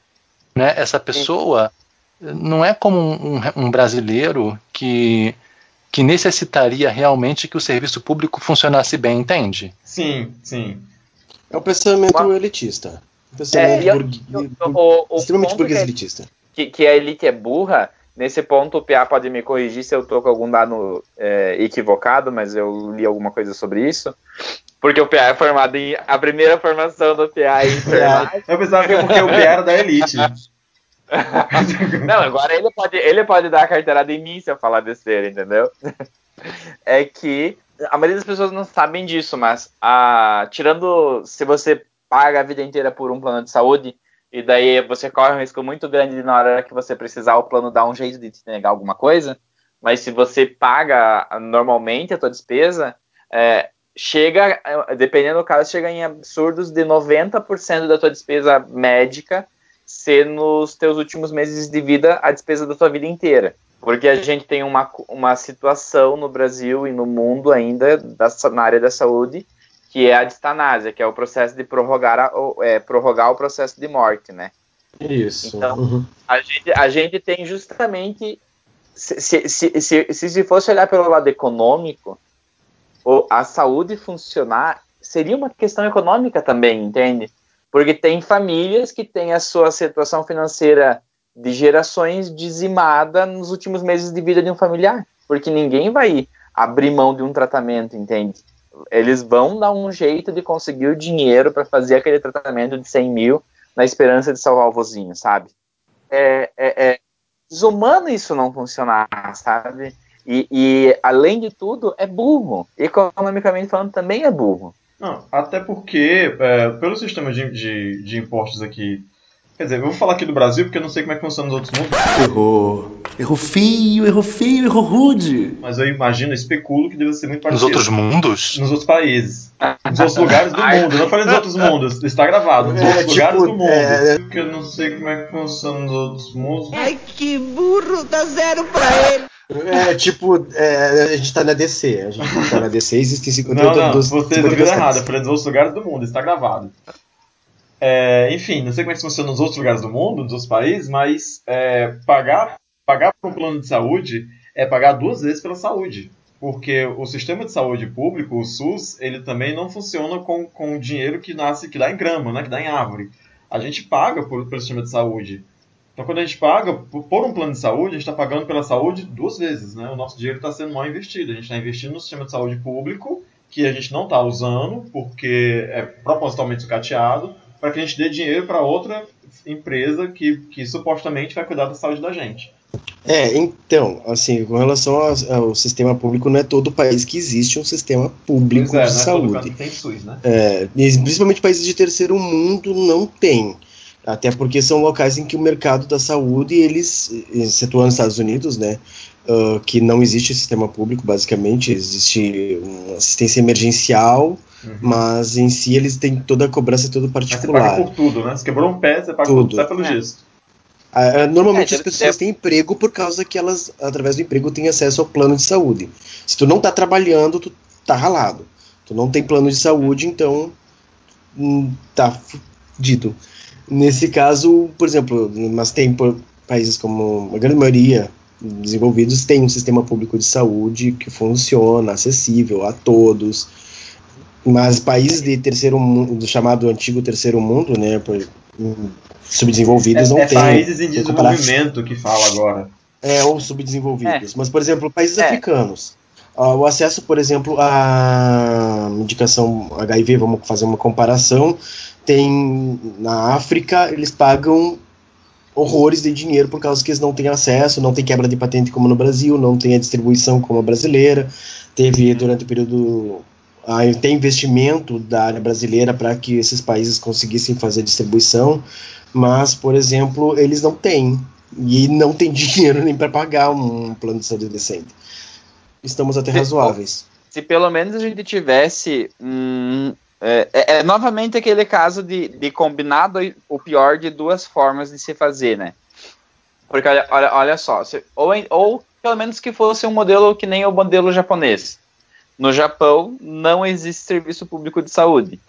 né? Essa pessoa não é como um, um brasileiro que que necessitaria realmente que o serviço público funcionasse bem, entende? Sim, sim. É um pensamento elitista. É, eu- eu- o, o extremamente burguês que, elitista. que, que a elite é burra, nesse ponto o PA pode me corrigir se eu tô com algum dado é, equivocado, mas eu li alguma coisa sobre isso. Porque o PA é formado em. A primeira formação do PA é em <laughs> enfermagem. Eu pensava que é porque o P era da elite. <laughs> <laughs> Não, agora ele pode, ele pode dar a carteirada em mim se eu falar besteira, entendeu? É que a maioria das pessoas não sabem disso, mas a, tirando se você paga a vida inteira por um plano de saúde, e daí você corre um risco muito grande de na hora que você precisar o plano dar um jeito de te negar alguma coisa, mas se você paga normalmente a tua despesa, é, chega, é, dependendo do caso, chega em absurdos de 90% da tua despesa médica ser nos teus últimos meses de vida a despesa da tua vida inteira. Porque a gente tem uma, uma situação no Brasil e no mundo ainda da, na área da saúde que é a distanásia, que é o processo de prorrogar, a, o- é, prorrogar o processo de morte, né? Isso. Então, uhum. A gente, a gente tem justamente. Se, se, se, se, se se fosse olhar pelo lado econômico, a saúde funcionar seria uma questão econômica também, entende? Porque tem famílias que têm a sua situação financeira de gerações dizimada nos últimos meses de vida de um familiar. Porque ninguém vai abrir mão de um tratamento, entende? Eles vão dar um jeito de conseguir o dinheiro para fazer aquele tratamento de 100 mil na esperança de salvar o vozinho, sabe? É, é, é desumano isso não funcionar, sabe? E, e, além de tudo, é burro. Economicamente falando, também é burro. Não, até porque, é, pelo sistema de, de, de impostos aqui. Quer dizer, eu vou falar aqui do Brasil porque eu não sei como é que funciona nos outros mundos, Errou. Errou feio, errou feio, errou rude. mas eu imagino, especulo que deve ser muito Nos parecido. outros mundos? Nos outros países. Nos outros lugares do mundo. Eu não falei nos outros mundos. Está gravado. Nos É, outros tipo, lugares do mundo. é- Porque eu não sei como é que funciona nos outros mundos. Ai, que burro, dá zero pra ele. É, tipo, é, a gente tá na DC. A gente tá na DC, existem 58 Não, não, dos- vocês 52 ouviram errado. Eu falei nos outros lugares do mundo. Está gravado. É, enfim, não sei como é que funciona nos outros lugares do mundo, nos outros países, mas é, pagar, pagar por um plano de saúde é pagar duas vezes pela saúde. Porque o sistema de saúde público, o SUS, ele também não funciona com, com o dinheiro que nasce, que dá em grama, né, que dá em árvore. A gente paga por, pelo sistema de saúde. Então, quando a gente paga por, um plano de saúde, a gente está pagando pela saúde duas vezes. Né? O nosso dinheiro está sendo mal investido. A gente está investindo no sistema de saúde público, que a gente não está usando, porque é propositalmente sucateado, para que a gente dê dinheiro para outra empresa que, que supostamente vai cuidar da saúde da gente. É, então, assim, com relação ao, ao sistema público, não é todo país que existe um sistema público é, de é saúde. tem SUS, né? É, principalmente países de terceiro mundo não tem. Até porque são locais em que o mercado da saúde, eles, excetuando os Estados Unidos, né, uh, que não existe sistema público, basicamente, existe uma assistência emergencial, Uhum. mas em si eles têm toda a cobrança toda Mas você particular. paga por tudo, né? Você quebrou um pé, você paga Tudo. por, só pelo É. gesto. Ah, normalmente É, as pessoas têm emprego por causa que elas, através do emprego, têm acesso ao plano de saúde. Se tu não tá trabalhando, tu tá ralado. Tu não tem plano de saúde, então hum, tá fudido. Nesse caso, por exemplo, mas tem por- países como a grande maioria desenvolvidos tem um sistema público de saúde que funciona, acessível a todos. Mas países de terceiro mundo, do chamado antigo terceiro mundo, né, por- subdesenvolvidos não É, é tem. países em desenvolvimento que fala agora. é, ou subdesenvolvidos. Mas, por exemplo, países É. africanos. Ah, o acesso, por exemplo, à medicação HIV, vamos fazer uma comparação, tem na África, eles pagam horrores de dinheiro por causa que eles não têm acesso, não tem quebra de patente como no Brasil, não tem a distribuição como a brasileira. Teve durante o período a ter investimento da área brasileira para que esses países conseguissem fazer distribuição, mas, por exemplo, eles não têm. E não tem <laughs> dinheiro nem para pagar um plano de saúde decente. Estamos até razoáveis. Se pelo menos a gente tivesse é, é, é, novamente aquele caso de, de combinar do, o pior de duas formas de se fazer, né? Porque olha, olha, olha só, se, ou, ou pelo menos que fosse um modelo que nem o modelo japonês. No Japão não existe serviço público de saúde,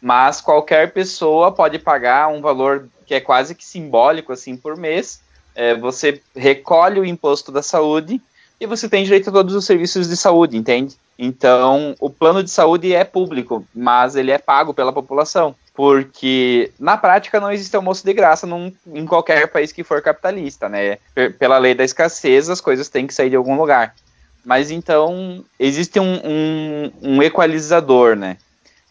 mas qualquer pessoa pode pagar um valor que é quase que simbólico assim por mês. É, você recolhe o imposto da saúde e você tem direito a todos os serviços de saúde, entende? Então, o plano de saúde é público, mas ele é pago pela população. Porque, na prática, não existe almoço de graça num, em qualquer país que for capitalista, né? Pela lei da escassez, as coisas têm que sair de algum lugar. Mas então, existe um, um, um equalizador, né?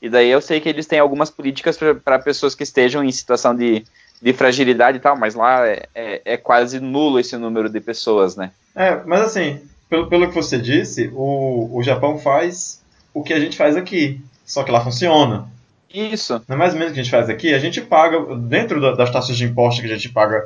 E daí eu sei que eles têm algumas políticas para pessoas que estejam em situação de, de fragilidade e tal, mas lá é, é, é, quase nulo esse número de pessoas, né? É, mas assim, pelo, pelo que você disse, o, o Japão faz o que a gente faz aqui, só que lá funciona. Isso. Não é mais ou menos o que a gente faz aqui, a gente paga, dentro das taxas de imposto que a gente paga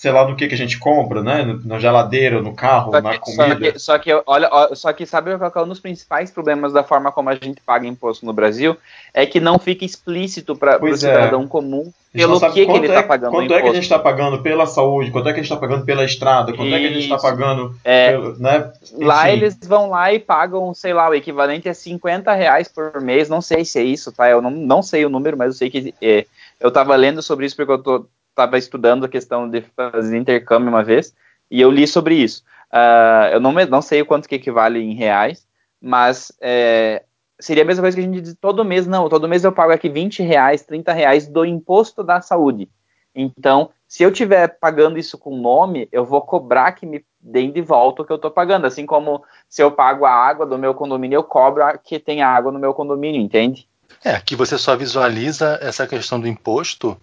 sei lá, no que, que a gente compra, né? Na geladeira, no carro, na comida. Só que, só que, olha, só que sabe qual é um dos principais problemas da forma como a gente paga imposto no Brasil? É que não fica explícito para o é. cidadão comum pelo que, que ele está é, pagando Quanto é que a gente está pagando pela saúde, quanto é que a gente está pagando pela estrada, quanto Isso. é que a gente está pagando é, pelo, né? Lá eles vão lá e pagam, sei lá, o equivalente a 50 reais por mês, não sei se é isso, tá? Eu não, não sei o número, mas eu sei que é, eu estava lendo sobre isso porque eu tô estava estudando a questão de fazer intercâmbio uma vez e eu li sobre isso. Uh, eu não, não sei o quanto que equivale em reais, mas é, seria a mesma coisa que a gente diz todo mês, não, todo mês eu pago aqui 20 reais, 30 reais do imposto da saúde. Então, se eu estiver pagando isso com nome, eu vou cobrar que me deem de volta o que eu estou pagando. Assim como se eu pago a água do meu condomínio, eu cobro que tem água no meu condomínio, entende? É, aqui você só visualiza essa questão do imposto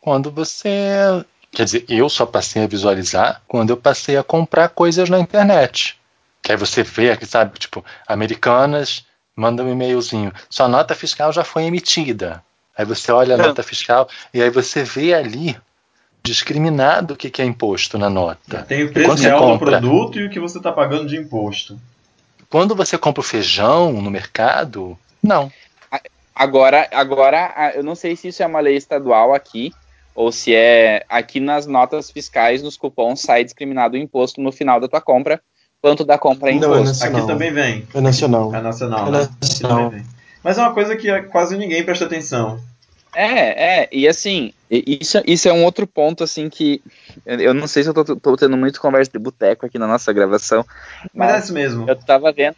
quando você. Quer dizer, eu só passei a visualizar quando eu passei a comprar coisas na internet. Que aí você vê aqui, sabe, tipo, americanas mandam um e-mailzinho. Sua nota fiscal já foi emitida. Aí você olha a nota fiscal e aí você vê ali discriminado o que, que é imposto na nota. Tem o preço real compra, do produto e o que você está pagando de imposto. Quando você compra o feijão no mercado, não. Agora, agora, eu não sei se isso é uma lei estadual aqui, ou se é aqui nas notas fiscais, nos cupons, sai discriminado o imposto no final da tua compra, quanto da compra é imposto. Não, é aqui também vem. É nacional. É nacional, é né? nacional. Mas é uma coisa que quase ninguém presta atenção. É, é, e assim, isso, isso é um outro ponto, assim, que eu não sei se eu tô, tô tendo muito conversa de boteco aqui na nossa gravação. Mas, mas é isso mesmo. Eu tava vendo,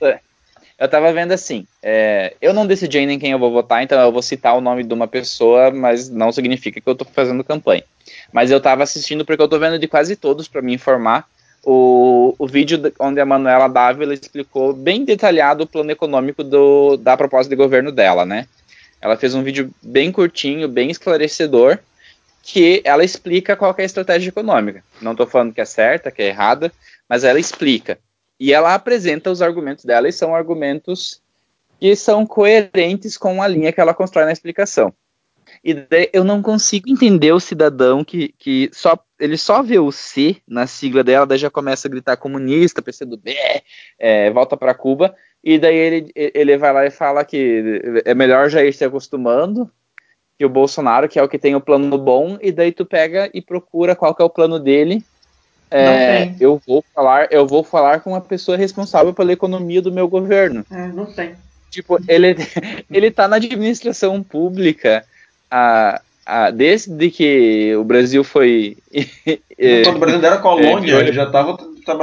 eu tava vendo assim, é, eu não decidi ainda em quem eu vou votar, então eu vou citar o nome de uma pessoa, mas não significa que eu tô fazendo campanha. Mas eu tava assistindo porque eu tô vendo de quase todos para me informar o, o vídeo onde a Manuela Dávila explicou bem detalhado o plano econômico do, da proposta de governo dela, né? Ela fez um vídeo bem curtinho, bem esclarecedor, que ela explica qual é a estratégia econômica. Não estou falando que é certa, que é errada, mas ela explica. E ela apresenta os argumentos dela e são argumentos que são coerentes com a linha que ela constrói na explicação. E eu não consigo entender o cidadão que, que só ele só vê o C na sigla dela, daí já começa a gritar comunista, PCdoB, é, volta para Cuba, e daí ele, ele vai lá e fala que é melhor já ir se acostumando, que o Bolsonaro, que é o que tem o plano bom, e daí tu pega e procura qual que é o plano dele, é, eu vou falar, eu vou falar com a pessoa responsável pela economia do meu governo. É, não tem. Tipo, ele, <laughs> ele tá na administração pública a, a, desde que o Brasil foi. Quando o Brasil era colônia, ele já, tava,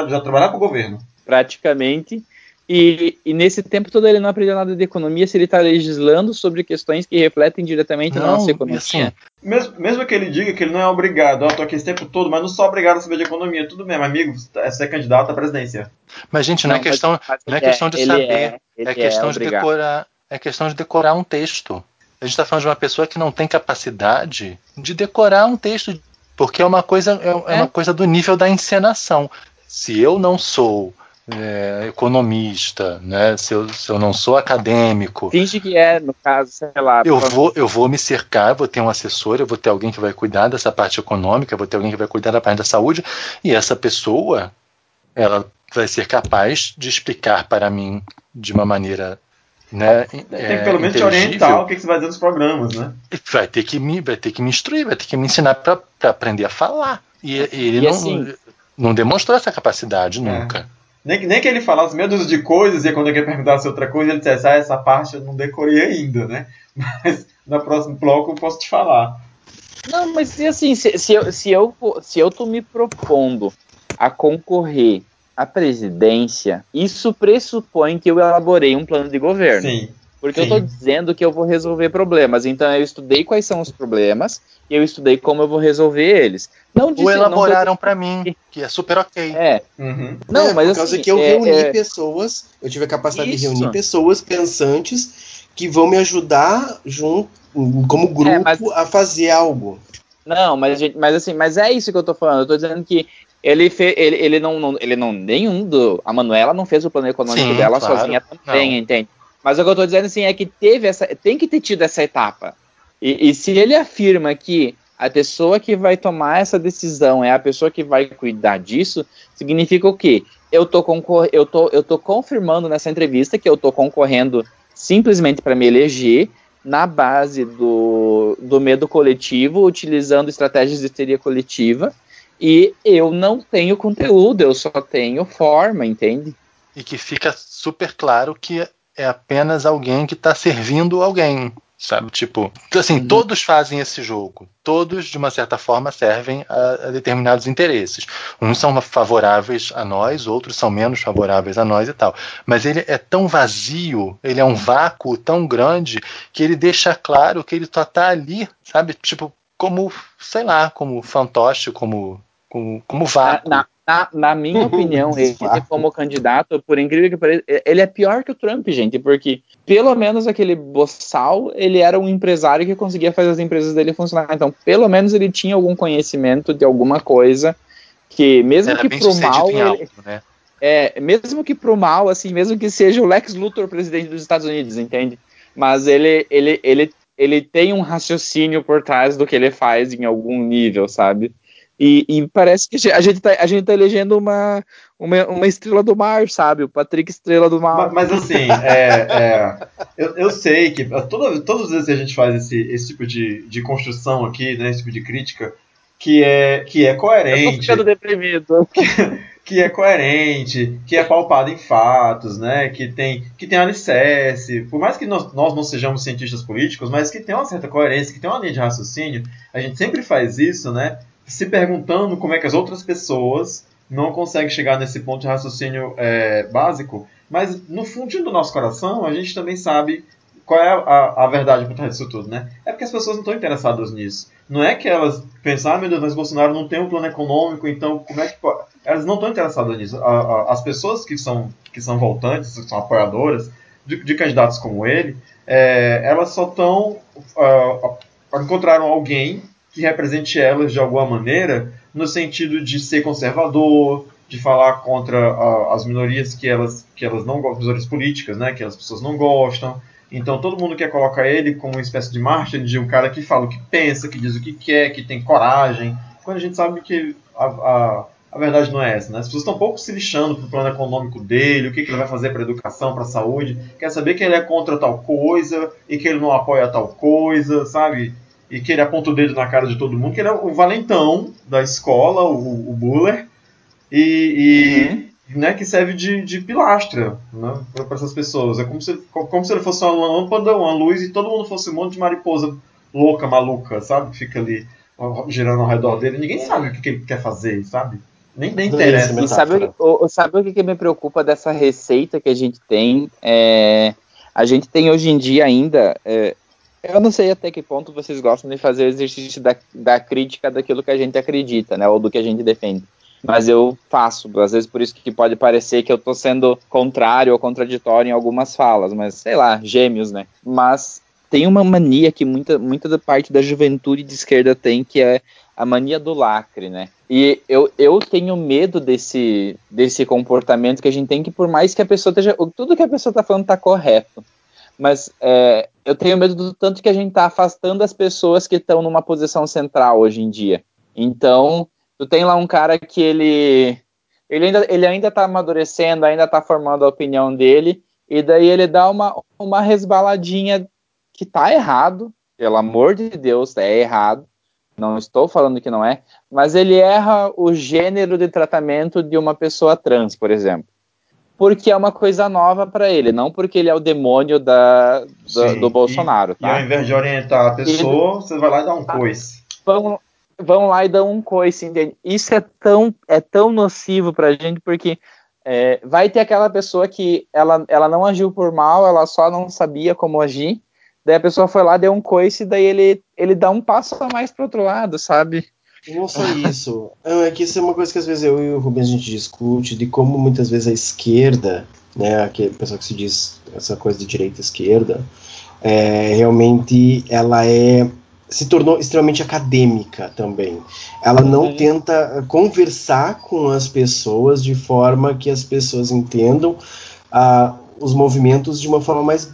já trabalhava para o governo. Praticamente. E, e, nesse tempo todo ele não aprendeu nada de economia se ele está legislando sobre questões que refletem diretamente não, na nossa economia. Assim, mesmo, mesmo que ele diga que ele não é obrigado, eu tô aqui esse tempo todo, mas não sou obrigado a saber de economia, tudo bem, amigo, você é candidato à presidência. Mas, gente, não, é não é questão, mas, não é questão de saber, é, é questão é de decorar. É questão de decorar um texto. A gente está falando de uma pessoa que não tem capacidade de decorar um texto, porque é uma coisa, é, é uma coisa do nível da encenação. Se eu não sou é, economista, né? Se eu, se eu não sou acadêmico, Finge que é, no caso, sei lá. eu pra- vou, eu vou me cercar, vou ter um assessor, eu vou ter alguém que vai cuidar dessa parte econômica, vou ter alguém que vai cuidar da parte da saúde, e essa pessoa, ela vai ser capaz de explicar para mim de uma maneira, né? Tem é, que pelo menos te orientar o que, que você vai dizer nos programas, né? vai ter que me, vai ter que me instruir, vai ter que me ensinar para aprender a falar. E, e ele E não, assim- não demonstrou essa capacidade É. nunca. Nem, que- nem que ele falasse meia dúzia de coisas e quando alguém perguntasse outra coisa, ele dissesse, ah, essa parte eu não decorei ainda, né? <laughs> Mas no próximo bloco eu posso te falar. Não, mas assim, se, se, eu, se, eu, se eu tô me propondo a concorrer à presidência, isso pressupõe que eu elaborei um plano de governo. Sim. Porque sim. eu tô dizendo que eu vou resolver problemas. Então eu estudei quais são os problemas e eu estudei como eu vou resolver eles. Não disse, Ou não tô- elaboraram para mim, que é super ok. É, Uhum. não, É, mas por causa assim, que eu é- reuni é- pessoas, eu tive a capacidade Isso. de reunir pessoas pensantes que vão me ajudar junto, como grupo É, mas- a fazer algo. Não, mas, gente, mas assim, mas é isso que eu tô falando. Eu tô dizendo que ele fez, ele, ele não, não- ele não, nenhum do, a Manuela não fez o plano econômico Sim, dela claro. sozinha também, Não. entende? Mas o que eu tô dizendo assim é que teve essa, tem que ter tido essa etapa. E, e se ele afirma que a pessoa que vai tomar essa decisão é a pessoa que vai cuidar disso, significa o quê? Eu tô, concor eu tô, eu tô confirmando nessa entrevista que eu tô concorrendo simplesmente para me eleger na base do, do medo coletivo, utilizando estratégias de histeria coletiva, e eu não tenho conteúdo, eu só tenho forma, entende? E que fica super claro que é apenas alguém que está servindo alguém. Sabe, tipo, assim, Uhum. todos fazem esse jogo. Todos, de uma certa forma, servem a, a determinados interesses. Uns são favoráveis a nós, outros são menos favoráveis a nós e tal. Mas ele é tão vazio, ele é um vácuo tão grande, que ele deixa claro que ele só tá ali, sabe? Tipo, como, sei lá, como fantoche, como, como, como vácuo. Na, na, na minha opinião, ele como candidato, por incrível que pareça, ele é pior que o Trump, gente, porque pelo menos aquele boçal, ele era um empresário que conseguia fazer as empresas dele funcionar. Então, pelo menos ele tinha algum conhecimento de alguma coisa que, mesmo Era que pro mal, ele, algo, né? É, mesmo que pro mal, assim, mesmo que seja o Lex Luthor presidente dos Estados Unidos, entende? Mas ele, ele, ele, ele tem um raciocínio por trás do que ele faz em algum nível, sabe? E, e parece que a gente tá, a gente tá elegendo uma, uma, uma estrela do mar, sabe? O Patrick Estrela do Mal. Mas, mas, assim, é, é, eu, eu sei que toda, todas as vezes que a gente faz esse, esse tipo de, de construção aqui, né, esse tipo de crítica, que é, que é Eu tô coerente, ficando deprimido. <laughs> que é coerente, que é pautado em fatos, né, que tem, que tem alicerce, por mais que nós, nós não sejamos cientistas políticos, mas que tem uma certa coerência, que tem uma linha de raciocínio, a gente sempre faz isso, né, se perguntando como é que as outras pessoas não conseguem chegar nesse ponto de raciocínio é, básico, mas no fundo do nosso coração a gente também sabe qual é a, a verdade por trás disso tudo, né? É porque as pessoas não estão interessadas nisso. Não é que elas pensam, ah, meu Deus, mas Bolsonaro não tem um plano econômico, então como é que pode? Elas não estão interessadas nisso. A, a, as pessoas que são, que são voltantes, que são apoiadoras de, de candidatos como ele, é, elas só estão. Uh, encontraram alguém que represente elas de alguma maneira, no sentido de ser conservador, de falar contra uh, as minorias que elas, que elas não gostam, minorias políticas, né, que as pessoas não gostam. Então todo mundo quer colocar ele como uma espécie de Martin, de um cara que fala o que pensa, que diz o que quer, que tem coragem, quando a gente sabe que a, a, a verdade não é essa. Né? As pessoas estão um pouco se lixando pro plano econômico dele, o que, que ele vai fazer para educação, para saúde, quer saber que ele é contra tal coisa e que ele não apoia tal coisa, sabe? E que ele aponta o dedo na cara de todo mundo, que ele é o valentão da escola, o, o Buller, e, e uhum. né, que serve de, de pilastra né, para essas pessoas. É como se, como se ele fosse uma lâmpada, uma luz, e todo mundo fosse um monte de mariposa louca, maluca, sabe? Fica ali girando ao redor dele. Ninguém sabe o que, que ele quer fazer, sabe? Nem, nem interessa. E sabe, o, sabe o que me preocupa dessa receita que a gente tem? É, a gente tem hoje em dia ainda. É, eu não sei até que ponto vocês gostam de fazer o exercício da, da crítica daquilo que a gente acredita, né? Ou do que a gente defende mas eu faço, às vezes por isso que pode parecer que eu tô sendo contrário ou contraditório em algumas falas, mas sei lá, gêmeos, né? Mas tem uma mania que muita, muita da parte da juventude de esquerda tem, que é a mania do lacre, né? E eu, eu tenho medo desse, desse comportamento que a gente tem que, por mais que a pessoa esteja. Tudo que a pessoa está falando está correto. Mas é, eu tenho medo do tanto que a gente está afastando as pessoas que estão numa posição central hoje em dia. Então, tu tem lá um cara que ele. Ele ainda, ele ainda tá amadurecendo, ainda está formando a opinião dele, e daí ele dá uma, uma resbaladinha que tá errado, pelo amor de Deus, é errado. Não estou falando que não é, mas ele erra o gênero de tratamento de uma pessoa trans, por exemplo. Porque é uma coisa nova para ele, não porque ele é o demônio da, do, do Bolsonaro. Tá? e ao invés de orientar a pessoa, você vai lá e dá um coice. Vão, vão lá e dão um coice, entende? Isso é tão, é tão nocivo pra gente, porque é, vai ter aquela pessoa que ela, ela não agiu por mal, ela só não sabia como agir, daí a pessoa foi lá, deu um coice, daí ele, ele dá um passo a mais pro outro lado, sabe? Não só isso. É que isso é uma coisa que às vezes eu e o Rubens a gente discute, de como muitas vezes a esquerda, né, aquele pessoal que se diz essa coisa de direita e esquerda, é, realmente ela é se tornou extremamente acadêmica também. Ela não Uhum. tenta conversar com as pessoas de forma que as pessoas entendam ah, os movimentos de uma forma mais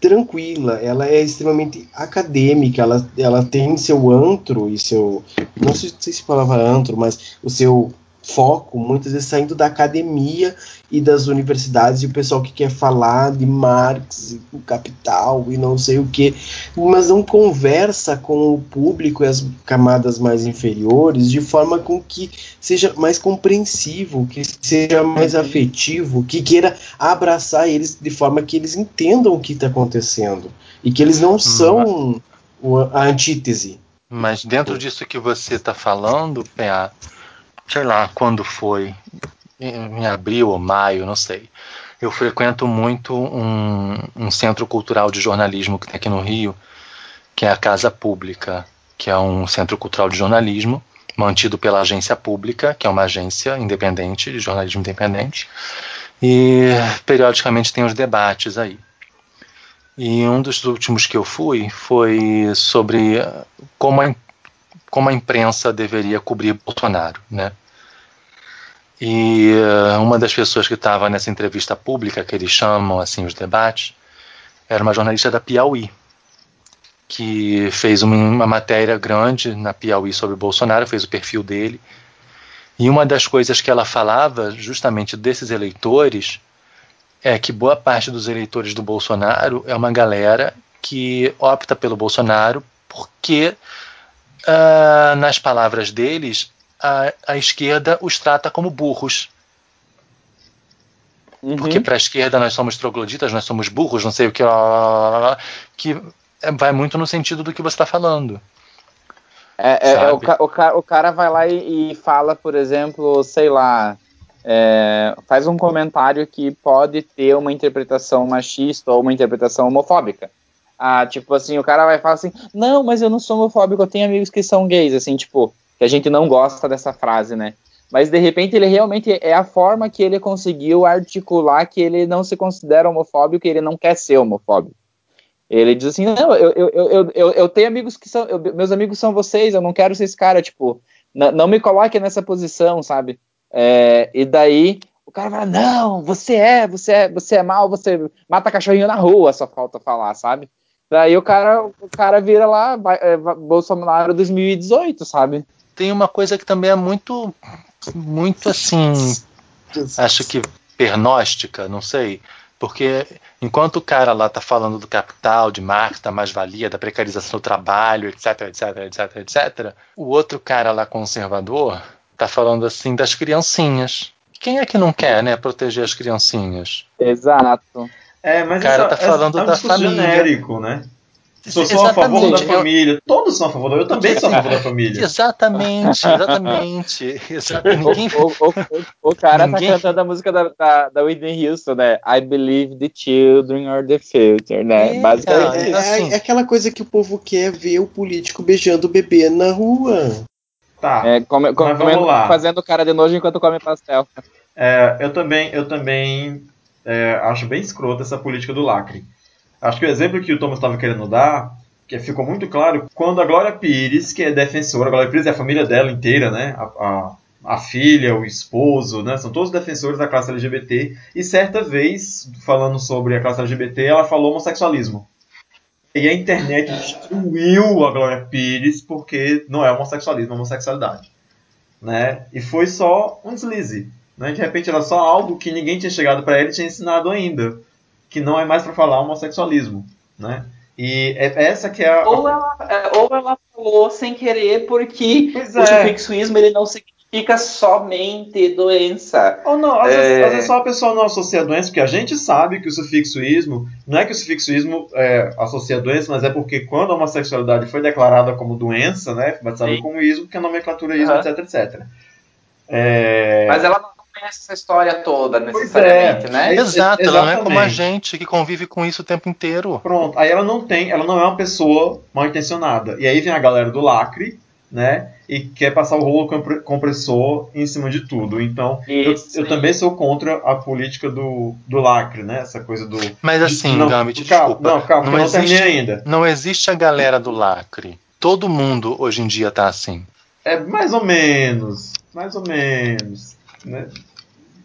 tranquila. Ela é extremamente acadêmica. Ela, ela tem seu antro e seu não sei, se falava antro, mas o seu foco muitas vezes saindo da academia e das universidades e o pessoal que quer falar de Marx e o capital e não sei o que, mas não conversa com o público e as camadas mais inferiores de forma com que seja mais compreensivo, que seja mais afetivo, que queira abraçar eles de forma que eles entendam o que está acontecendo e que eles não são o- a antítese. Mas dentro disso que você está falando, PA, sei lá quando foi, em, abril ou maio, não sei. Eu frequento muito um, um centro cultural de jornalismo que tem aqui no Rio, que é a Casa Pública, que é um centro cultural de jornalismo mantido pela agência pública, que é uma agência independente, de jornalismo independente, e periodicamente tem os debates aí. E um dos últimos que eu fui foi sobre como a, como a imprensa deveria cobrir Bolsonaro, né? E eh, uma das pessoas que estava nessa entrevista pública, que eles chamam assim os debates, era uma jornalista da Piauí, que fez uma, uma matéria grande na Piauí sobre Bolsonaro, fez o perfil dele. E uma das coisas que ela falava, justamente desses eleitores, é que boa parte dos eleitores do Bolsonaro é uma galera que opta pelo Bolsonaro porque, ah, nas palavras deles, a, a esquerda os trata como burros. Uhum. Porque para a esquerda nós somos trogloditas, nós somos burros, não sei o que, que é- vai muito no sentido do que você está falando. É, é- é o, o o cara vai lá e, e fala, por exemplo, sei lá, é, faz um comentário que pode ter uma interpretação machista ou uma interpretação homofóbica. Ah, tipo assim, o cara vai falar assim, não, mas eu não sou homofóbico, eu tenho amigos que são gays, assim, tipo, que a gente não gosta dessa frase, né? Mas de repente ele realmente é a forma que ele conseguiu articular que ele não se considera homofóbico e ele não quer ser homofóbico. Ele diz assim, não, eu, eu, eu, eu, eu tenho amigos que são, eu- meus amigos são vocês, eu não quero ser esse cara, tipo, não me coloque nessa posição, sabe? É, e daí o cara fala, não, você é, você é, você é mal, você mata cachorrinho na rua, só falta falar, sabe? Daí o cara, o cara vira lá, é, Bolsonaro 2018, sabe? Tem uma coisa que também é muito, muito assim, acho que pernóstica, não sei. Porque enquanto o cara lá tá falando do capital, de Marx, da mais-valia, da precarização do trabalho, etc, etc, etc, etc, o outro cara lá conservador tá falando assim das criancinhas. Quem é que não quer, né, proteger as criancinhas? Exato. É, mas O cara essa, tá falando essa é um da discurso família. genérico, né? Sou só a favor da Exatamente, eu- família. Todos são a favor da Eu também sou a favor da família. Exatamente, exatamente. <laughs> exatamente. Ninguém O, o, o, o cara Ninguém- tá cantando a música da, da, da Whitney Houston, né? I believe the children are the future, né? É, Basicamente É, isso. é- assim. é aquela coisa que o povo quer ver o político beijando o bebê na rua. Tá. É, come, Mas vamos comendo, lá. fazendo cara de nojo enquanto come pastel. É, eu também, eu também é, acho bem escroto essa política do lacre. Acho que o exemplo que o Thomas estava querendo dar que ficou muito claro quando a Glória Pires, que é defensora, a Glória Pires é a família dela inteira, né? A, a, a filha, o esposo, né? São todos defensores da classe LGBT. E certa vez, falando sobre a classe LGBT, ela falou homossexualismo. E a internet destruiu a Glória Pires porque não é homossexualismo, é homossexualidade. Né? E foi só um deslize. Né? De repente era só algo que ninguém tinha chegado para ele e tinha ensinado ainda. Que não é mais para falar homossexualismo. Né? E é essa que é a. Ou ela, é, ou ela falou sem querer, porque Pois o é. sufixoísmo ele não significa somente doença. Ou não, às, É. vezes, às vezes só a pessoa não associa a doença, porque a gente sabe que o sufixoísmo, não é que o sufixoísmo é, associa a doença, mas é porque quando a homossexualidade foi declarada como doença, né, batizada como ismo, que é nomenclatura ismo, Aham. etc, etc. É, Mas ela não conhece essa história toda, Pois necessariamente, é. né? Ex- Exato, ela não é como a exatamente. gente que convive com isso o tempo inteiro. Pronto, aí ela não tem, ela não é uma pessoa mal intencionada. E aí vem a galera do lacre, né, e quer passar o rolo compre- compressor em cima de tudo. Então, eu, Isso, eu sim. também sou contra a política do, do lacre, né, essa coisa do... Mas assim, não, Gambit, calma, desculpa. Não, calma, não eu não terminei existe, ainda. não existe a galera do lacre. Todo mundo hoje em dia tá assim. É mais ou menos, mais ou menos, né?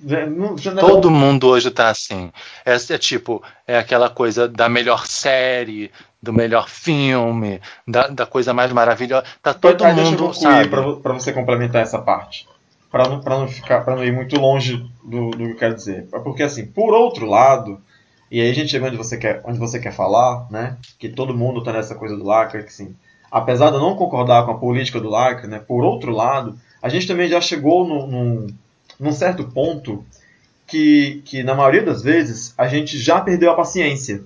Já, não, já não é- Todo mundo hoje tá assim. É, é tipo, é aquela coisa da melhor série, do melhor filme, da, da coisa mais maravilhosa. Tá todo Aí deixa eu mundo, concluir pra pra você complementar essa parte. Pra não, pra não ficar, para não ir muito longe do, do que eu quero dizer. Porque assim, por outro lado, e aí a gente chega onde você quer, onde você quer falar, né? Que todo mundo tá nessa coisa do lacre, que assim, apesar de eu não concordar com a política do lacre, né? Por outro lado, a gente também já chegou num, num, num certo ponto que, que na maioria das vezes a gente já perdeu a paciência.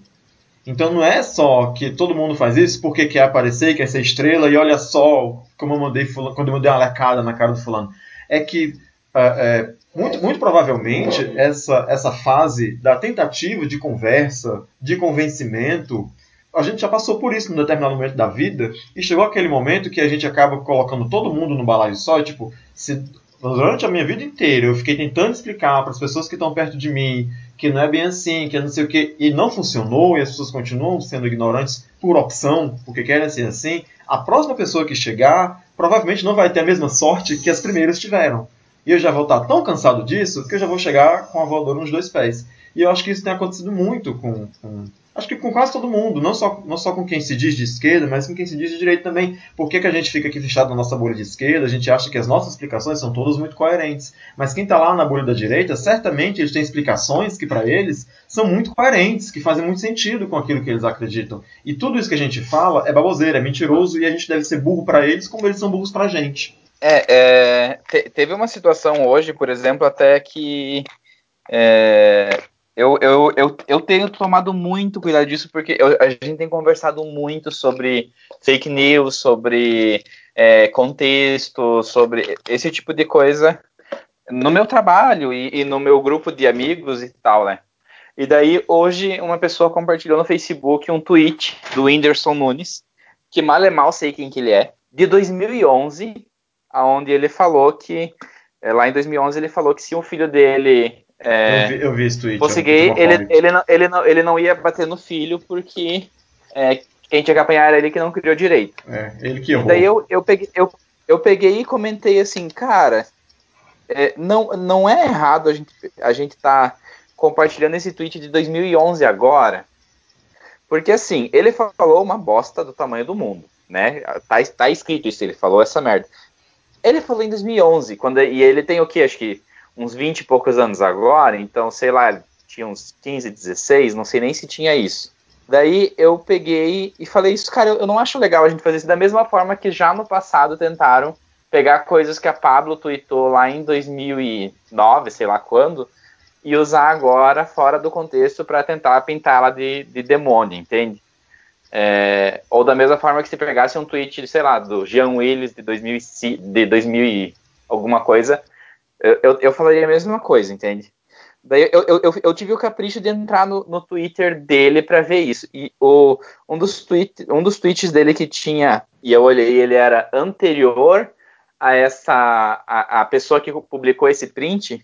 Então não é só que todo mundo faz isso porque quer aparecer, quer ser estrela e olha só como eu mandei fulano, quando eu mandei uma lecada na cara do fulano. É que é, é, muito, muito provavelmente essa, essa fase da tentativa de conversa, de convencimento, a gente já passou por isso num determinado momento da vida e chegou aquele momento que a gente acaba colocando todo mundo no balaio só, tipo, se durante a minha vida inteira eu fiquei tentando explicar para as pessoas que estão perto de mim que não é bem assim, que é não sei o que, e não funcionou, e as pessoas continuam sendo ignorantes por opção, porque querem ser assim, a próxima pessoa que chegar provavelmente não vai ter a mesma sorte que as primeiras tiveram. E eu já vou estar tão cansado disso que eu já vou chegar com a voadora nos dois pés. E eu acho que isso tem acontecido muito com, com acho que com quase todo mundo, não só, não só com quem se diz de esquerda, mas com quem se diz de direita também. Por que, que a gente fica aqui fechado na nossa bolha de esquerda? A gente acha que as nossas explicações são todas muito coerentes. Mas quem está lá na bolha da direita, certamente eles têm explicações que para eles são muito coerentes, que fazem muito sentido com aquilo que eles acreditam. E tudo isso que a gente fala é baboseira, é mentiroso e a gente deve ser burro para eles como eles são burros para a gente. É, é, te- teve uma situação hoje, por exemplo, até que é, eu, eu, eu, eu tenho tomado muito cuidado disso, porque eu- a gente tem conversado muito sobre fake news, sobre é, contexto, sobre esse tipo de coisa no meu trabalho e, e no meu grupo de amigos e tal, né? E daí, hoje, uma pessoa compartilhou no Facebook um tweet do Whindersson Nunes, que mal é mal sei quem que ele é, de 2011, onde ele falou que, é, lá em 2011, ele falou que se um filho dele é, Eu, vi, eu vi esse tweet. fosse é ele, ele, não, ele, não, ele não ia bater no filho porque é, quem tinha que apanhar era ele que não criou direito. É, ele que E errou. daí eu, eu, peguei, eu, eu peguei e comentei assim, cara, é, não, não é errado a gente, a gente tá compartilhando esse tweet de 2011 agora, porque assim, ele falou uma bosta do tamanho do mundo, né? Tá, tá escrito isso, ele falou essa merda. Ele falou em 2011, quando, e ele tem o que? Acho que uns 20 e poucos anos agora, então sei lá, tinha uns 15, 16, não sei nem se tinha isso. Daí eu peguei e falei isso, cara, eu não acho legal a gente fazer isso da mesma forma que já no passado tentaram pegar coisas que a Pablo tweetou lá em 2009, sei lá quando, e usar agora fora do contexto para tentar pintar ela de, de demônio, entende? É, ou da mesma forma que se pegasse um tweet, sei lá, do Jean Willis de 2000, e- de 2000 e alguma coisa, eu, eu, falaria a mesma coisa, entende? Daí eu, eu, eu, tive o capricho de entrar no, no Twitter dele para ver isso. E o, um, dos tweet, um dos tweets dele que tinha, e eu olhei, ele era anterior a essa a, a pessoa que publicou esse print,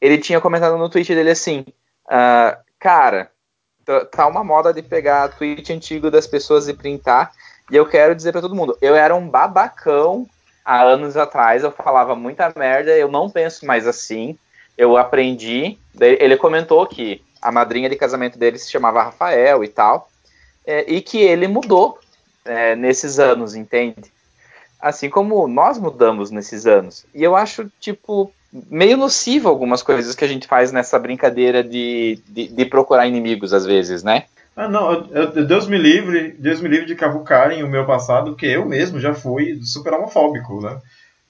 ele tinha comentado no tweet dele assim, ah, cara, tá- tá uma moda de pegar tweet antigo das pessoas e printar. E eu quero dizer pra todo mundo, eu era um babacão há anos atrás, eu falava muita merda, eu não penso mais assim. Eu aprendi. Ele comentou que a madrinha de casamento dele se chamava Rafael e tal, é, e que ele mudou é, nesses anos, entende? Assim como nós mudamos nesses anos. E eu acho, tipo, meio nocivo algumas coisas que a gente faz nessa brincadeira de, de, de procurar inimigos, às vezes, né? Ah, não, eu- eu- Deus me livre, Deus me livre de cavucarem o meu passado, porque eu mesmo já fui super homofóbico, né?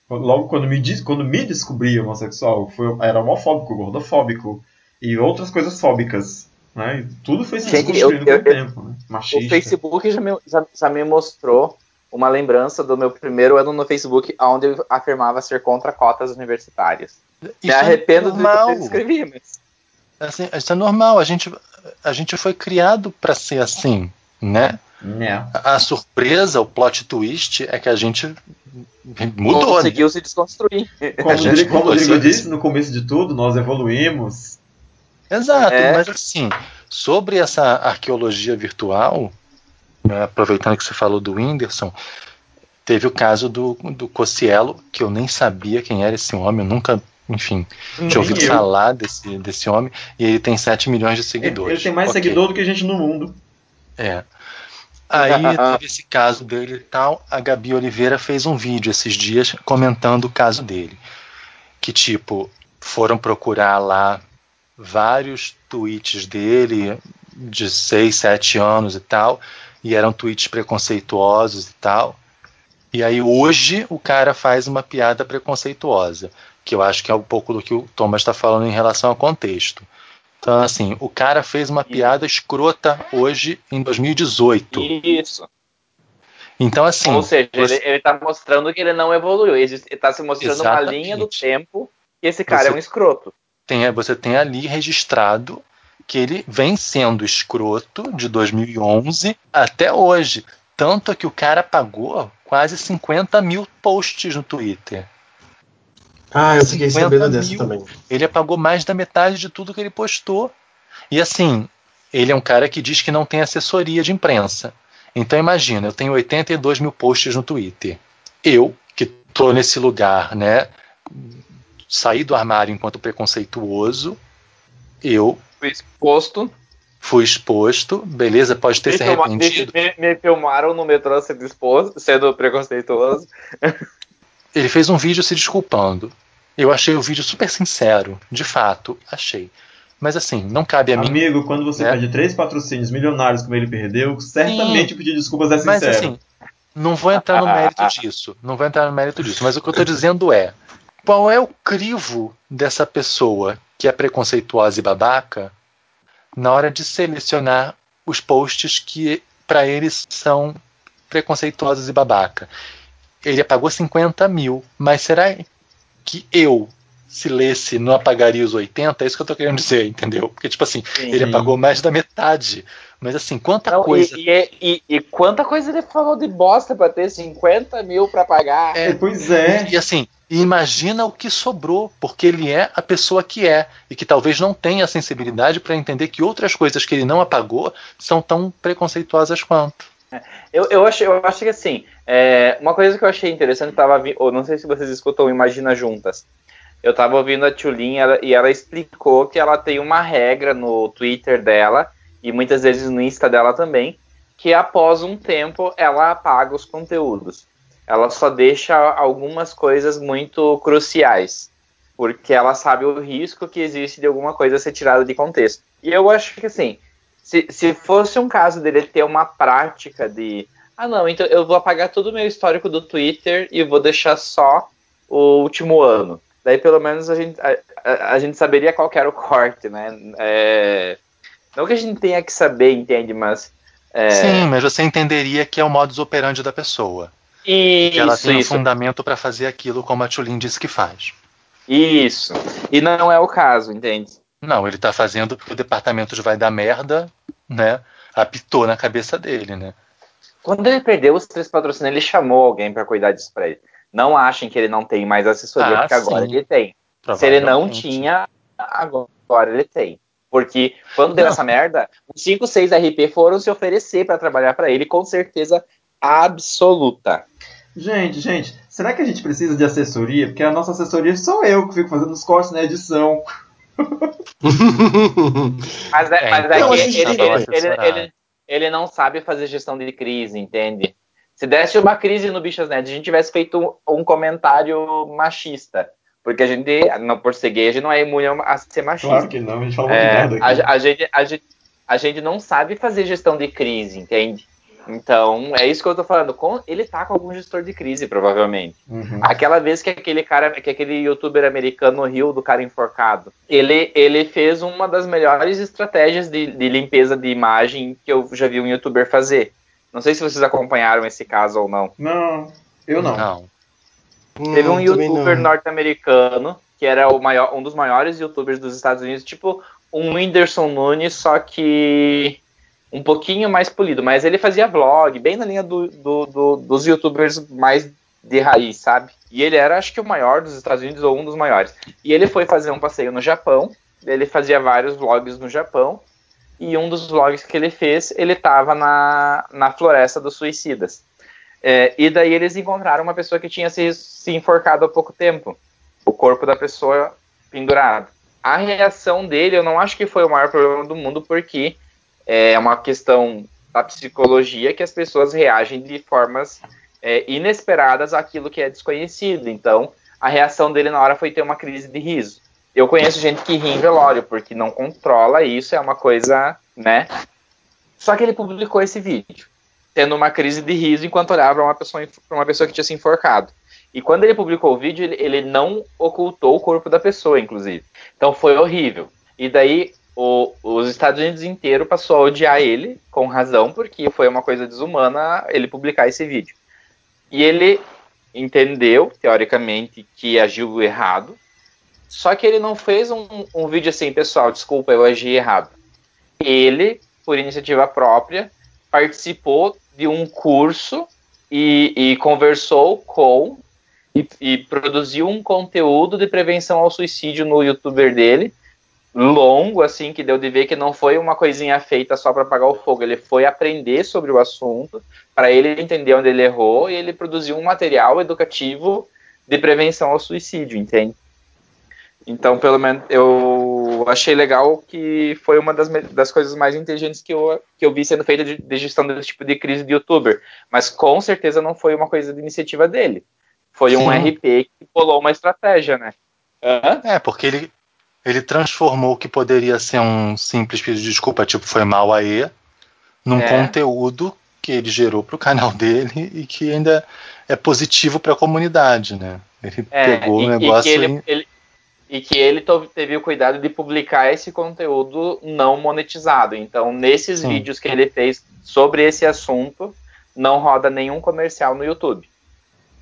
Logo quando me, quando me descobri homossexual, foi, era homofóbico, gordofóbico e outras coisas fóbicas, né? E tudo foi se desconstruindo eu- com o tempo, né? O Machista. Facebook já me, já, já me mostrou uma lembrança do meu primeiro ano no Facebook, onde eu afirmava ser contra cotas universitárias. Me Isso arrependo é do que normal. eu escrevi, mas. Assim, isso é normal. A gente, a gente foi criado para ser assim, né? Né? A surpresa, o plot twist é que a gente mudou. né? conseguiu se desconstruir. Como, A o gente Rodrigo- como o Rodrigo assim. disse no começo de tudo, nós evoluímos. Exato, É. mas assim, sobre essa arqueologia virtual, né, aproveitando que você falou do Whindersson, teve o caso do, do Cossielo, que eu nem sabia quem era esse homem, eu nunca, enfim, tinha Nem ouvido eu. falar desse, desse homem, e ele tem 7 milhões de seguidores. ele tem mais Ok. seguidor do que gente no mundo. É. Aí <laughs> teve esse caso dele e tal. A Gabi Oliveira fez um vídeo esses dias comentando o caso dele. Que tipo, foram procurar lá vários tweets dele de 6, 7 anos e tal. E eram tweets preconceituosos e tal. E aí hoje o cara faz uma piada preconceituosa. Que eu acho que é um pouco do que o Thomas está falando em relação ao contexto. Então, assim, o cara fez uma piada escrota hoje em 2018. Isso. Então, assim. Ou seja, você- ele, ele tá mostrando que ele não evoluiu. Ele ele tá se mostrando uma Exatamente. linha do tempo que esse cara Você- é um escroto. tem, você tem ali registrado que ele vem sendo escroto de 2011 até hoje. Tanto que o cara pagou quase 50 mil posts no Twitter. Ah, eu fiquei 50 sabendo dessa também. Ele apagou mais da metade de tudo que ele postou. E assim, ele é um cara que diz que não tem assessoria de imprensa. Então imagina, eu tenho 82 mil posts no Twitter. Eu, que tô nesse lugar, né? Saí do armário enquanto preconceituoso. Eu Fui exposto. fui exposto, beleza, pode ter Me, se arrependido. me- me filmaram no metrô sendo exposto, sendo preconceituoso. <laughs> Ele fez um vídeo se desculpando. Eu achei o vídeo super sincero, de fato, achei. Mas assim, não cabe a mim. Amigo, quando você né? perde três patrocínios milionários como ele perdeu, certamente pedir desculpas é Mas sincero. assim, não vou entrar no mérito <laughs> disso. Não vou entrar no mérito disso. Mas o que eu estou dizendo é: qual é o crivo dessa pessoa que é preconceituosa e babaca na hora de selecionar os posts que para eles são preconceituosos e babaca? Ele apagou 50 mil, mas será que eu, se lesse, não apagaria os 80? É isso que eu tô querendo dizer, entendeu? Porque, tipo assim, Sim. ele apagou mais da metade. Mas assim, quanta Não, coisa. e, e, e, e quanta coisa ele falou de bosta pra ter 50 mil pra pagar. É, Pois é. E assim, imagina o que sobrou, porque ele é a pessoa que é, e que talvez não tenha a sensibilidade para entender que outras coisas que ele não apagou são tão preconceituosas quanto. Eu, eu, achei, eu acho que assim, é, uma coisa que eu achei interessante, tava, ou não sei se vocês escutam Imagina Juntas. Eu tava ouvindo a Tulin e ela explicou que ela tem uma regra no Twitter dela, e muitas vezes no Insta dela também, que após um tempo ela apaga os conteúdos. Ela só deixa algumas coisas muito cruciais, porque ela sabe o risco que existe de alguma coisa ser tirada de contexto. E eu acho que assim, se, se fosse um caso dele ter uma prática de ah não, então eu vou apagar todo o meu histórico do Twitter e vou deixar só o último ano. Daí pelo menos a gente, a, a- a gente saberia qual que era o corte, né? É, não que a gente tenha que saber, entende, mas é, Sim, mas você entenderia que é o modus operandi da pessoa. que ela isso, tem um isso, fundamento para fazer aquilo como a Tulin disse que faz. isso. E não é o caso, entende? Não, ele tá fazendo porque o departamento de vai dar merda, né? Apitou na cabeça dele, né? Quando ele perdeu os três patrocínios, ele chamou alguém para cuidar disso pra ele. Não achem que ele não tem mais assessoria, Ah, porque agora sim. ele tem. Se ele não tinha, agora ele tem. Porque quando deu Não. essa merda, os 5, 6 RP foram se oferecer pra trabalhar pra ele, com certeza absoluta. Gente, gente, será que a gente precisa de assessoria? Porque a nossa assessoria sou eu que fico fazendo os cortes na edição. <laughs> Mas é, É, mas é então, que ele, ele, ele, ele- ele não sabe fazer gestão de crise, entende? Se desse uma crise no Bichas Net, a gente tivesse feito um comentário machista. Porque a gente, não, por ser gay, a gente não é imune a ser machista. Claro que não, a gente fala É, merda aqui. a, a gente, a, gente, a gente não sabe fazer gestão de crise, entende? Então, é isso que eu tô falando. Com, ele tá com algum gestor de crise, provavelmente. Uhum. Aquela vez que aquele cara, que aquele youtuber americano riu do cara enforcado, ele, ele fez uma das melhores estratégias de, de limpeza de imagem que eu já vi um youtuber fazer. Não sei se vocês acompanharam esse caso ou não. Não, eu não. Não. Teve um youtuber norte-americano, que era o maior, um dos maiores youtubers dos Estados Unidos, tipo um Whindersson Nunes, só que um pouquinho mais polido. Mas ele fazia vlog, bem na linha do, do- do- dos youtubers mais de raiz, sabe? E ele era, acho que, o maior dos Estados Unidos, ou um dos maiores. E ele foi fazer um passeio no Japão, ele fazia vários vlogs no Japão, e um dos vlogs que ele fez, ele tava na, na floresta dos suicidas. É, e daí eles encontraram uma pessoa que tinha se, se enforcado há pouco tempo. O corpo da pessoa pendurado. A reação dele, eu não acho que foi o maior problema do mundo, porque é uma questão da psicologia que as pessoas reagem de formas é, inesperadas àquilo que é desconhecido. Então, a reação dele na hora foi ter uma crise de riso. Eu conheço gente que ri em velório, porque não controla isso, é uma coisa, né? Só que ele publicou esse vídeo tendo uma crise de riso enquanto olhava para uma pessoa, pra uma pessoa que tinha se enforcado. E quando ele publicou o vídeo, ele, ele não ocultou o corpo da pessoa, inclusive. Então foi horrível. E daí o- os Estados Unidos inteiro passou a odiar ele, com razão, porque foi uma coisa desumana ele publicar esse vídeo. E ele entendeu, teoricamente, que agiu errado, só que ele não fez um, um vídeo assim, pessoal, desculpa, eu agi errado. Ele, por iniciativa própria, participou de um curso e, e conversou com e, e produziu um conteúdo de prevenção ao suicídio no youtuber dele, longo, assim, que deu de ver que não foi uma coisinha feita só para apagar o fogo, ele foi aprender sobre o assunto, para ele entender onde ele errou, e ele produziu um material educativo de prevenção ao suicídio, entende? Então, pelo menos, eu achei legal que foi uma das, das coisas mais inteligentes que eu, que eu vi sendo feita de, de gestão desse tipo de crise de youtuber. Mas com certeza não foi uma coisa de iniciativa dele. Foi um Sim. RP que bolou uma estratégia, né? Hã? É, porque ele, ele transformou o que poderia ser um simples pedido de desculpa, tipo, foi mal aí, num É. conteúdo que ele gerou pro canal dele e que ainda é positivo para a comunidade, né? Ele É, pegou e, o e negócio que ele, e- ele- e que ele teve o cuidado de publicar esse conteúdo não monetizado. Então, nesses Sim. vídeos que ele fez sobre esse assunto, não roda nenhum comercial no YouTube.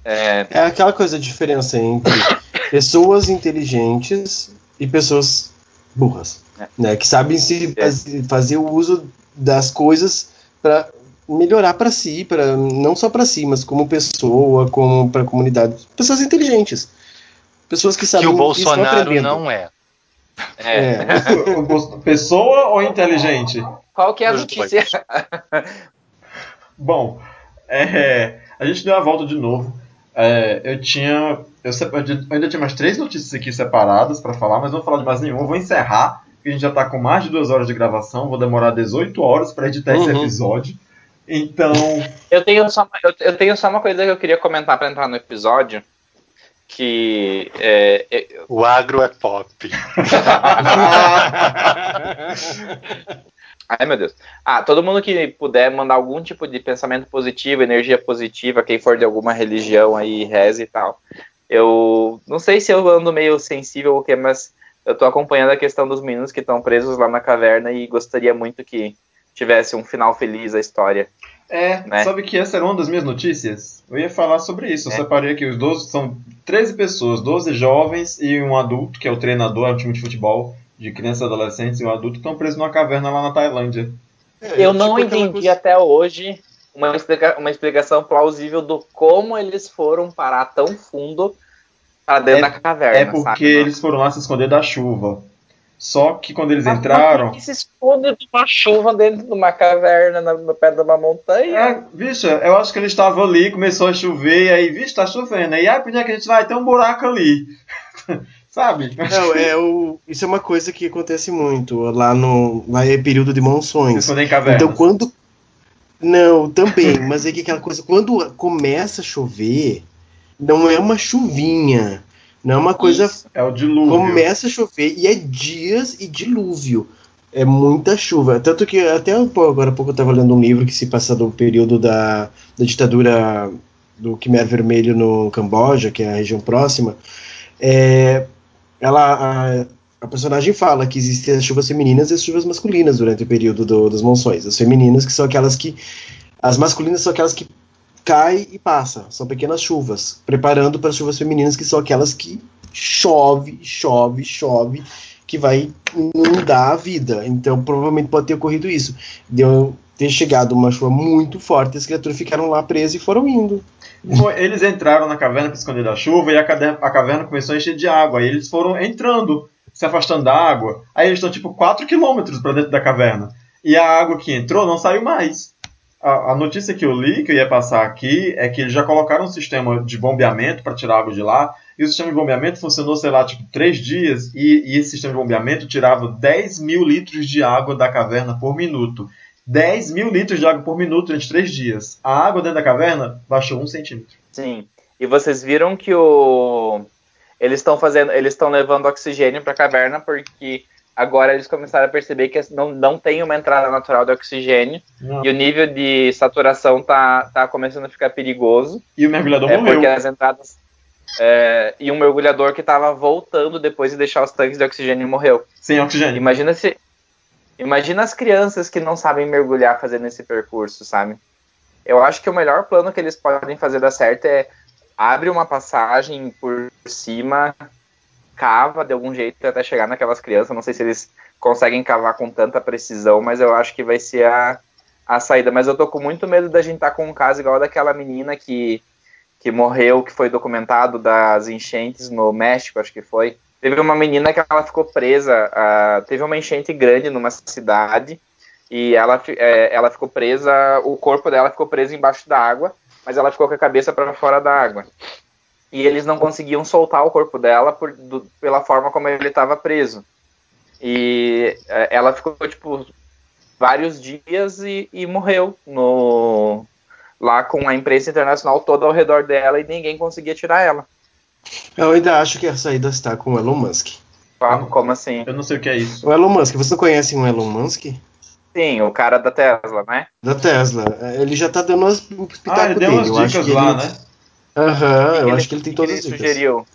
É, É aquela coisa, a diferença entre <coughs> pessoas inteligentes e pessoas burras, É. né? Que sabem se É. faz- fazer o uso das coisas para melhorar para si, para não só para si, mas como pessoa, como para a comunidade. Pessoas inteligentes, pessoas que sabem que o estão Bolsonaro aprendendo. não é. é. É. <laughs> Pessoa ou inteligente? Qual que é a notícia? Bom, é, a gente deu a volta de novo. É, eu tinha. Eu, sep- eu ainda tinha mais três notícias aqui separadas para falar, mas não vou falar de mais nenhuma. Eu vou encerrar, porque a gente já tá com mais de duas horas de gravação. Vou demorar 18 horas para editar esse Uhum. episódio. Então. Eu tenho só, uma- eu, eu tenho só uma coisa que eu queria comentar para entrar no episódio. Que é, é, O agro é pop. <laughs> Ai, meu Deus. Ah, todo mundo que puder mandar algum tipo de pensamento positivo, energia positiva, quem for de alguma religião aí, reze e tal. Eu não sei se eu ando meio sensível ou o que, mas eu tô acompanhando a questão dos meninos que estão presos lá na caverna e gostaria muito que tivesse um final feliz a história. É, Né? sabe que essa era uma das minhas notícias? Eu ia falar sobre isso. Eu É. separei aqui os 12, são 13 pessoas, 12 jovens e um adulto, que é o treinador, é um time de futebol de crianças e adolescentes, e um adulto que estão presos numa caverna lá na Tailândia. Eu não tipo entendi coisa- até hoje uma, explica- uma explicação plausível do como eles foram parar tão fundo para dentro É- da caverna. É porque sabe? eles foram lá se esconder da chuva. Só que quando eles Mas entraram. por que se esconde de uma chuva dentro de uma caverna na- no pé de uma montanha? É, bicho, eu acho que eles estavam ali, começou a chover, e aí, vixe, tá chovendo. Aí, ah, pra onde é que a gente vai? Tem um buraco ali. <laughs> Sabe? Não, é o, isso é uma coisa que acontece muito. Lá no. Lá é período de monções. escondem em cavernas. Então quando. Não, também, mas é que aquela coisa, quando começa a chover, não é uma chuvinha. Não é uma coisa. Isso. É o dilúvio. Começa a chover e é dias e dilúvio. É muita chuva. Tanto que até agora há pouco eu estava lendo um livro que se passa do período da, da ditadura do Khmer Vermelho no Camboja, que é a região próxima. É, ela, a, a personagem fala que existem as chuvas femininas e as chuvas masculinas durante o período do- das monções. As femininas que são aquelas que. As masculinas são aquelas que cai e passa. São pequenas chuvas. Preparando para as chuvas femininas, que são aquelas que chove, chove, chove, que vai inundar a vida. Então provavelmente pode ter ocorrido isso. Deu ter chegado uma chuva muito forte, as criaturas ficaram lá presas e foram indo. Eles entraram na caverna para esconder da chuva e a, a caverna começou a encher de água. Aí eles foram entrando, se afastando da água. Aí eles estão tipo 4 quilômetros para dentro da caverna. E a água que entrou não saiu mais. A, a notícia que eu li, que eu ia passar aqui, é que eles já colocaram um sistema de bombeamento para tirar a água de lá. E o sistema de bombeamento funcionou, sei lá, tipo, 3 dias. E, e esse sistema de bombeamento tirava 10 mil litros de água da caverna por minuto. 10 mil litros de água por minuto durante 3 dias. A água dentro da caverna baixou um centímetro. Sim. E vocês viram que o eles estão fazendo, eles estão levando oxigênio para a caverna porque agora eles começaram a perceber que não, não tem uma entrada natural de oxigênio Não. e o nível de saturação tá, tá começando a ficar perigoso. E o mergulhador É morreu. porque as entradas é, e um mergulhador que estava voltando depois de deixar os tanques de oxigênio morreu. Sem oxigênio. Imagina se imagina as crianças que não sabem mergulhar fazendo esse percurso, sabe? Eu acho que o melhor plano que eles podem fazer dar certo é abre uma passagem por cima, cava de algum jeito até chegar naquelas crianças. Não sei se eles conseguem cavar com tanta precisão, mas eu acho que vai ser a, a saída. Mas eu tô com muito medo da gente estar com um caso igual daquela menina que, que morreu, que foi documentado das enchentes no México, acho que foi. Teve uma menina que ela ficou presa, ah, teve uma enchente grande numa cidade e ela, é, ela ficou presa, o corpo dela ficou preso embaixo da água, mas ela ficou com a cabeça para fora da água. E eles não conseguiam soltar o corpo dela por, do- pela forma como ele estava preso. E é, ela ficou, tipo, vários dias e, e morreu no, lá com a imprensa internacional toda ao redor dela e ninguém conseguia tirar ela. Eu ainda acho que a saída está com o Elon Musk. Como assim? Eu não sei o que é isso. O Elon Musk, você não conhece um Elon Musk? Sim, o cara da Tesla, né? Da Tesla. Ele já tá dando umas o Ah, ele deu umas Eu acho dicas que lá, ele... né? Aham, eu ele- acho que ele tem que todas ele as dicas. sugeriu.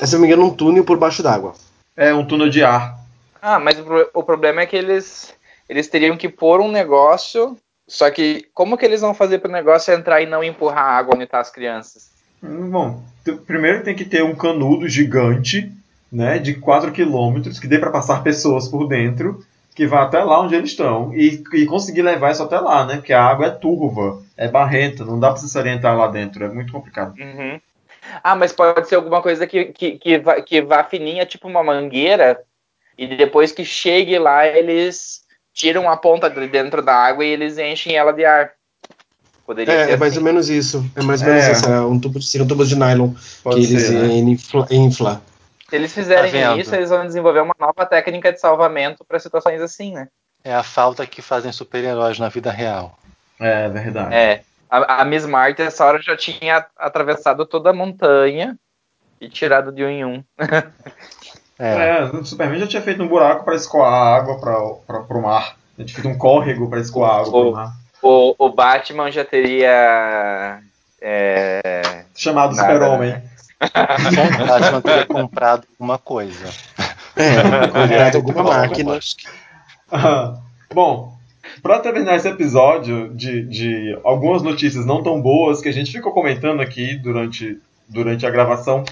É, se não me engano, um túnel por baixo d'água. É um túnel de ar. Ah, mas o, pro- o problema é que eles, eles teriam que pôr um negócio. Só que como que eles vão fazer para o negócio entrar e não empurrar a água onde tá as crianças? Bom, primeiro tem que ter um canudo gigante, né, de 4 km, que dê para passar pessoas por dentro, que vá até lá onde eles estão, e, e conseguir levar isso até lá, né, porque a água é turva, é barrenta, não dá para se orientar lá dentro, é muito complicado. Uhum. Ah, mas pode ser alguma coisa que, que, que, vá, que vá fininha, tipo uma mangueira, e depois que chegue lá, eles tiram a ponta de dentro da água e eles enchem ela de ar. Poderia É, ser é mais assim. ou menos isso. É mais ou menos É. isso. É um tubo, um tubo de nylon Pode que eles ser, né? infla, infla. Se eles fizerem Tá isso, eles vão desenvolver uma nova técnica de salvamento para situações assim, né? É a falta que fazem super-heróis na vida real. É verdade. É. A, a Miss Martin, essa hora, já tinha atravessado toda a montanha e tirado de um em um. <laughs> É. É, o Superman já tinha feito um buraco para escoar a água para o mar. Já tinha feito um córrego para escoar a água para O- mar. O, o Batman já teria. é, Chamado Nada, Super-Homem. Só o Batman teria comprado alguma coisa. É, <laughs> comprado alguma Bom, máquina. Bom, para terminar esse episódio de, de algumas notícias não tão boas que a gente ficou comentando aqui durante, durante a gravação,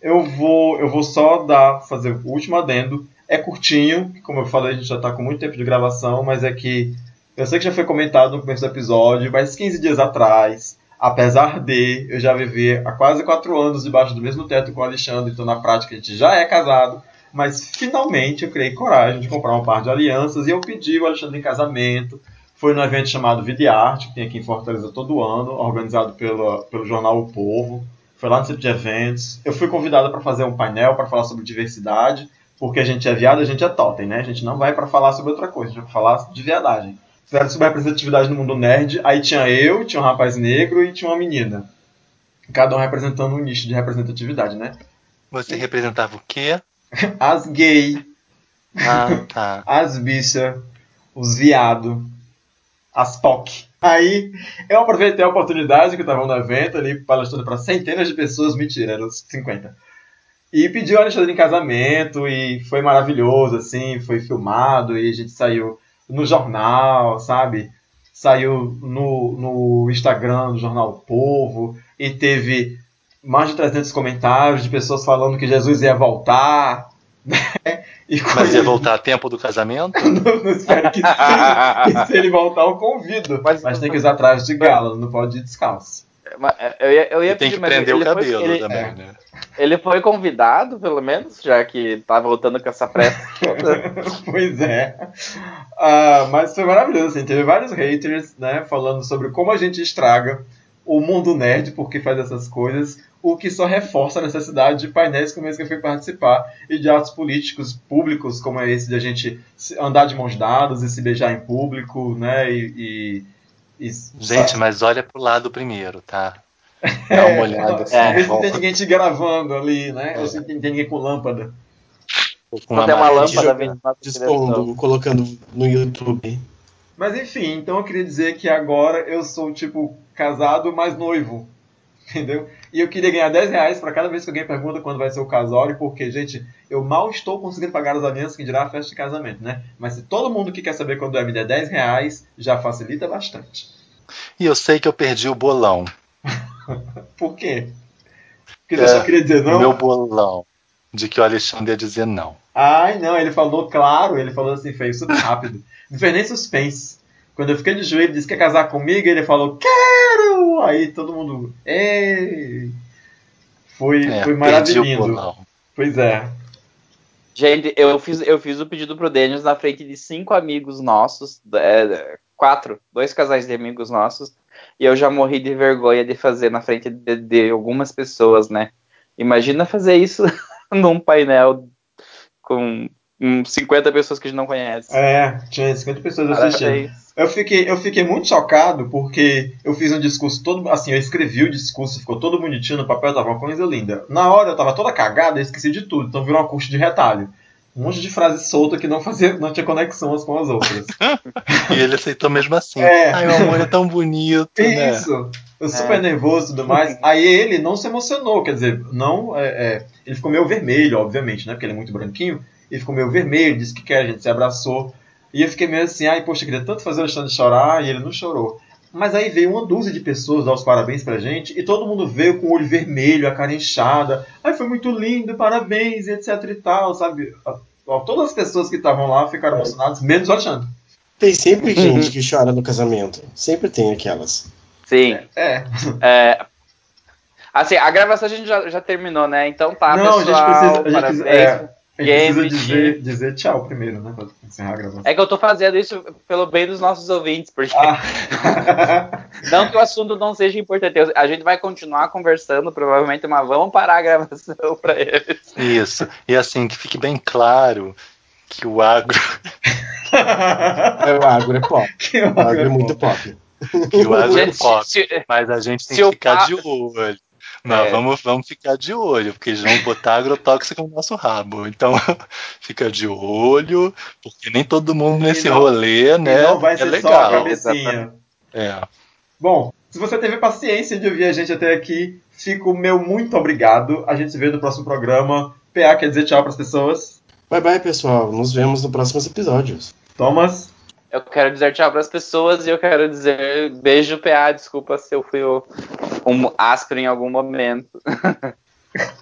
eu vou, eu vou só dar, fazer o último adendo. É curtinho, como eu falei, a gente já está com muito tempo de gravação, mas é que eu sei que já foi comentado no começo do episódio, mas 15 dias atrás, apesar de eu já viver há quase 4 anos debaixo do mesmo teto com o Alexandre, então na prática a gente já é casado, Mas finalmente eu criei coragem de comprar um par de alianças e eu pedi o Alexandre em casamento. Foi num evento chamado Vida e Arte, que tem aqui em Fortaleza todo ano, organizado pela, pelo jornal O Povo. Foi lá no centro de eventos. Eu fui convidada para fazer um painel para falar sobre diversidade, porque a gente é viado, a gente é totem, né? A gente não vai para falar sobre outra coisa, a gente vai falar de viadagem. Fizeram sobre representatividade no mundo nerd, aí tinha eu, tinha um rapaz negro e tinha uma menina. Cada um representando um nicho de representatividade, né? Você representava o quê? <laughs> As gay, Ah, tá. <laughs> as bichas, os viado, as POC. Aí eu aproveitei a oportunidade que estavam no evento ali, palestrando para centenas de pessoas, mentira, eram uns 50. E pedi o Alexandre em casamento e foi maravilhoso, assim, foi filmado e a gente saiu no jornal, sabe? Saiu no, no Instagram do jornal O Povo e teve mais de 300 comentários de pessoas falando que Jesus ia voltar. <laughs> Né? E Mas ia voltar a tempo do casamento? <laughs> não, não espero que sim. <laughs> E se ele voltar, eu convido. Mas, Mas- tem que usar traje de gala, não pode ir descalço. É, Eu ia, eu ia tem pedir, que prender o ele foi- cabelo ele, também, é. né? ele foi convidado, pelo menos, já que tá voltando com essa pressa <laughs> pois é. Ah, mas foi maravilhoso, assim. Teve vários haters, né, falando sobre como a gente estraga o mundo nerd porque faz essas coisas, o que só reforça a necessidade de painéis como esse que eu fui participar e de atos políticos públicos como esse de a gente andar de mãos dadas e se beijar em público, né, e... e, e Gente, mas olha pro lado primeiro, tá? <laughs> Dá uma olhada assim, É, se não tem volta ninguém te gravando ali, né? Ou se não tem ninguém com lâmpada. com Só tem uma lâmpada direção. Dispondo, colocando no YouTube. Mas enfim, então eu queria dizer que agora eu sou, tipo, casado, mas noivo. Entendeu? E eu queria ganhar 10 reais pra cada vez que alguém pergunta quando vai ser o casório, porque, gente, eu mal estou conseguindo pagar as alianças que dirá a festa de casamento, né? Mas se todo mundo que quer saber quando é me der 10 reais, já facilita bastante. E eu sei que eu perdi o bolão. <laughs> Por quê? Porque você É, só queria dizer não? meu bolão. De que o Alexandre ia dizer não. Ai, não, ele falou claro, ele falou assim, feio, super rápido. Não fez nem suspense. Quando eu fiquei de joelho, disse que quer casar comigo, ele falou, quero! Aí todo mundo, ei! Foi, É, foi maravilhoso. Pois é. Gente, eu fiz, eu fiz o pedido pro Denis na frente de cinco amigos nossos, é, quatro, dois casais de amigos nossos, e eu já morri de vergonha de fazer na frente de, de algumas pessoas, né? Imagina fazer isso <laughs> num painel com 50 pessoas que a gente não conhece. É, tinha 50 pessoas assistindo. Eu fiquei, eu fiquei muito chocado porque eu fiz um discurso todo. Assim, eu escrevi o discurso, ficou todo bonitinho no papel, tava uma coisa linda. Na hora eu tava toda cagada e esqueci de tudo, então virou uma curso de retalho. Um monte de frase solta que não fazia, não tinha conexão umas com as outras. <laughs> E ele aceitou mesmo assim. É. Ai, o amor é tão bonito, né? Isso! Eu super nervoso e tudo mais. <laughs> Aí ele não se emocionou, quer dizer, não. é, é, ele ficou meio vermelho, obviamente, né? Porque ele é muito branquinho. Ele ficou meio vermelho, disse que quer, a gente se abraçou. E eu fiquei meio assim, ai, poxa, eu queria tanto fazer o Alexandre chorar, e ele não chorou. Mas aí veio uma dúzia de pessoas dar os parabéns pra gente, e todo mundo veio com o olho vermelho, a cara inchada. Ai, foi muito lindo, parabéns, e etc e tal, sabe? Todas as pessoas que estavam lá ficaram emocionadas, menos o Alexandre. Tem sempre gente que chora no casamento. Sempre tem aquelas. Sim. É. É, assim, a gravação a gente já, já terminou, né? Então tá, Não, a gente pessoal. precisa- a gente parabéns. precisa- é. Gente precisa dizer, dizer tchau primeiro, né? Pra encerrar a gravação. É que eu tô fazendo isso pelo bem dos nossos ouvintes, porque Ah. <laughs> não que o assunto não seja importante. A gente vai continuar conversando, provavelmente, mas vamos parar a gravação pra eles. Isso. E assim, que fique bem claro que o agro, <laughs> É, O agro é pop. Que O agro é muito pop. que o agro é Gente, pop. se- Mas a gente tem que o ficar pa- de olho. Não, É. vamos, vamos ficar de olho, porque eles vão botar agrotóxico no nosso rabo. Então, <laughs> fica de olho, porque nem todo mundo nesse não- rolê, E né? não vai é ser só a legal. cabecinha. É. Bom, se você teve paciência de ouvir a gente até aqui, fica o meu muito obrigado. A gente se vê no próximo programa. PA quer dizer tchau pras pessoas. Bye bye, pessoal. Nos vemos nos próximos episódios. Thomas. Eu quero dizer tchau pras pessoas e eu quero dizer beijo, PA. Desculpa se eu fui o- um áspero em algum momento. <laughs>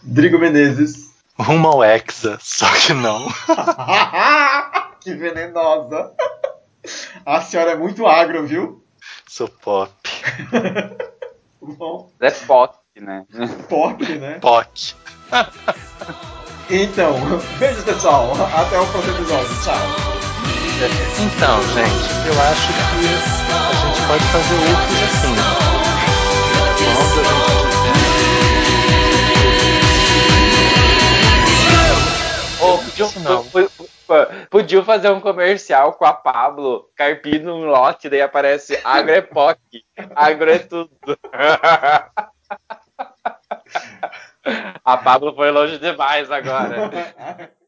Drigo Menezes. Rumo ao Hexa, só que não. <laughs> que venenosa. A senhora é muito agro, viu? Sou pop. <laughs> Bom, É pop, né? pop, né? POC. Então, beijos pessoal. Até o próximo episódio. Tchau. Então, gente, eu acho que a gente pode fazer outros assim. Ou podiam, podiam fazer um comercial com a Pablo, carpindo um lote, daí aparece agro é POC, agro é tudo. <laughs> A Pablo foi longe demais agora. <laughs>